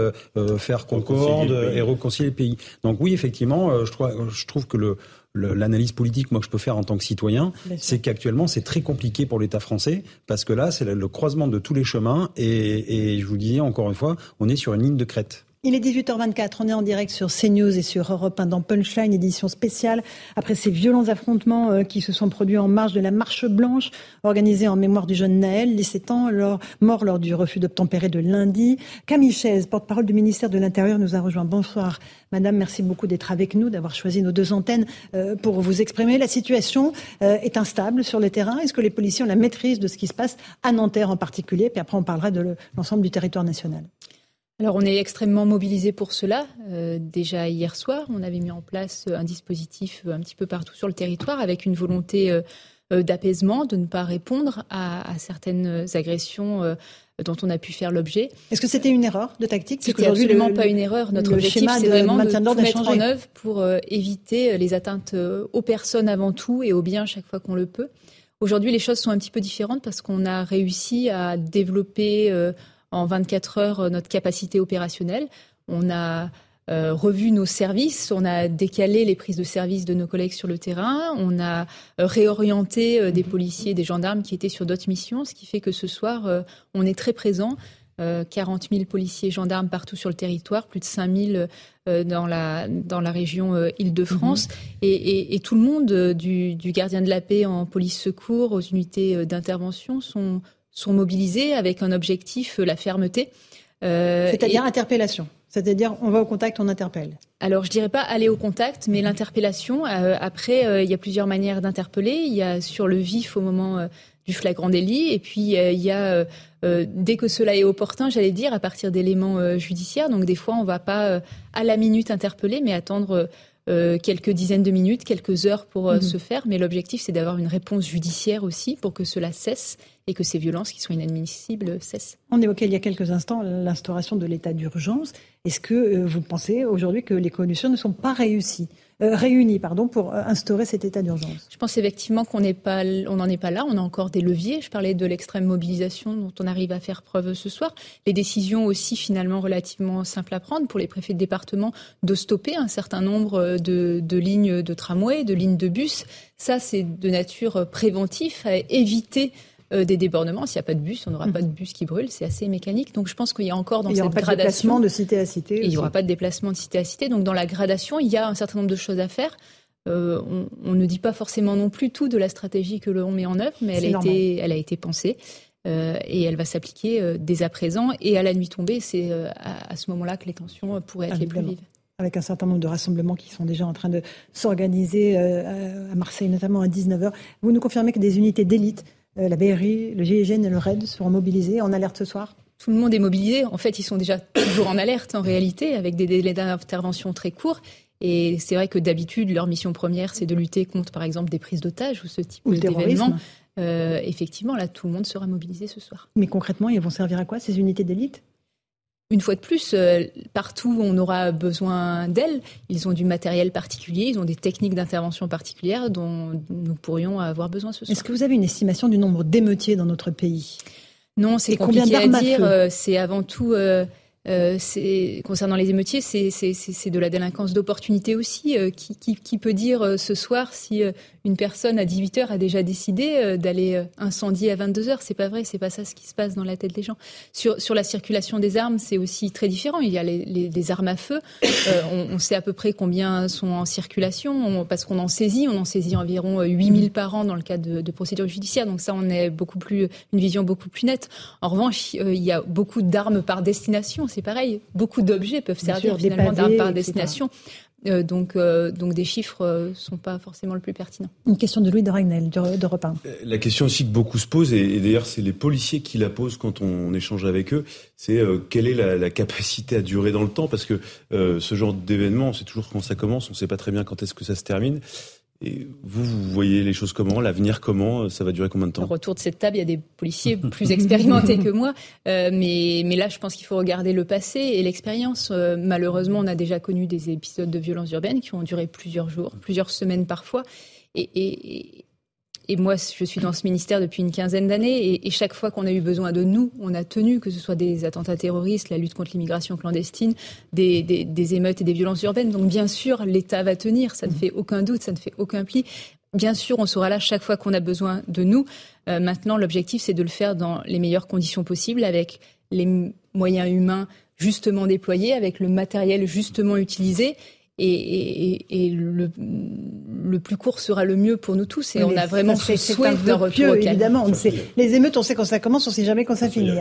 faire concorde et réconcilier le pays. Donc oui, effectivement, je, trouve, je trouve que le, l'analyse politique, moi, que je peux faire en tant que citoyen, c'est qu'actuellement, c'est très compliqué pour l'État français, parce que là, c'est le croisement de tous les chemins, et, et je vous disais encore une fois, on est sur une ligne de crête. Il est 18h24, on est en direct sur CNews et sur Europe 1 dans Punchline, édition spéciale, après ces violents affrontements euh, qui se sont produits en marge de la Marche Blanche, organisée en mémoire du jeune Naël, 17 ans, mort lors du refus d'obtempérer de lundi. Camille Chaise, porte-parole du ministère de l'Intérieur, nous a rejoint. Bonsoir, madame, merci beaucoup d'être avec nous, d'avoir choisi nos deux antennes euh, pour vous exprimer. La situation euh, est instable sur le terrain. Est-ce que les policiers ont la maîtrise de ce qui se passe à Nanterre en particulier? Puis après, on parlera de l'ensemble du territoire national. Alors on est extrêmement mobilisé pour cela. Euh, déjà hier soir, on avait mis en place un dispositif un petit peu partout sur le territoire avec une volonté euh, d'apaisement, de ne pas répondre à, à certaines agressions dont on a pu faire l'objet. Est-ce que c'était une erreur de tactique? C'était absolument pas une erreur. Notre objectif, c'est vraiment de, tout mettre en œuvre pour euh, éviter les atteintes euh, aux personnes avant tout et aux biens chaque fois qu'on le peut. Aujourd'hui, les choses sont un petit peu différentes parce qu'on a réussi à développer euh, en 24 heures notre capacité opérationnelle. On a euh, revu nos services, on a décalé les prises de service de nos collègues sur le terrain, on a euh, réorienté euh, des policiers, des gendarmes qui étaient sur d'autres missions, ce qui fait que ce soir, on est très présent. 40 000 policiers et gendarmes partout sur le territoire, plus de 5 000 dans, la, dans la région Île-de-France. Mhm. Et, tout le monde, du, gardien de la paix en police secours aux unités d'intervention, sont, sont mobilisés avec un objectif, la fermeté. C'est-à-dire interpellation c'est-à-dire, on va au contact, on interpelle. Alors, je dirais pas aller au contact, mais l'interpellation. Euh, après, euh, il y a plusieurs manières d'interpeller. Il y a sur le vif au moment euh, du flagrant délit, et puis il y a dès que cela est opportun, j'allais dire, à partir d'éléments judiciaires. Donc, des fois, on va pas à la minute interpeller, mais attendre euh, quelques dizaines de minutes, quelques heures pour euh, mhm. se faire, mais l'objectif c'est d'avoir une réponse judiciaire aussi pour que cela cesse et que ces violences qui sont inadmissibles cessent. On évoquait il y a quelques instants l'instauration de l'état d'urgence. Est-ce que euh, vous pensez aujourd'hui que les coalitions ne sont pas réussies euh, réunis pardon, pour euh, instaurer cet état d'urgence? Je pense effectivement qu'on n'en est pas là. On a encore des leviers. Je parlais de l'extrême mobilisation dont on arrive à faire preuve ce soir. Les décisions aussi finalement relativement simples à prendre pour les préfets de département de stopper un certain nombre de, de lignes de tramway, de lignes de bus. Ça, c'est de nature préventive à éviter euh, des débordements. S'il n'y a pas de bus, on n'aura mmh. pas de bus qui brûle. C'est assez mécanique. Donc je pense qu'il y a encore dans cette gradation. Il n'y aura pas de déplacement de cité à cité. il n'y aura pas de déplacement de cité à cité. Donc dans la gradation, il y a un certain nombre de choses à faire. Euh, on, ne dit pas forcément non plus tout de la stratégie que l'on met en œuvre, mais elle a, été, elle a été pensée. Euh, et elle va s'appliquer dès à présent. Et à la nuit tombée, c'est à, ce moment-là que les tensions pourraient être les plus vives avec un certain nombre de rassemblements qui sont déjà en train de s'organiser à Marseille, notamment à 19h. Vous nous confirmez que des unités d'élite la BRI, le GIGN et le RAID seront mobilisés en alerte ce soir tout le monde est mobilisé. En fait, ils sont déjà toujours en alerte en réalité, avec des délais d'intervention très courts. Et c'est vrai que d'habitude, leur mission première, c'est de lutter contre, par exemple, des prises d'otages ou ce type d'événements. Euh, effectivement, là, tout le monde sera mobilisé ce soir. Mais concrètement, ils vont servir à quoi ces unités d'élite? Une fois de plus, euh, partout où on aura besoin d'elles, ils ont du matériel particulier, ils ont des techniques d'intervention particulières dont nous pourrions avoir besoin ce soir. Est-ce que vous avez une estimation du nombre d'émeutiers dans notre pays? Non, c'est compliqué à dire. Euh, c'est avant tout euh, euh, concernant les émeutiers, c'est de la délinquance d'opportunité aussi. Euh, qui, peut dire euh, ce soir si une personne à 18 h a déjà décidé d'aller incendier à 22 h C'est pas vrai, c'est pas ça ce qui se passe dans la tête des gens. Sur, la circulation des armes, c'est aussi très différent. Il y a les, armes à feu. On, on, sait à peu près combien sont en circulation parce qu'on en saisit. On en saisit environ 8000 par an dans le cadre de, de procédures judiciaires. Donc ça, on est beaucoup plus une vision beaucoup plus nette. En revanche, il y a beaucoup d'armes par destination c'est pareil. Beaucoup d'objets peuvent servir finalement d'armes par destination. Euh, donc, euh, donc des chiffres ne euh, sont pas forcément le plus pertinent. Une question de Louis de Ragnel, d'Europe 1. La question aussi que beaucoup se posent, et, d'ailleurs c'est les policiers qui la posent quand on, échange avec eux, c'est quelle est la, la, capacité à durer dans le temps? Parce que ce genre d'événement, on sait toujours quand ça commence, on ne sait pas très bien quand est-ce que ça se termine. Et vous, vous voyez les choses comment L'avenir comment Ça va durer combien de temps Autour de cette table, il y a des policiers plus expérimentés que moi. Euh, mais, mais là, je pense qu'il faut regarder le passé et l'expérience. Euh, malheureusement, on a déjà connu des épisodes de violence urbaine qui ont duré plusieurs jours, plusieurs semaines parfois. Et, et moi, je suis dans ce ministère depuis une quinzaine d'années et, chaque fois qu'on a eu besoin de nous, on a tenu, que ce soit des attentats terroristes, la lutte contre l'immigration clandestine, des, des, émeutes et des violences urbaines. Donc bien sûr, l'État va tenir, ça ne fait aucun doute, ça ne fait aucun pli. Bien sûr, on sera là chaque fois qu'on a besoin de nous. Euh, maintenant, l'objectif, c'est de le faire dans les meilleures conditions possibles, avec les moyens humains justement déployés, avec le matériel justement utilisé et, le, le, plus court sera le mieux pour nous tous. Et on a vraiment ce souhait d'un retour évidemment. les émeutes, on sait quand ça commence, on sait jamais quand ça finit.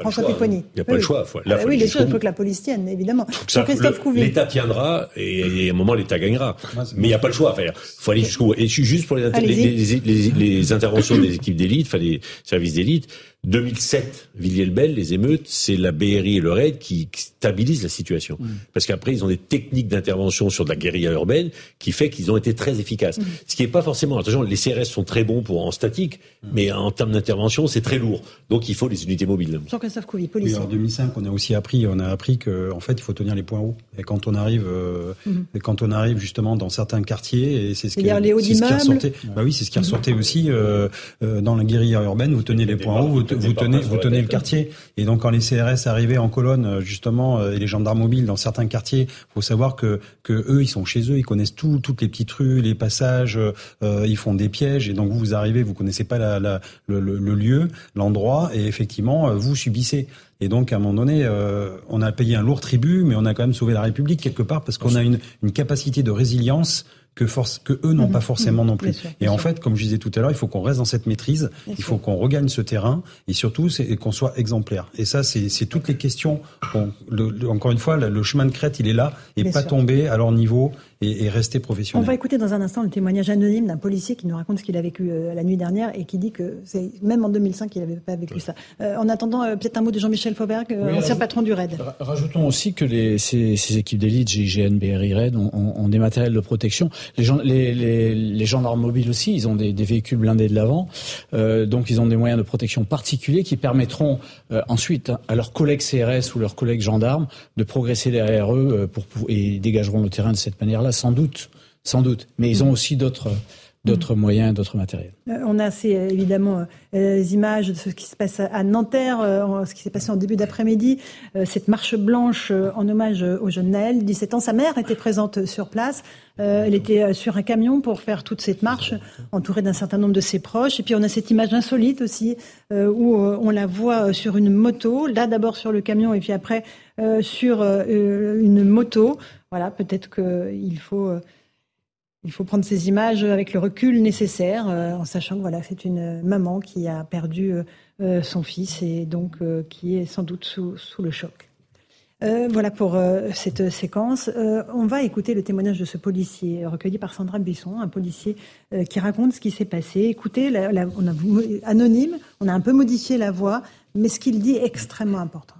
François Pipponi. Il n'y a pas le choix. Là, oui, les choses, il faut que la police tienne, évidemment. Christophe L'État tiendra et, à un moment, l'État gagnera. Mais il n'y a pas le choix. Il faut aller jusqu'au Et juste pour les, les, les, interventions des équipes d'élite, enfin des services d'élite, 2007, Villiers-le-Bel, les émeutes, c'est la BRI et le RAID qui stabilisent la situation. Mm. Parce qu'après, ils ont des techniques d'intervention sur de la guérilla urbaine qui fait qu'ils ont été très efficaces. Mm. Ce qui n'est pas forcément, attention, les CRS sont très bons pour en statique, mm. mais en termes d'intervention, c'est très lourd. Donc il faut les unités mobiles. Jean-Christophe Couvi, policier. en 2005, on a aussi appris, on a appris que, en fait, il faut tenir les points hauts. Et quand on arrive, euh, quand on arrive justement dans certains quartiers, et c'est ce, qui, les hauts ce qui ressortait. Bah oui, c'est ce qui ressortait aussi euh, euh, dans la guérilla urbaine. Vous tenez les points hauts, vous, tenez, vous tenez le quartier. Et donc quand les CRS arrivaient en colonne, justement, et les gendarmes mobiles dans certains quartiers, faut savoir que que eux, ils sont chez eux, ils connaissent tout, toutes les petites rues, les passages, ils font des pièges. Et donc vous, vous arrivez, vous connaissez pas la, la, le, le, lieu, l'endroit, et effectivement, vous subissez. Et donc, à un moment donné, euh, on a payé un lourd tribut, mais on a quand même sauvé la République quelque part parce qu'on a une, une capacité de résilience que, force, que eux n'ont mhm. pas forcément non plus. et en fait, comme je disais tout à l'heure, il faut qu'on reste dans cette maîtrise, il faut qu'on regagne ce terrain et surtout qu'on soit exemplaire. Et ça, c'est toutes les questions. encore une fois, le, chemin de crête, il est là et pas tomber à leur niveau et, rester professionnel. On va écouter dans un instant le témoignage anonyme d'un policier qui nous raconte ce qu'il a vécu euh, la nuit dernière et qui dit que c'est même en 2005 qu'il n'avait pas vécu ça. Euh, en attendant, euh, peut-être un mot de Jean-Michel Fauberg, ancien patron du RAID. Rajoutons aussi que les, ces, ces équipes d'élite, GIGN, BRI, RAID, ont, ont, des matériels de protection. Les, gens, les, les, les, gendarmes mobiles aussi, ils ont des, des véhicules blindés de l'avant, donc ils ont des moyens de protection particuliers qui permettront ensuite à leurs collègues CRS ou leurs collègues gendarmes de progresser derrière eux pour, et dégageront le terrain de cette manière-là sans doute, sans doute. Mais ils ont aussi d'autres d'autres moyens, d'autres matériels. Euh, on a euh, évidemment euh, les images de ce qui se passe à Nanterre, ce qui s'est passé en début d'après-midi, cette marche blanche en hommage au jeune Naël, 17 ans. Sa mère était présente sur place. Elle était sur un camion pour faire toute cette marche, entourée d'un certain nombre de ses proches. Et puis on a cette image insolite aussi, où on la voit sur une moto, là d'abord sur le camion et puis après sur une moto. Voilà, peut-être qu'il faut, euh, il faut prendre ces images avec le recul nécessaire, euh, en sachant que voilà, c'est une maman qui a perdu euh, son fils et donc qui est sans doute sous, sous le choc. voilà pour cette séquence. on va écouter le témoignage de ce policier recueilli par Sandra Buisson, un policier qui raconte ce qui s'est passé. Écoutez, anonyme, on a un peu modifié la voix, mais ce qu'il dit est extrêmement important.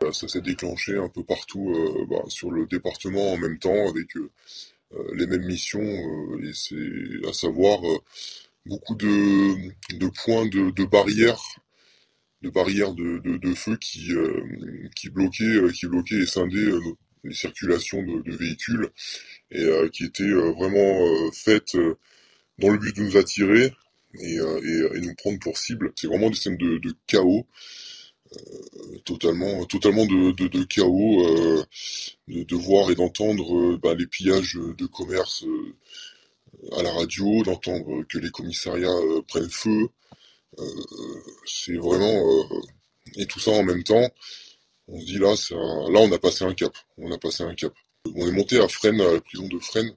Ça s'est déclenché un peu partout euh, bah, sur le département en même temps avec euh, euh, les mêmes missions, et c'est à savoir beaucoup de, points de, barrières de barrières de, feu qui, bloquaient qui bloquaient et scindaient les circulations de, véhicules et qui étaient vraiment faites dans le but de nous attirer et, et, nous prendre pour cible. C'est vraiment des scènes de, chaos totalement, totalement de, chaos, euh, de, voir et d'entendre euh, bah, les pillages de commerce à la radio, d'entendre que les commissariats prennent feu. c'est vraiment et tout ça en même temps. On se dit là, là on a passé un cap. On a passé un cap. On est monté à Fresnes, à la prison de Fresnes,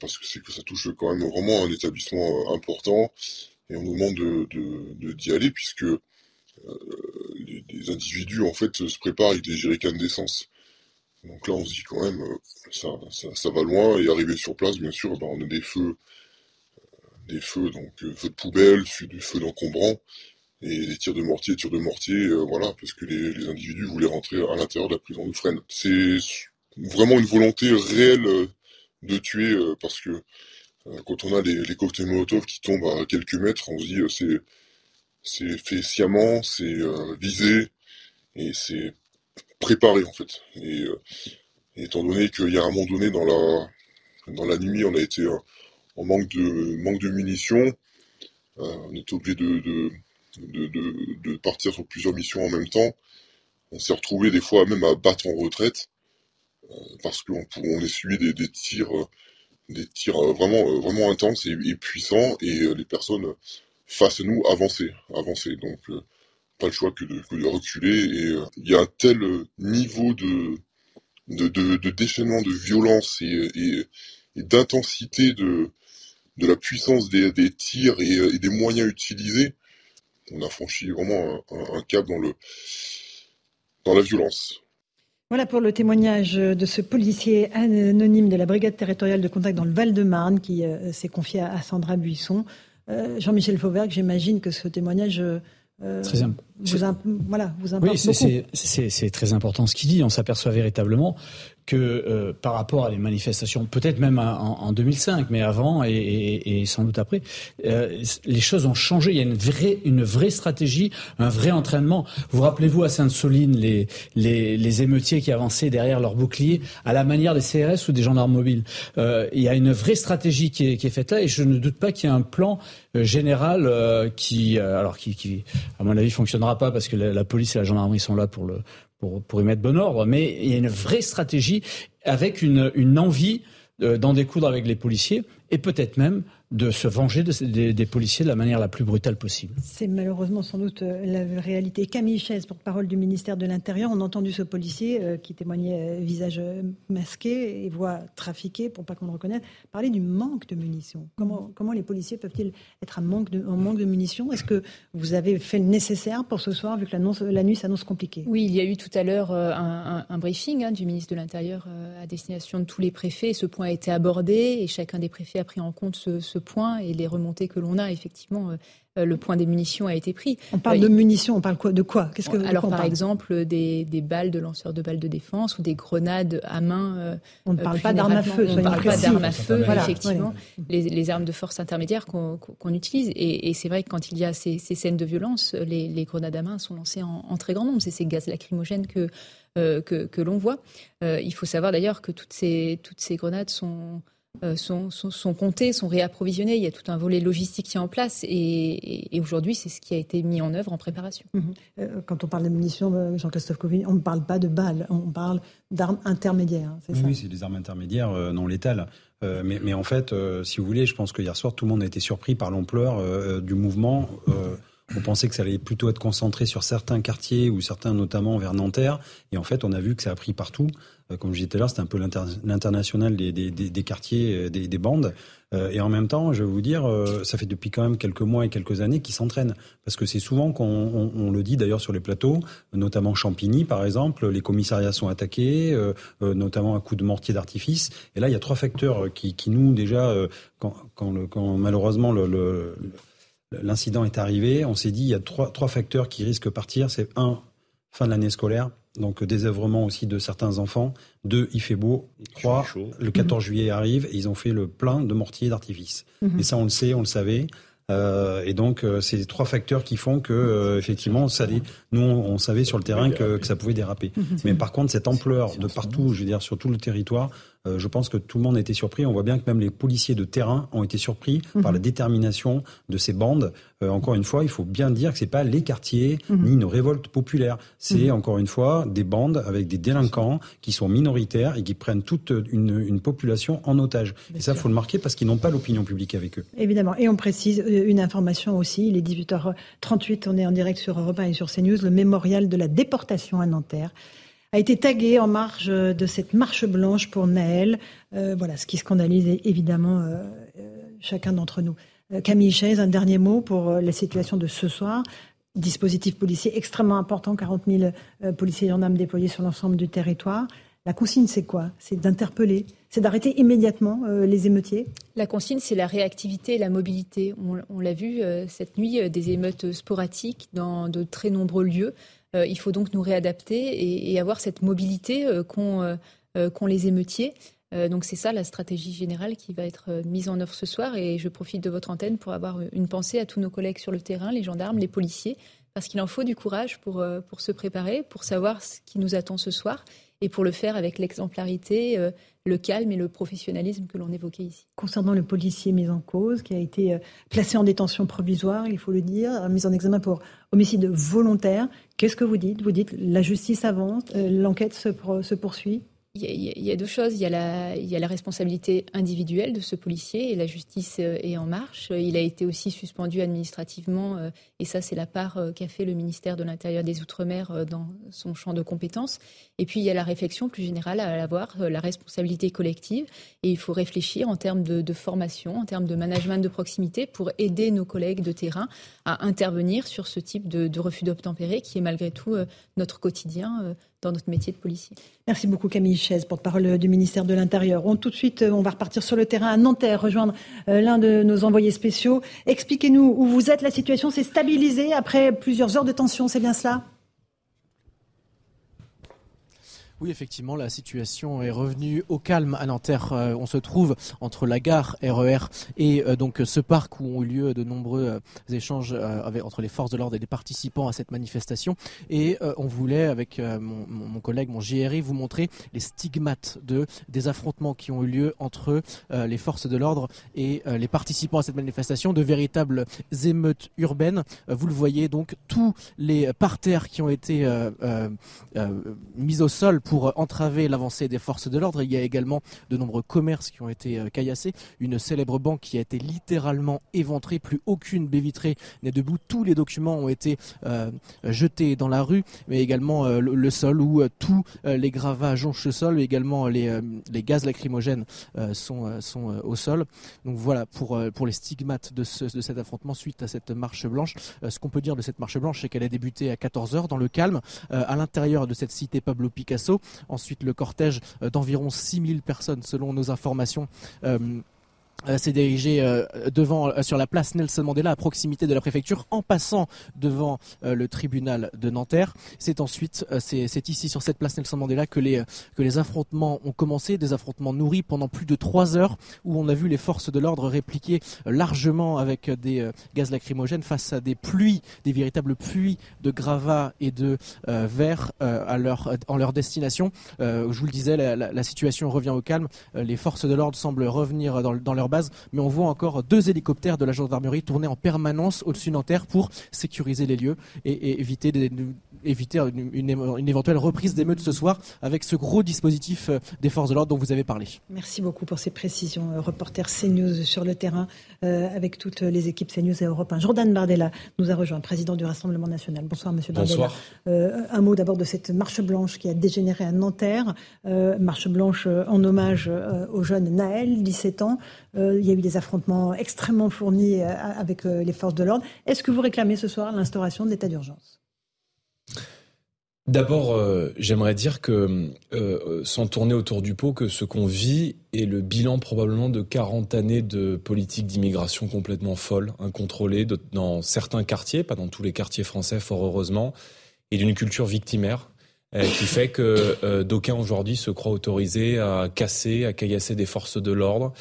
parce que c'est que ça touche quand même vraiment un établissement important et on nous demande de d'y aller puisque les, individus en fait se préparent avec des jerrycans d'essence. Donc là, on se dit quand même, euh, ça, ça, va loin. Et arrivé sur place, bien sûr, ben, on a des feux, euh, des feux, donc euh, feux de poubelle, des feux d'encombrants, et des tirs de mortier, tirs de mortier, voilà, parce que les, les, individus voulaient rentrer à l'intérieur de la prison de Fresnes. C'est vraiment une volonté réelle de tuer, parce que quand on a les, les cocktails Molotov qui tombent à quelques mètres, on se dit c'est c'est fait sciemment, c'est euh, visé et c'est préparé en fait. Et, euh, étant donné qu'il y a un moment donné dans la dans la nuit, on a été euh, en manque de manque de munitions, on était obligé de de, de, partir sur plusieurs missions en même temps. On s'est retrouvé des fois même à battre en retraite parce qu'on on essuyait des, des tirs des tirs vraiment vraiment intenses et puissants et les personnes face à nous avancer, avancer. Donc euh, pas le choix que de, reculer. Et euh, il y a un tel euh, niveau de, de, déchaînement, de violence et, d'intensité de, de la puissance des, tirs et, des moyens utilisés. On a franchi vraiment un, un, cap dans, le, dans la violence. Voilà pour le témoignage de ce policier anonyme de la brigade territoriale de contact dans le Val-de-Marne qui s'est confié à Sandra Buisson. Euh, Jean-Michel Fauvergue, j'imagine que ce témoignage euh, très vous, voilà, vous importe oui, c'est très important ce qu'il dit. On s'aperçoit véritablement que euh, par rapport à les manifestations, peut-être même en, 2005, mais avant et, sans doute après, euh, les choses ont changé. Il y a une vraie, une vraie stratégie, un vrai entraînement. Vous rappelez-vous à Sainte-Soline les, les, les, émeutiers qui avançaient derrière leur bouclier à la manière des CRS ou des gendarmes mobiles. Euh, il y a une vraie stratégie qui est, qui est faite là et je ne doute pas qu'il y a un plan général qui, alors qui, qui, à mon avis, fonctionnera pas parce que la, police et la gendarmerie sont là pour le pour, pour y mettre bon ordre, mais il y a une vraie stratégie avec une, une envie euh, d'en découdre avec les policiers et peut-être même de se venger des, policiers de la manière la plus brutale possible. C'est malheureusement sans doute euh, la réalité. Camille Chaise, porte-parole du ministère de l'Intérieur, on a entendu ce policier euh, qui témoignait visage masqué et voix trafiquée pour pas qu'on le reconnaisse, parler du manque de munitions. Comment, comment les policiers peuvent-ils être en manque de, en manque de munitions? Est-ce que vous avez fait le nécessaire pour ce soir, vu que la nuit s'annonce compliquée? Oui, il y a eu tout à l'heure un, briefing hein, du ministre de l'Intérieur à destination de tous les préfets. Ce point a été abordé et chacun des préfets a pris en compte ce, point et les remontées que l'on a, effectivement, euh, le point des munitions a été pris. On parle euh, de munitions, on parle quoi, de quoi? Qu'est-ce que Alors, par exemple, des, balles de lanceurs de balles de défense ou des grenades à main. Euh, on ne parle pas d'armes à feu. On ne parle pas d'armes à feu, effectivement. Les, armes de force intermédiaire qu'on utilise. Et, c'est vrai que quand il y a ces, scènes de violence, les, grenades à main sont lancées en, très grand nombre. C'est ces gaz lacrymogènes que, que, l'on voit. il faut savoir d'ailleurs que toutes ces, toutes ces grenades sont euh, sont, sont, comptés, sont réapprovisionnés. Il y a tout un volet logistique qui est en place et, aujourd'hui, c'est ce qui a été mis en œuvre en préparation. Mhm. Euh, quand on parle de munitions, euh, Jean-Christophe Covini, on ne parle pas de balles, on parle d'armes intermédiaires. Hein, oui, c'est des armes intermédiaires non létales. mais, en fait, si vous voulez, je pense qu'hier soir, tout le monde a été surpris par l'ampleur du mouvement. On pensait que ça allait plutôt être concentré sur certains quartiers ou certains notamment vers Nanterre. Et en fait, on a vu que ça a pris partout. Euh, comme je disais tout à l'heure, c'était un peu l'international des, quartiers, euh, des, des, bandes. Euh, et en même temps, je vais vous dire, ça fait depuis quand même quelques mois et quelques années qu'ils s'entraînent. Parce que c'est souvent qu'on on, le dit d'ailleurs sur les plateaux, notamment Champigny par exemple, les commissariats sont attaqués, notamment à coups de mortier d'artifice. Et là, il y a trois facteurs qui, nous déjà, quand, le, quand malheureusement le, l'incident est arrivé, on s'est dit il y a trois, trois facteurs qui risquent de partir. C'est un, fin de l'année scolaire, donc désœuvrement aussi de certains enfants. Deux, il fait beau. Trois, le 14 juillet arrive et ils ont fait le plein de mortiers d'artifice. Mhm. Et ça, on le sait, on le savait. Euh, et donc, euh, c'est trois facteurs qui font que, euh, effectivement, ça, nous, on, savait sur le terrain que, que ça pouvait déraper. Mhm. Mais par contre, cette ampleur de partout, je veux dire, sur tout le territoire, euh, je pense que tout le monde a été surpris. On voit bien que même les policiers de terrain ont été surpris mhm. par la détermination de ces bandes. Euh, encore une fois, il faut bien dire que c'est pas les quartiers mhm. ni une révolte populaire. C'est mhm. encore une fois des bandes avec des délinquants qui sont minoritaires et qui prennent toute une, population en otage. et ça, il faut le marquer parce qu'ils n'ont pas l'opinion publique avec eux. Évidemment. Et on précise euh, une information aussi. Il est 18h38. On est en direct sur Europe 1 et sur CNews. Le mémorial de la déportation à Nanterre a été tagué en marge de cette marche blanche pour Naël. Euh, voilà, ce qui scandalise évidemment euh, euh, chacun d'entre nous. Camille Chaise, un dernier mot pour la situation de ce soir. Dispositif policier extrêmement important, 40 000 policiers et gendarmes déployés sur l'ensemble du territoire. La consigne, c'est quoi? C'est d'interpeller, c'est d'arrêter immédiatement les émeutiers? La consigne, c'est la réactivité et la mobilité. On, l'a vu cette nuit, des émeutes sporadiques dans de très nombreux lieux. Euh, il faut donc nous réadapter et, avoir cette mobilité euh, euh, qu'ont les émeutiers. donc c'est ça la stratégie générale qui va être mise en œuvre ce soir et je profite de votre antenne pour avoir une pensée à tous nos collègues sur le terrain, les gendarmes, les policiers, parce qu'il en faut du courage pour, pour se préparer, pour savoir ce qui nous attend ce soir et pour le faire avec l'exemplarité, le calme et le professionnalisme que l'on évoquait ici. Concernant le policier mis en cause, qui a été euh, placé en détention provisoire, il faut le dire, mis en examen pour homicide volontaire, qu'est-ce que vous dites? Vous dites la justice avance, euh, l'enquête se poursuit? Il y, a, deux choses. Il y a, la, responsabilité individuelle de ce policier et la justice euh, est en marche. Il a été aussi suspendu administrativement euh, et ça, c'est la part euh, qu'a fait le ministère de l'Intérieur des Outre-mer dans son champ de compétences. Et puis, il y a la réflexion plus générale à avoir, la responsabilité collective. Et il faut réfléchir en termes de, formation, en termes de management de proximité pour aider nos collègues de terrain à intervenir sur ce type de, refus d'obtempérer qui est malgré tout notre quotidien dans notre métier de policier. Merci beaucoup Camille Chaise, porte-parole du ministère de l'Intérieur. On, tout de suite, on va repartir sur le terrain à Nanterre, rejoindre l'un de nos envoyés spéciaux. Expliquez-nous où vous êtes. La situation s'est stabilisée après plusieurs heures de tension, c'est bien cela? Oui, effectivement, la situation est revenue au calme à Nanterre. Euh, on se trouve entre la gare RER e et euh, donc ce parc où ont eu lieu de nombreux euh, échanges entre les forces de l'ordre et les participants à cette manifestation. Et on voulait, avec mon, mon, collègue, mon JRI, vous montrer les stigmates de des affrontements qui ont eu lieu entre les forces de l'ordre et les participants à cette manifestation, de véritables émeutes urbaines. vous le voyez donc, tous les parterres qui ont été mis au sol pour entraver l'avancée des forces de l'ordre. Il y a également de nombreux commerces qui ont été euh, caillassés, une célèbre banque qui a été littéralement éventrée, plus aucune baie vitrée n'est debout, tous les documents ont été euh, jetés dans la rue, mais également euh, le, sol où tous les gravats jonchent le sol, également les, gaz lacrymogènes sont, au sol. Donc voilà pour, les stigmates de, de cet affrontement suite à cette marche blanche. ce qu'on peut dire de cette marche blanche, c'est qu'elle a débuté à 14h dans le calme, à l'intérieur de cette cité Pablo Picasso. Ensuite, le cortège euh, d'environ 6000 personnes selon nos informations euh, s'est dirigé euh, devant euh, sur la place Nelson Mandela à proximité de la préfecture en passant devant le tribunal de Nanterre. C'est ensuite c'est ici sur cette place Nelson Mandela que les que les affrontements ont commencé, des affrontements nourris pendant plus de trois heures où on a vu les forces de l'ordre répliquer largement avec des gaz lacrymogènes face à des pluies, des véritables pluies de gravats et de verre à leur en leur destination. je vous le disais, la, la, situation revient au calme. les forces de l'ordre semblent revenir dans, dans leur base, mais on voit encore deux hélicoptères de la gendarmerie tourner en permanence au-dessus Nanterre pour sécuriser les lieux et, éviter, éviter une, éventuelle reprise d'émeutes ce soir avec ce gros dispositif euh, des forces de l'ordre dont vous avez parlé. Merci beaucoup pour ces précisions. Euh, reporter CNews sur le terrain euh, avec toutes les équipes CNews et Europe 1. Jordan Bardella nous a rejoint, président du Rassemblement national. Bonsoir, monsieur Bardella. Bonsoir. un mot d'abord de cette marche blanche qui a dégénéré à Nanterre. marche blanche en hommage au jeune Naël, 17 ans. Euh, il y a eu des affrontements extrêmement fournis euh, avec euh, les forces de l'ordre. Est-ce que vous réclamez ce soir l'instauration de l'état d'urgence? D'abord, j'aimerais dire que, sans tourner autour du pot, que ce qu'on vit est le bilan probablement de 40 années de politique d'immigration complètement folle, incontrôlée, dans certains quartiers, pas dans tous les quartiers français, fort heureusement, et d'une culture victimaire. qui fait que d'aucuns aujourd'hui se croient autorisés à casser, à caillasser des forces de l'ordre,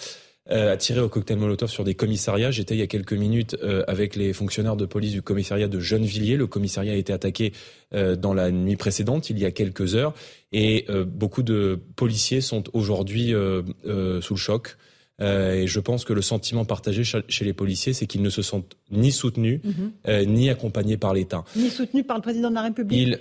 euh, tiré au cocktail Molotov sur des commissariats. J'étais il y a quelques minutes euh, avec les fonctionnaires de police du commissariat de Gennevilliers. Le commissariat a été attaqué euh, dans la nuit précédente, il y a quelques heures, et beaucoup de policiers sont aujourd'hui sous le choc. et je pense que le sentiment partagé chez les policiers, c'est qu'ils ne se sentent ni soutenus, mhm. ni accompagnés par l'État. Ni soutenus par le président de la République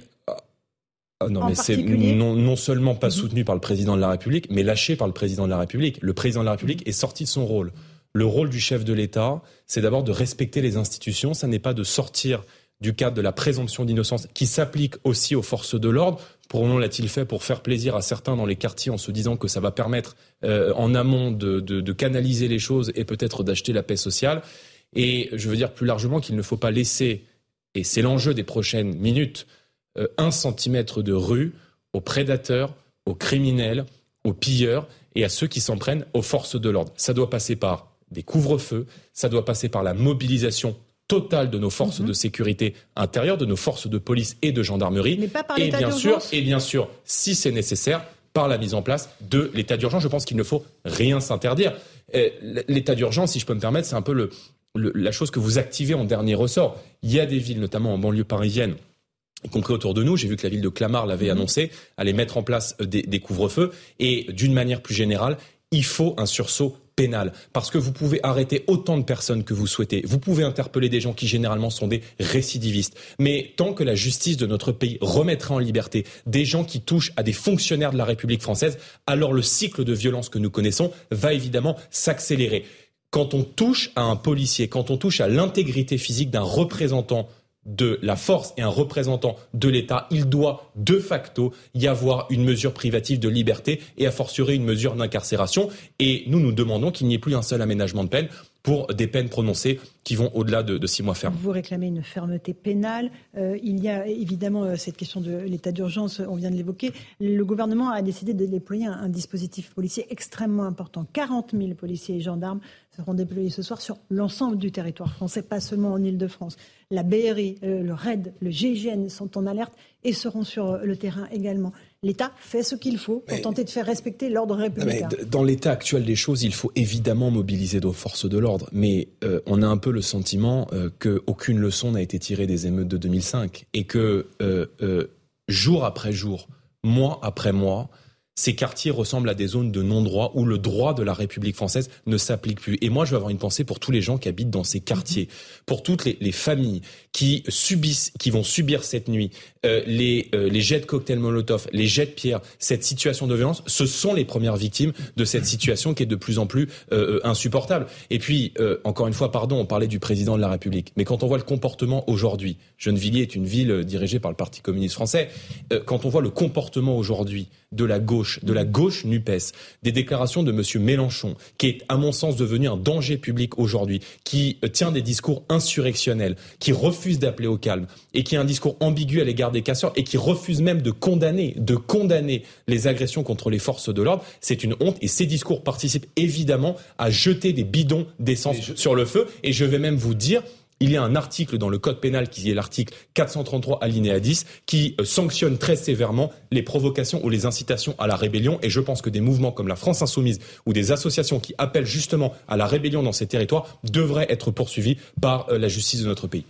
ah non, mais c'est non, non, seulement pas mhm. soutenu par le président de la République, mais lâché par le président de la République. Le président de la République mhm. est sorti de son rôle. Le rôle du chef de l'État, c'est d'abord de respecter les institutions. Ça n'est pas de sortir du cadre de la présomption d'innocence qui s'applique aussi aux forces de l'ordre. Pour nous, l'a-t-il fait pour faire plaisir à certains dans les quartiers en se disant que ça va permettre euh, en amont de, de, de canaliser les choses et peut-être d'acheter la paix sociale. Et je veux dire plus largement qu'il ne faut pas laisser, et c'est l'enjeu des prochaines minutes, euh, un centimètre de rue aux prédateurs, aux criminels, aux pilleurs et à ceux qui s'en prennent aux forces de l'ordre. Ça doit passer par des couvre-feux, ça doit passer par la mobilisation totale de nos forces mhm. de sécurité intérieure, de nos forces de police et de gendarmerie. Mais pas par et bien sûr, et bien sûr, si c'est nécessaire, par la mise en place de l'état d'urgence. Je pense qu'il ne faut rien s'interdire. L'état d'urgence, si je peux me permettre, c'est un peu le, la chose que vous activez en dernier ressort. Il y a des villes, notamment en banlieue parisienne, y compris autour de nous. J'ai vu que la ville de Clamart l'avait mhm. annoncé, allait mettre en place euh, des, des couvre-feux. Et d'une manière plus générale, il faut un sursaut pénal. Parce que vous pouvez arrêter autant de personnes que vous souhaitez. Vous pouvez interpeller des gens qui généralement sont des récidivistes. Mais tant que la justice de notre pays remettra en liberté des gens qui touchent à des fonctionnaires de la République française, alors le cycle de violence que nous connaissons va évidemment s'accélérer. Quand on touche à un policier, quand on touche à l'intégrité physique d'un représentant de la force et un représentant de l'État, il doit de facto y avoir une mesure privative de liberté et a fortiori une mesure d'incarcération. Et nous nous demandons qu'il n'y ait plus un seul aménagement de peine pour des peines prononcées qui vont au-delà de, de, six mois ferme. Vous réclamez une fermeté pénale. Euh, il y a évidemment euh, cette question de l'état d'urgence, on vient de l'évoquer. Le gouvernement a décidé de déployer un, un, dispositif policier extrêmement important. 40 000 policiers et gendarmes seront déployés ce soir sur l'ensemble du territoire français, pas seulement en Ile-de-France. La BRI, euh, le RAID, le GIGN sont en alerte et seront sur le terrain également l'État fait ce qu'il faut pour tenter de faire respecter l'ordre républicain. dans l'état actuel des choses, il faut évidemment mobiliser nos forces de l'ordre, mais euh, on a un peu le sentiment euh, qu'aucune leçon n'a été tirée des émeutes de 2005 et que euh, euh, jour après jour, mois après mois, ces quartiers ressemblent à des zones de non-droit où le droit de la République française ne s'applique plus. Et moi, je veux avoir une pensée pour tous les gens qui habitent dans ces quartiers, pour toutes les, les familles qui subissent, qui vont subir cette nuit euh, les, euh, les jets de cocktails Molotov, les jets de pierre, cette situation de violence. Ce sont les premières victimes de cette situation qui est de plus en plus euh, insupportable. Et puis, encore une fois, pardon, on parlait du président de la République, mais quand on voit le comportement aujourd'hui, Gennevilliers est une ville dirigée par le Parti communiste français. quand on voit le comportement aujourd'hui de la gauche, de la gauche NUPES, des déclarations de M. Mélenchon, qui est, à mon sens, devenu un danger public aujourd'hui, qui tient des discours insurrectionnels, qui refuse d'appeler au calme et qui a un discours ambigu à l'égard des casseurs et qui refuse même de condamner, de condamner les agressions contre les forces de l'ordre, c'est une honte et ces discours participent évidemment à jeter des bidons d'essence je... sur le feu. Et je vais même vous dire, il y a un article dans le code pénal qui est l'article 433 alinéa 10 qui euh, sanctionne très sévèrement les provocations ou les incitations à la rébellion et je pense que des mouvements comme la France insoumise ou des associations qui appellent justement à la rébellion dans ces territoires devraient être poursuivis par euh, la justice de notre pays.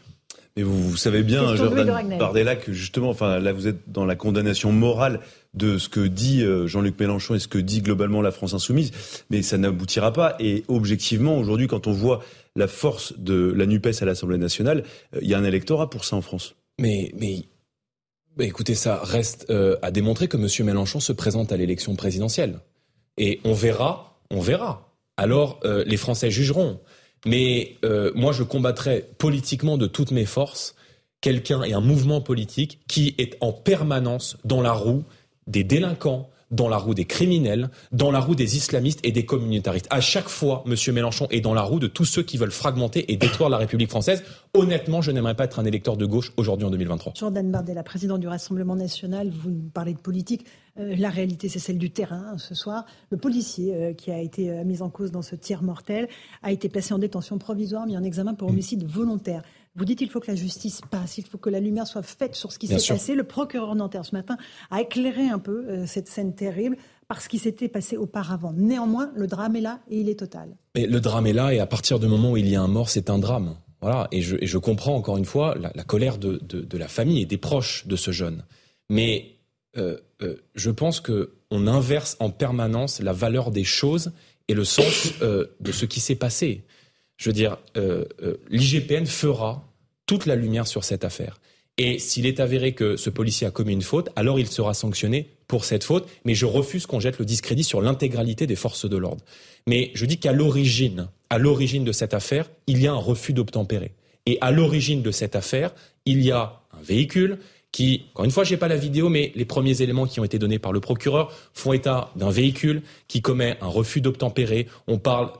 Mais vous, vous savez bien, Jordan Bardella, que justement, enfin, là, vous êtes dans la condamnation morale de ce que dit euh, Jean-Luc Mélenchon et ce que dit globalement la France insoumise, mais ça n'aboutira pas. Et objectivement, aujourd'hui, quand on voit la force de la NUPES à l'Assemblée nationale, euh, il y a un électorat pour ça en France. Mais, mais, bah, écoutez, ça reste euh, à démontrer que M. Mélenchon se présente à l'élection présidentielle. Et on verra, on verra. Alors, euh, les Français jugeront. Mais euh, moi, je combattrai politiquement de toutes mes forces quelqu'un et un mouvement politique qui est en permanence dans la roue des délinquants, dans la roue des criminels, dans la roue des islamistes et des communautaristes. À chaque fois, M. Mélenchon est dans la roue de tous ceux qui veulent fragmenter et détruire la République française. Honnêtement, je n'aimerais pas être un électeur de gauche aujourd'hui en 2023. Jordan Bardella, président du Rassemblement national, vous parlez de politique. Euh, la réalité, c'est celle du terrain hein, ce soir. Le policier euh, qui a été euh, mis en cause dans ce tir mortel a été placé en détention provisoire, mis en examen pour homicide volontaire. Vous dites qu'il faut que la justice passe, il faut que la lumière soit faite sur ce qui s'est passé. Le procureur Nanterre ce matin a éclairé un peu euh, cette scène terrible parce qu'il s'était passé auparavant. Néanmoins, le drame est là et il est total. Mais le drame est là et à partir du moment où il y a un mort, c'est un drame. Voilà. Et je, et je comprends encore une fois la, la colère de, de, de, la famille et des proches de ce jeune. Mais euh, euh, je pense que on inverse en permanence la valeur des choses et le sens euh, de ce qui s'est passé. Je veux dire, l'IGPN fera toute la lumière sur cette affaire. Et s'il est avéré que ce policier a commis une faute, alors il sera sanctionné pour cette faute. Mais je refuse qu'on jette le discrédit sur l'intégralité des forces de l'ordre. Mais je dis qu'à l'origine, à l'origine de cette affaire, il y a un refus d'obtempérer. Et à l'origine de cette affaire, il y a un véhicule qui, encore une fois, j'ai pas la vidéo, mais les premiers éléments qui ont été donnés par le procureur font état d'un véhicule qui commet un refus d'obtempérer. On parle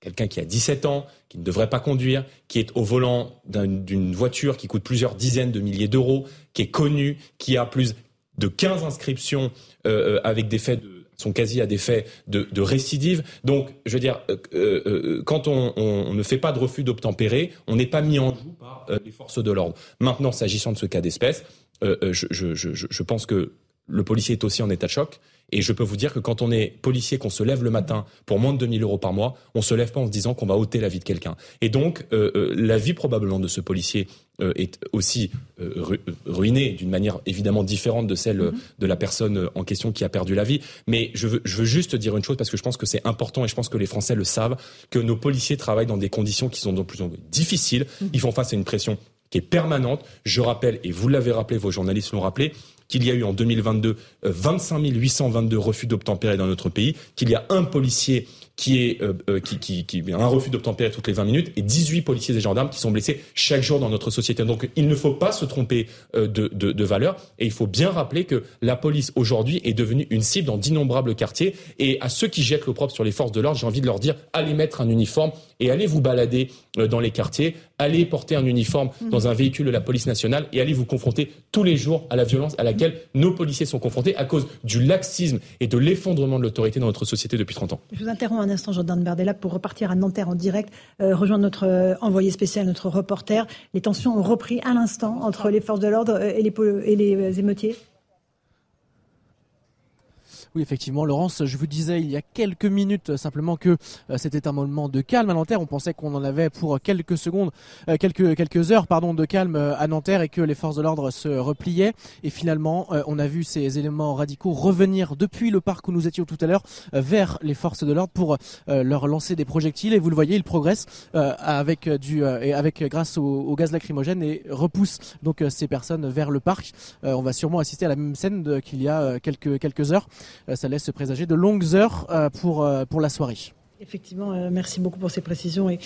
quelqu'un qui a 17 ans, qui ne devrait pas conduire, qui est au volant d'une voiture qui coûte plusieurs dizaines de milliers d'euros, qui est connu, qui a plus de 15 inscriptions euh, avec des faits de son quasi à des faits de, récidive. Donc, je veux dire, euh, euh, quand on, on, ne fait pas de refus d'obtempérer, on n'est pas mis en joue par euh, les forces de l'ordre. Maintenant, s'agissant de ce cas d'espèce, je, je, je, je pense que le policier est aussi en état de choc. Et je peux vous dire que quand on est policier, qu'on se lève le matin pour moins de 2000 euros par mois, on se lève pas en se disant qu'on va ôter la vie de quelqu'un. Et donc, euh, euh, la vie probablement de ce policier euh, est aussi euh, ruinée d'une manière évidemment différente de celle mm -hmm. de la personne en question qui a perdu la vie. Mais je veux, je veux juste dire une chose parce que je pense que c'est important et je pense que les Français le savent, que nos policiers travaillent dans des conditions qui sont de plus en plus difficiles. Mm -hmm. Ils font face à une pression qui est permanente. Je rappelle, et vous l'avez rappelé, vos journalistes l'ont rappelé, qu'il y a eu en 2022 25 822 refus d'obtempérer dans notre pays, qu'il y a un policier qui est euh, euh, qui, un refus d'obtempérer toutes les 20 minutes et 18 policiers et gendarmes qui sont blessés chaque jour dans notre société. Donc il ne faut pas se tromper euh, de, de, de valeur et il faut bien rappeler que la police aujourd'hui est devenue une cible dans d'innombrables quartiers et à ceux qui jettent l'opprobre sur les forces de l'ordre, j'ai envie de leur dire allez mettre un uniforme et allez vous balader dans les quartiers, allez porter un uniforme mmh. dans un véhicule de la police nationale et allez vous confronter tous les jours à la violence à laquelle nos policiers sont confrontés à cause du laxisme et de l'effondrement de l'autorité dans notre société depuis 30 ans. Je vous interromps un instant, Jordan Bardella, pour repartir à Nanterre en direct, euh, rejoindre notre euh, envoyé spécial, notre reporter. Les tensions ont repris à l'instant entre les forces de l'ordre euh, et les, et les émeutiers oui, effectivement, Laurence, je vous disais il y a quelques minutes euh, simplement que euh, c'était un moment de calme à Nanterre. On pensait qu'on en avait pour quelques secondes, euh, quelques quelques heures, pardon, de calme à Nanterre et que les forces de l'ordre se repliaient. Et finalement, on a vu ces éléments radicaux revenir depuis le parc où nous étions tout à l'heure vers les forces de l'ordre pour leur lancer des projectiles. Et vous le voyez, ils progressent avec du avec grâce au, gaz lacrymogène et repoussent donc ces personnes vers le parc. on va sûrement assister à la même scène qu'il y a quelques quelques heures. Euh, ça laisse présager de longues heures euh, pour, euh, pour la soirée. Effectivement, merci beaucoup pour ces précisions et,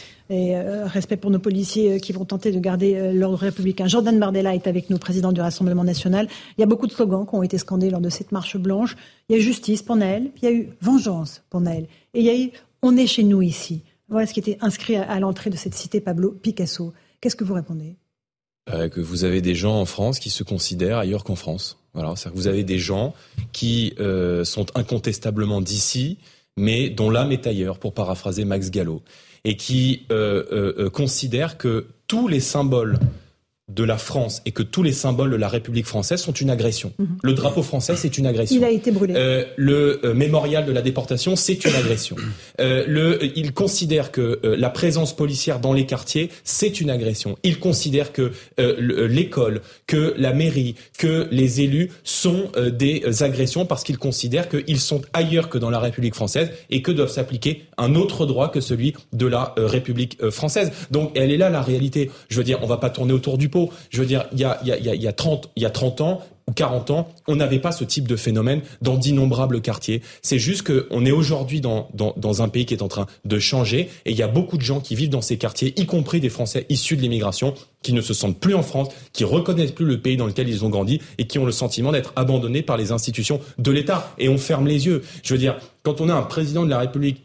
respect pour nos policiers qui vont tenter de garder l'ordre républicain. Jordan Bardella est avec nous, président du Rassemblement national. Il y a beaucoup de slogans qui ont été scandés lors de cette marche blanche. Il y a eu justice pour Naël, il y a eu vengeance pour Naël, et il y a eu on est chez nous ici. Voilà ce qui était inscrit à, l'entrée de cette cité Pablo Picasso. Qu'est-ce que vous répondez? Que vous avez des gens en France qui se considèrent ailleurs qu'en France. Vous avez des gens qui euh, sont incontestablement d'ici, mais dont l'âme est ailleurs, pour paraphraser Max Gallo, et qui euh, euh, considèrent que tous les symboles de la France et que tous les symboles de la République française sont une agression. Mhm. Le drapeau français, c'est une agression. Il a été brûlé. Euh, le euh, mémorial de la déportation, c'est une agression. Euh, le, il considère que la présence policière dans les quartiers, c'est une agression. Il considère que l'école, que la mairie, que les élus sont des agressions parce qu'ils considèrent qu'ils sont ailleurs que dans la République française et que doivent s'appliquer un autre droit que celui de la République française. Donc, elle est là la réalité. Je veux dire, on va pas tourner autour du pot. Je veux dire, il y a, il y a, il y a 30, il y a 30 ans, ou 40 ans, on n'avait pas ce type de phénomène dans d'innombrables quartiers. C'est juste qu'on est aujourd'hui dans, dans, dans, un pays qui est en train de changer et il y a beaucoup de gens qui vivent dans ces quartiers, y compris des Français issus de l'immigration, qui ne se sentent plus en France, qui reconnaissent plus le pays dans lequel ils ont grandi et qui ont le sentiment d'être abandonnés par les institutions de l'État. Et on ferme les yeux. Je veux dire, quand on a un président de la République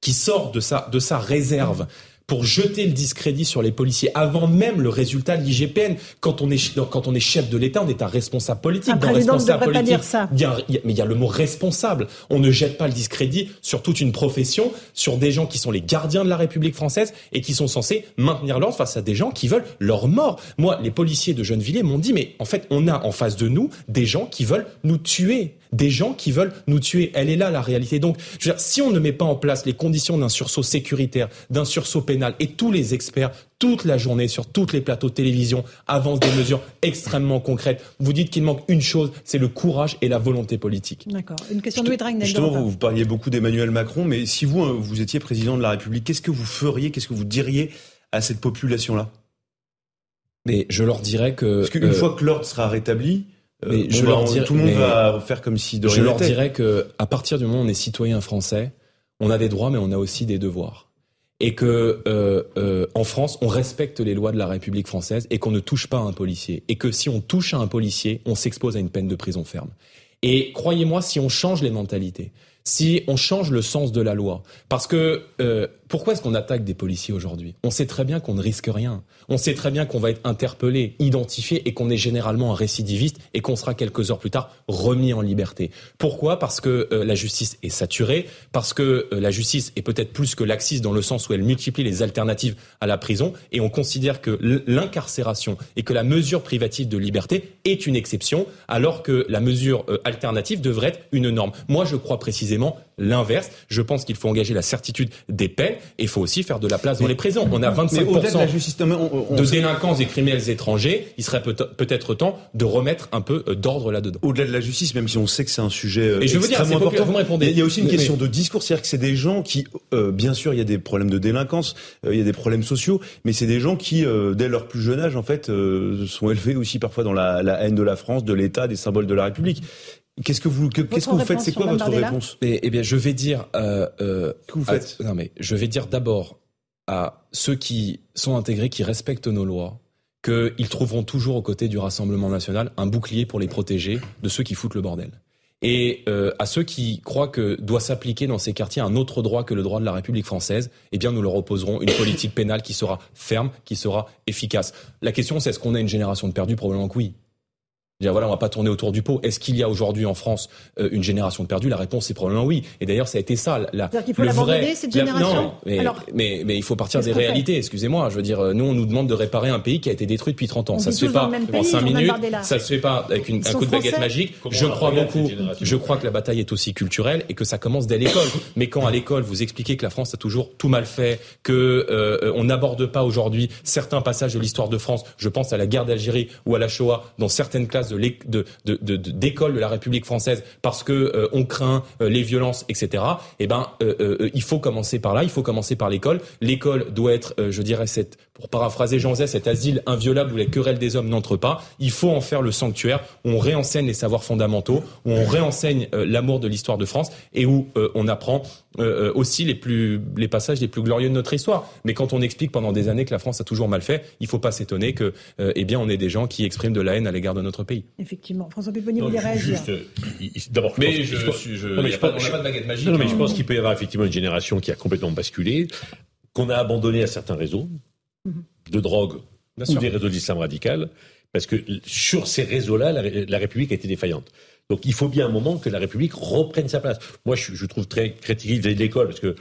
qui sort de sa, de sa réserve, pour jeter le discrédit sur les policiers avant même le résultat de l'IGPN. Quand on est quand on est chef de l'État, on est un responsable politique. Un président ne devrait pas dire ça. Il y a, mais il y a le mot responsable. On ne jette pas le discrédit sur toute une profession, sur des gens qui sont les gardiens de la République française et qui sont censés maintenir l'ordre face à des gens qui veulent leur mort. Moi, les policiers de Gennevilliers m'ont dit, mais en fait, on a en face de nous des gens qui veulent nous tuer des gens qui veulent nous tuer. Elle est là la réalité. Donc, je veux dire, si on ne met pas en place les conditions d'un sursaut sécuritaire, d'un sursaut pénal, et tous les experts toute la journée sur tous les plateaux de télévision avancent des mesures extrêmement concrètes. Vous dites qu'il manque une chose, c'est le courage et la volonté politique. D'accord. Une question de Justement, vous, vous parliez beaucoup d'Emmanuel Macron, mais si vous, hein, vous étiez président de la République, qu'est-ce que vous feriez, qu'est-ce que vous diriez à cette population-là? Mais je leur dirais que parce qu'une euh, fois que l'ordre sera rétabli, mais je leur dirais, tout le monde va faire comme si de Je leur dirais que à partir du moment où on est citoyen français, on a des droits, mais on a aussi des devoirs. Et que euh, euh, en France, on respecte les lois de la République française et qu'on ne touche pas à un policier. Et que si on touche à un policier, on s'expose à une peine de prison ferme. Et croyez-moi, si on change les mentalités, si on change le sens de la loi, parce que euh, pourquoi est-ce qu'on attaque des policiers aujourd'hui? On sait très bien qu'on ne risque rien. On sait très bien qu'on va être interpellé, identifié et qu'on est généralement un récidiviste et qu'on sera quelques heures plus tard remis en liberté. Pourquoi? Parce que euh, la justice est saturée, parce que euh, la justice est peut-être plus que laxiste dans le sens où elle multiplie les alternatives à la prison et on considère que l'incarcération et que la mesure privative de liberté est une exception alors que la mesure euh, alternative devrait être une norme. Moi, je crois précisément l'inverse. Je pense qu'il faut engager la certitude des peines et il faut aussi faire de la place dans les prisons. On a 25% de, délinquants et criminels étrangers. Il serait peut-être temps de remettre un peu euh, d'ordre là-dedans. Au-delà de la justice, même si on sait que c'est un sujet euh, et je veux dire, important, vous me répondez. il y a aussi une question de discours, c'est-à-dire que c'est des gens qui, euh, bien sûr, il y a des problèmes de délinquance, il y a des problèmes sociaux, mais c'est des gens qui, dès leur plus jeune âge, en fait, sont élevés aussi parfois dans la, la haine de la France, de l'État, des symboles de la République. Qu'est-ce que vous, qu'est-ce que vous faites? C'est quoi votre réponse? Eh, bien, je vais dire. Euh, euh, que vous faites? Non, mais je vais dire d'abord à ceux qui sont intégrés, qui respectent nos lois, qu'ils trouveront toujours aux côtés du Rassemblement national un bouclier pour les protéger de ceux qui foutent le bordel. Et euh, à ceux qui croient que doit s'appliquer dans ces quartiers un autre droit que le droit de la République française, eh bien nous leur opposerons une politique pénale qui sera ferme, qui sera efficace. La question c'est est-ce qu'on a une génération de perdus? Probablement que oui voilà, on va pas tourner autour du pot. Est-ce qu'il y a aujourd'hui en France euh, une génération de perdus La réponse est probablement oui. Et d'ailleurs, ça a été ça. La, qu'il faut l'abandonner cette génération. non, mais, mais, mais, il faut partir des réalités. Excusez-moi, je veux dire, nous on nous demande de réparer un pays qui a été détruit depuis 30 ans. ça se fait pas en 5 minutes. Ça se fait pas avec une, un coup de baguette magique. je crois beaucoup. Je crois que la bataille est aussi culturelle et que ça commence dès l'école. mais quand à l'école vous expliquez que la France a toujours tout mal fait, que euh, on n'aborde pas aujourd'hui certains passages de l'histoire de France, je pense à la guerre d'Algérie ou à la Shoah dans certaines classes de d'école de, la République française parce que euh, on craint euh, les violences, etc. Eh ben, euh, il faut commencer par là. Il faut commencer par l'école. L'école doit être, je dirais, pour paraphraser Jean Zay, cet asile inviolable où les querelles des hommes n'entrent pas. Il faut en faire le sanctuaire où on réenseigne les savoirs fondamentaux, où on réenseigne l'amour de l'histoire de France et où on apprend aussi les plus les passages les plus glorieux de notre histoire. Mais quand on explique pendant des années que la France a toujours mal fait, il faut pas s'étonner que eh bien on ait des gens qui expriment de la haine à l'égard de notre pays. Effectivement. François Pupponi voulait réagir. Juste, euh, d'abord, mais je, je, je, non, mais je pas, pas de baguette magique. Non, mais je hein. pense qu'il peut y avoir effectivement une génération qui a complètement basculé, qu'on a abandonné à certains réseaux de drogue ou des réseaux d'islam radical, parce que sur ces réseaux-là, la, République a été défaillante. Donc il faut bien un moment que la République reprenne sa place. Moi, je, je trouve très critique de l'école, parce que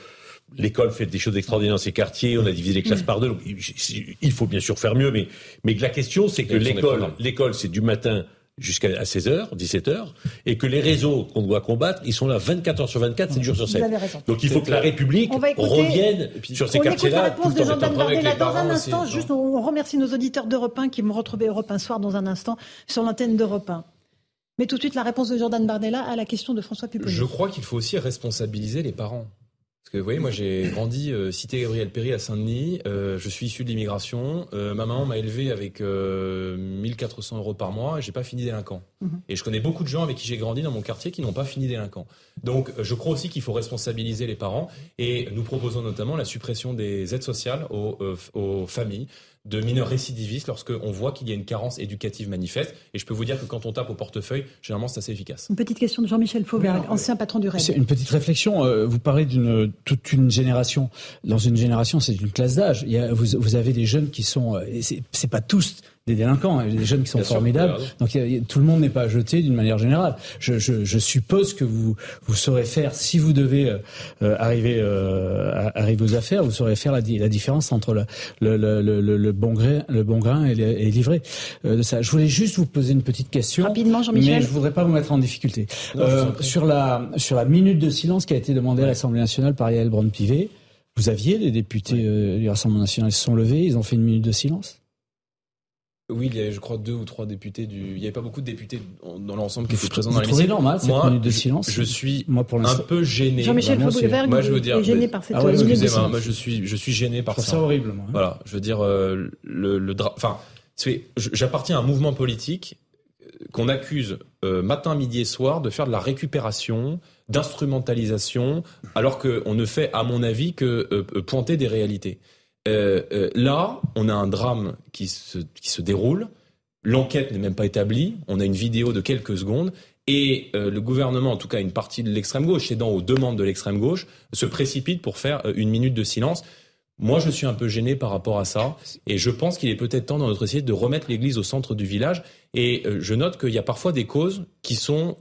l'école fait des choses extraordinaires dans ces quartiers, on a divisé les classes par deux, donc il faut bien sûr faire mieux, mais, mais la question, c'est que l'école, l'école, c'est du matin jusqu'à 16h, 17h, et que les réseaux qu'on doit combattre, ils sont là 24 heures sur 24, 7 jours sur 7. Donc il faut que la République revienne sur ces quartiers-là. On écoute la réponse de Dans un instant, juste, on remercie nos auditeurs d'Europe 1 qui vont retrouver Europe 1 soir dans un instant sur l'antenne d'Europe 1. Mais tout de suite, la réponse de Jordan Bardella à la question de François Pupponi. Je crois qu'il faut aussi responsabiliser les parents. Parce que vous voyez, moi j'ai grandi euh, cité Gabriel Péry à Saint-Denis. Euh, je suis issu de l'immigration. Euh, ma maman m'a élevé avec 1400 euros par mois et j'ai pas fini délinquant. Mhm. Et je connais beaucoup de gens avec qui j'ai grandi dans mon quartier qui n'ont pas fini délinquant. Donc je crois aussi qu'il faut responsabiliser les parents et nous proposons notamment la suppression des aides sociales aux, aux familles de mineurs récidivistes lorsqu'on voit qu'il y a une carence éducative manifeste. Et je peux vous dire que quand on tape au portefeuille, généralement, c'est assez efficace. Une petite question de Jean-Michel Fauvert, ancien patron du RAID. C'est une petite réflexion. Euh, vous parlez d'une toute une génération. Dans une génération, c'est une classe d'âge. Vous, vous avez des jeunes qui sont. Euh, c'est pas tous des délinquants, hein, des jeunes qui sont formidables. Donc tout le monde n'est pas jeté d'une manière générale. Je, je, je, suppose que vous vous saurez faire si vous devez euh, euh arriver euh, arriver aux affaires, vous saurez faire la, la différence entre le, le, le, le, bon grain le bon grain et, et livré euh, de ça. Je voulais juste vous poser une petite question. Rapidement, Jean-Michel. Mais je voudrais pas vous mettre en difficulté. Euh, sur la sur la minute de silence qui a été demandée à l'Assemblée nationale par Yael Braun-Pivet. Vous aviez des députés du Rassemblement national se sont levés, ils ont fait une minute de silence? Oui, il y avait, je crois, deux ou trois députés du. Il n'y avait pas beaucoup de députés dans l'ensemble qui étaient présents dans l'hémicycle. normal, cette moi, minute de silence. Je, suis moi, pour un peu gêné. Jean-Michel Faubourg moi, je veux dire, gêné par cette ah ouais, excusez-moi, moi, je suis, je suis gêné par ça. C'est horrible, moi. Hein. Voilà, je veux dire, euh, le, le enfin, j'appartiens à un mouvement politique euh, qu'on accuse euh, matin, midi et soir de faire de la récupération, d'instrumentalisation, alors qu'on ne fait, à mon avis, que euh, pointer des réalités. Euh, euh, là, on a un drame qui se, qui se déroule. L'enquête n'est même pas établie. On a une vidéo de quelques secondes. Et euh, le gouvernement, en tout cas une partie de l'extrême gauche, cédant aux demandes de l'extrême gauche, se précipite pour faire une minute de silence. Moi, je suis un peu gêné par rapport à ça. Et je pense qu'il est peut-être temps dans notre société de remettre l'église au centre du village. Et je note qu'il y a parfois des causes qui sont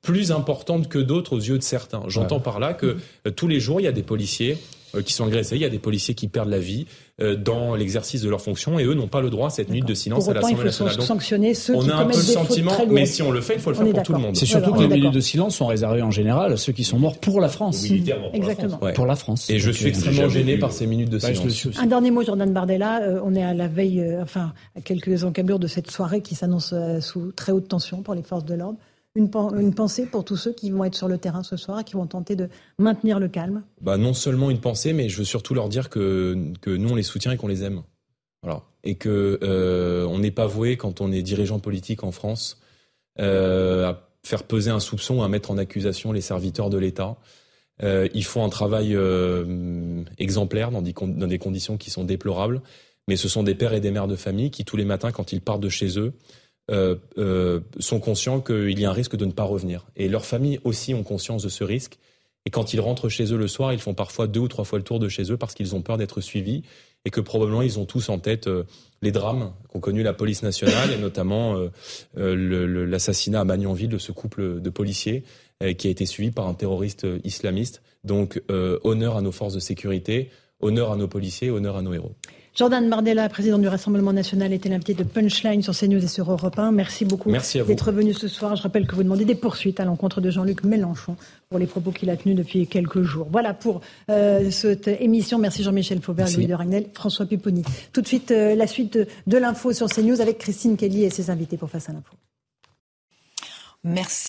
plus importantes que d'autres aux yeux de certains. J'entends par là que tous les jours, il y a des policiers qui sont agressés, il y a des policiers qui perdent la vie dans l'exercice de leurs fonctions et eux n'ont pas le droit à cette minute de silence à l'Assemblée nationale. Sanctionner ceux on qui a un peu le sentiment, mais si on le fait, il faut le faire pour tout le monde. C'est surtout que les minutes de silence sont réservées en général à ceux qui sont morts pour la France. Militairement. Exactement. Pour la France. Et je suis extrêmement gêné par ces minutes de silence. Un dernier mot, Jordan Bardella. on est à la veille, enfin, à quelques encablures de cette soirée qui s'annonce sous très haute tension pour les forces de l'ordre une, pensée pour tous ceux qui vont être sur le terrain ce soir qui vont tenter de maintenir le calme bah Non seulement une pensée, mais je veux surtout leur dire que, que nous, on les soutient et qu'on les aime. Voilà. Et que euh, on n'est pas voué, quand on est dirigeant politique en France, euh, à faire peser un soupçon, à mettre en accusation les serviteurs de l'État. Euh, ils font un travail exemplaire dans des, dans des conditions qui sont déplorables, mais ce sont des pères et des mères de famille qui, tous les matins, quand ils partent de chez eux, euh, euh, sont conscients qu'il y a un risque de ne pas revenir. Et leurs familles aussi ont conscience de ce risque. Et quand ils rentrent chez eux le soir, ils font parfois deux ou trois fois le tour de chez eux parce qu'ils ont peur d'être suivis et que probablement ils ont tous en tête euh, les drames qu'ont connu la police nationale et notamment euh, l'assassinat à Magnanville de ce couple de policiers qui a été suivi par un terroriste islamiste. Donc honneur à nos forces de sécurité, honneur à nos policiers, honneur à nos héros. Jordan Bardella, président du Rassemblement national, était l'invité de Punchline sur CNews et sur Europe 1. Merci beaucoup d'être venu ce soir. Je rappelle que vous demandez des poursuites à l'encontre de Jean-Luc Mélenchon pour les propos qu'il a tenus depuis quelques jours. Voilà pour euh, cette émission. Merci Jean-Michel Faubert, Louis de Ragnel, François Pipponi. Tout de suite, euh, la suite de l'info sur CNews avec Christine Kelly et ses invités pour Face à l'info. Merci.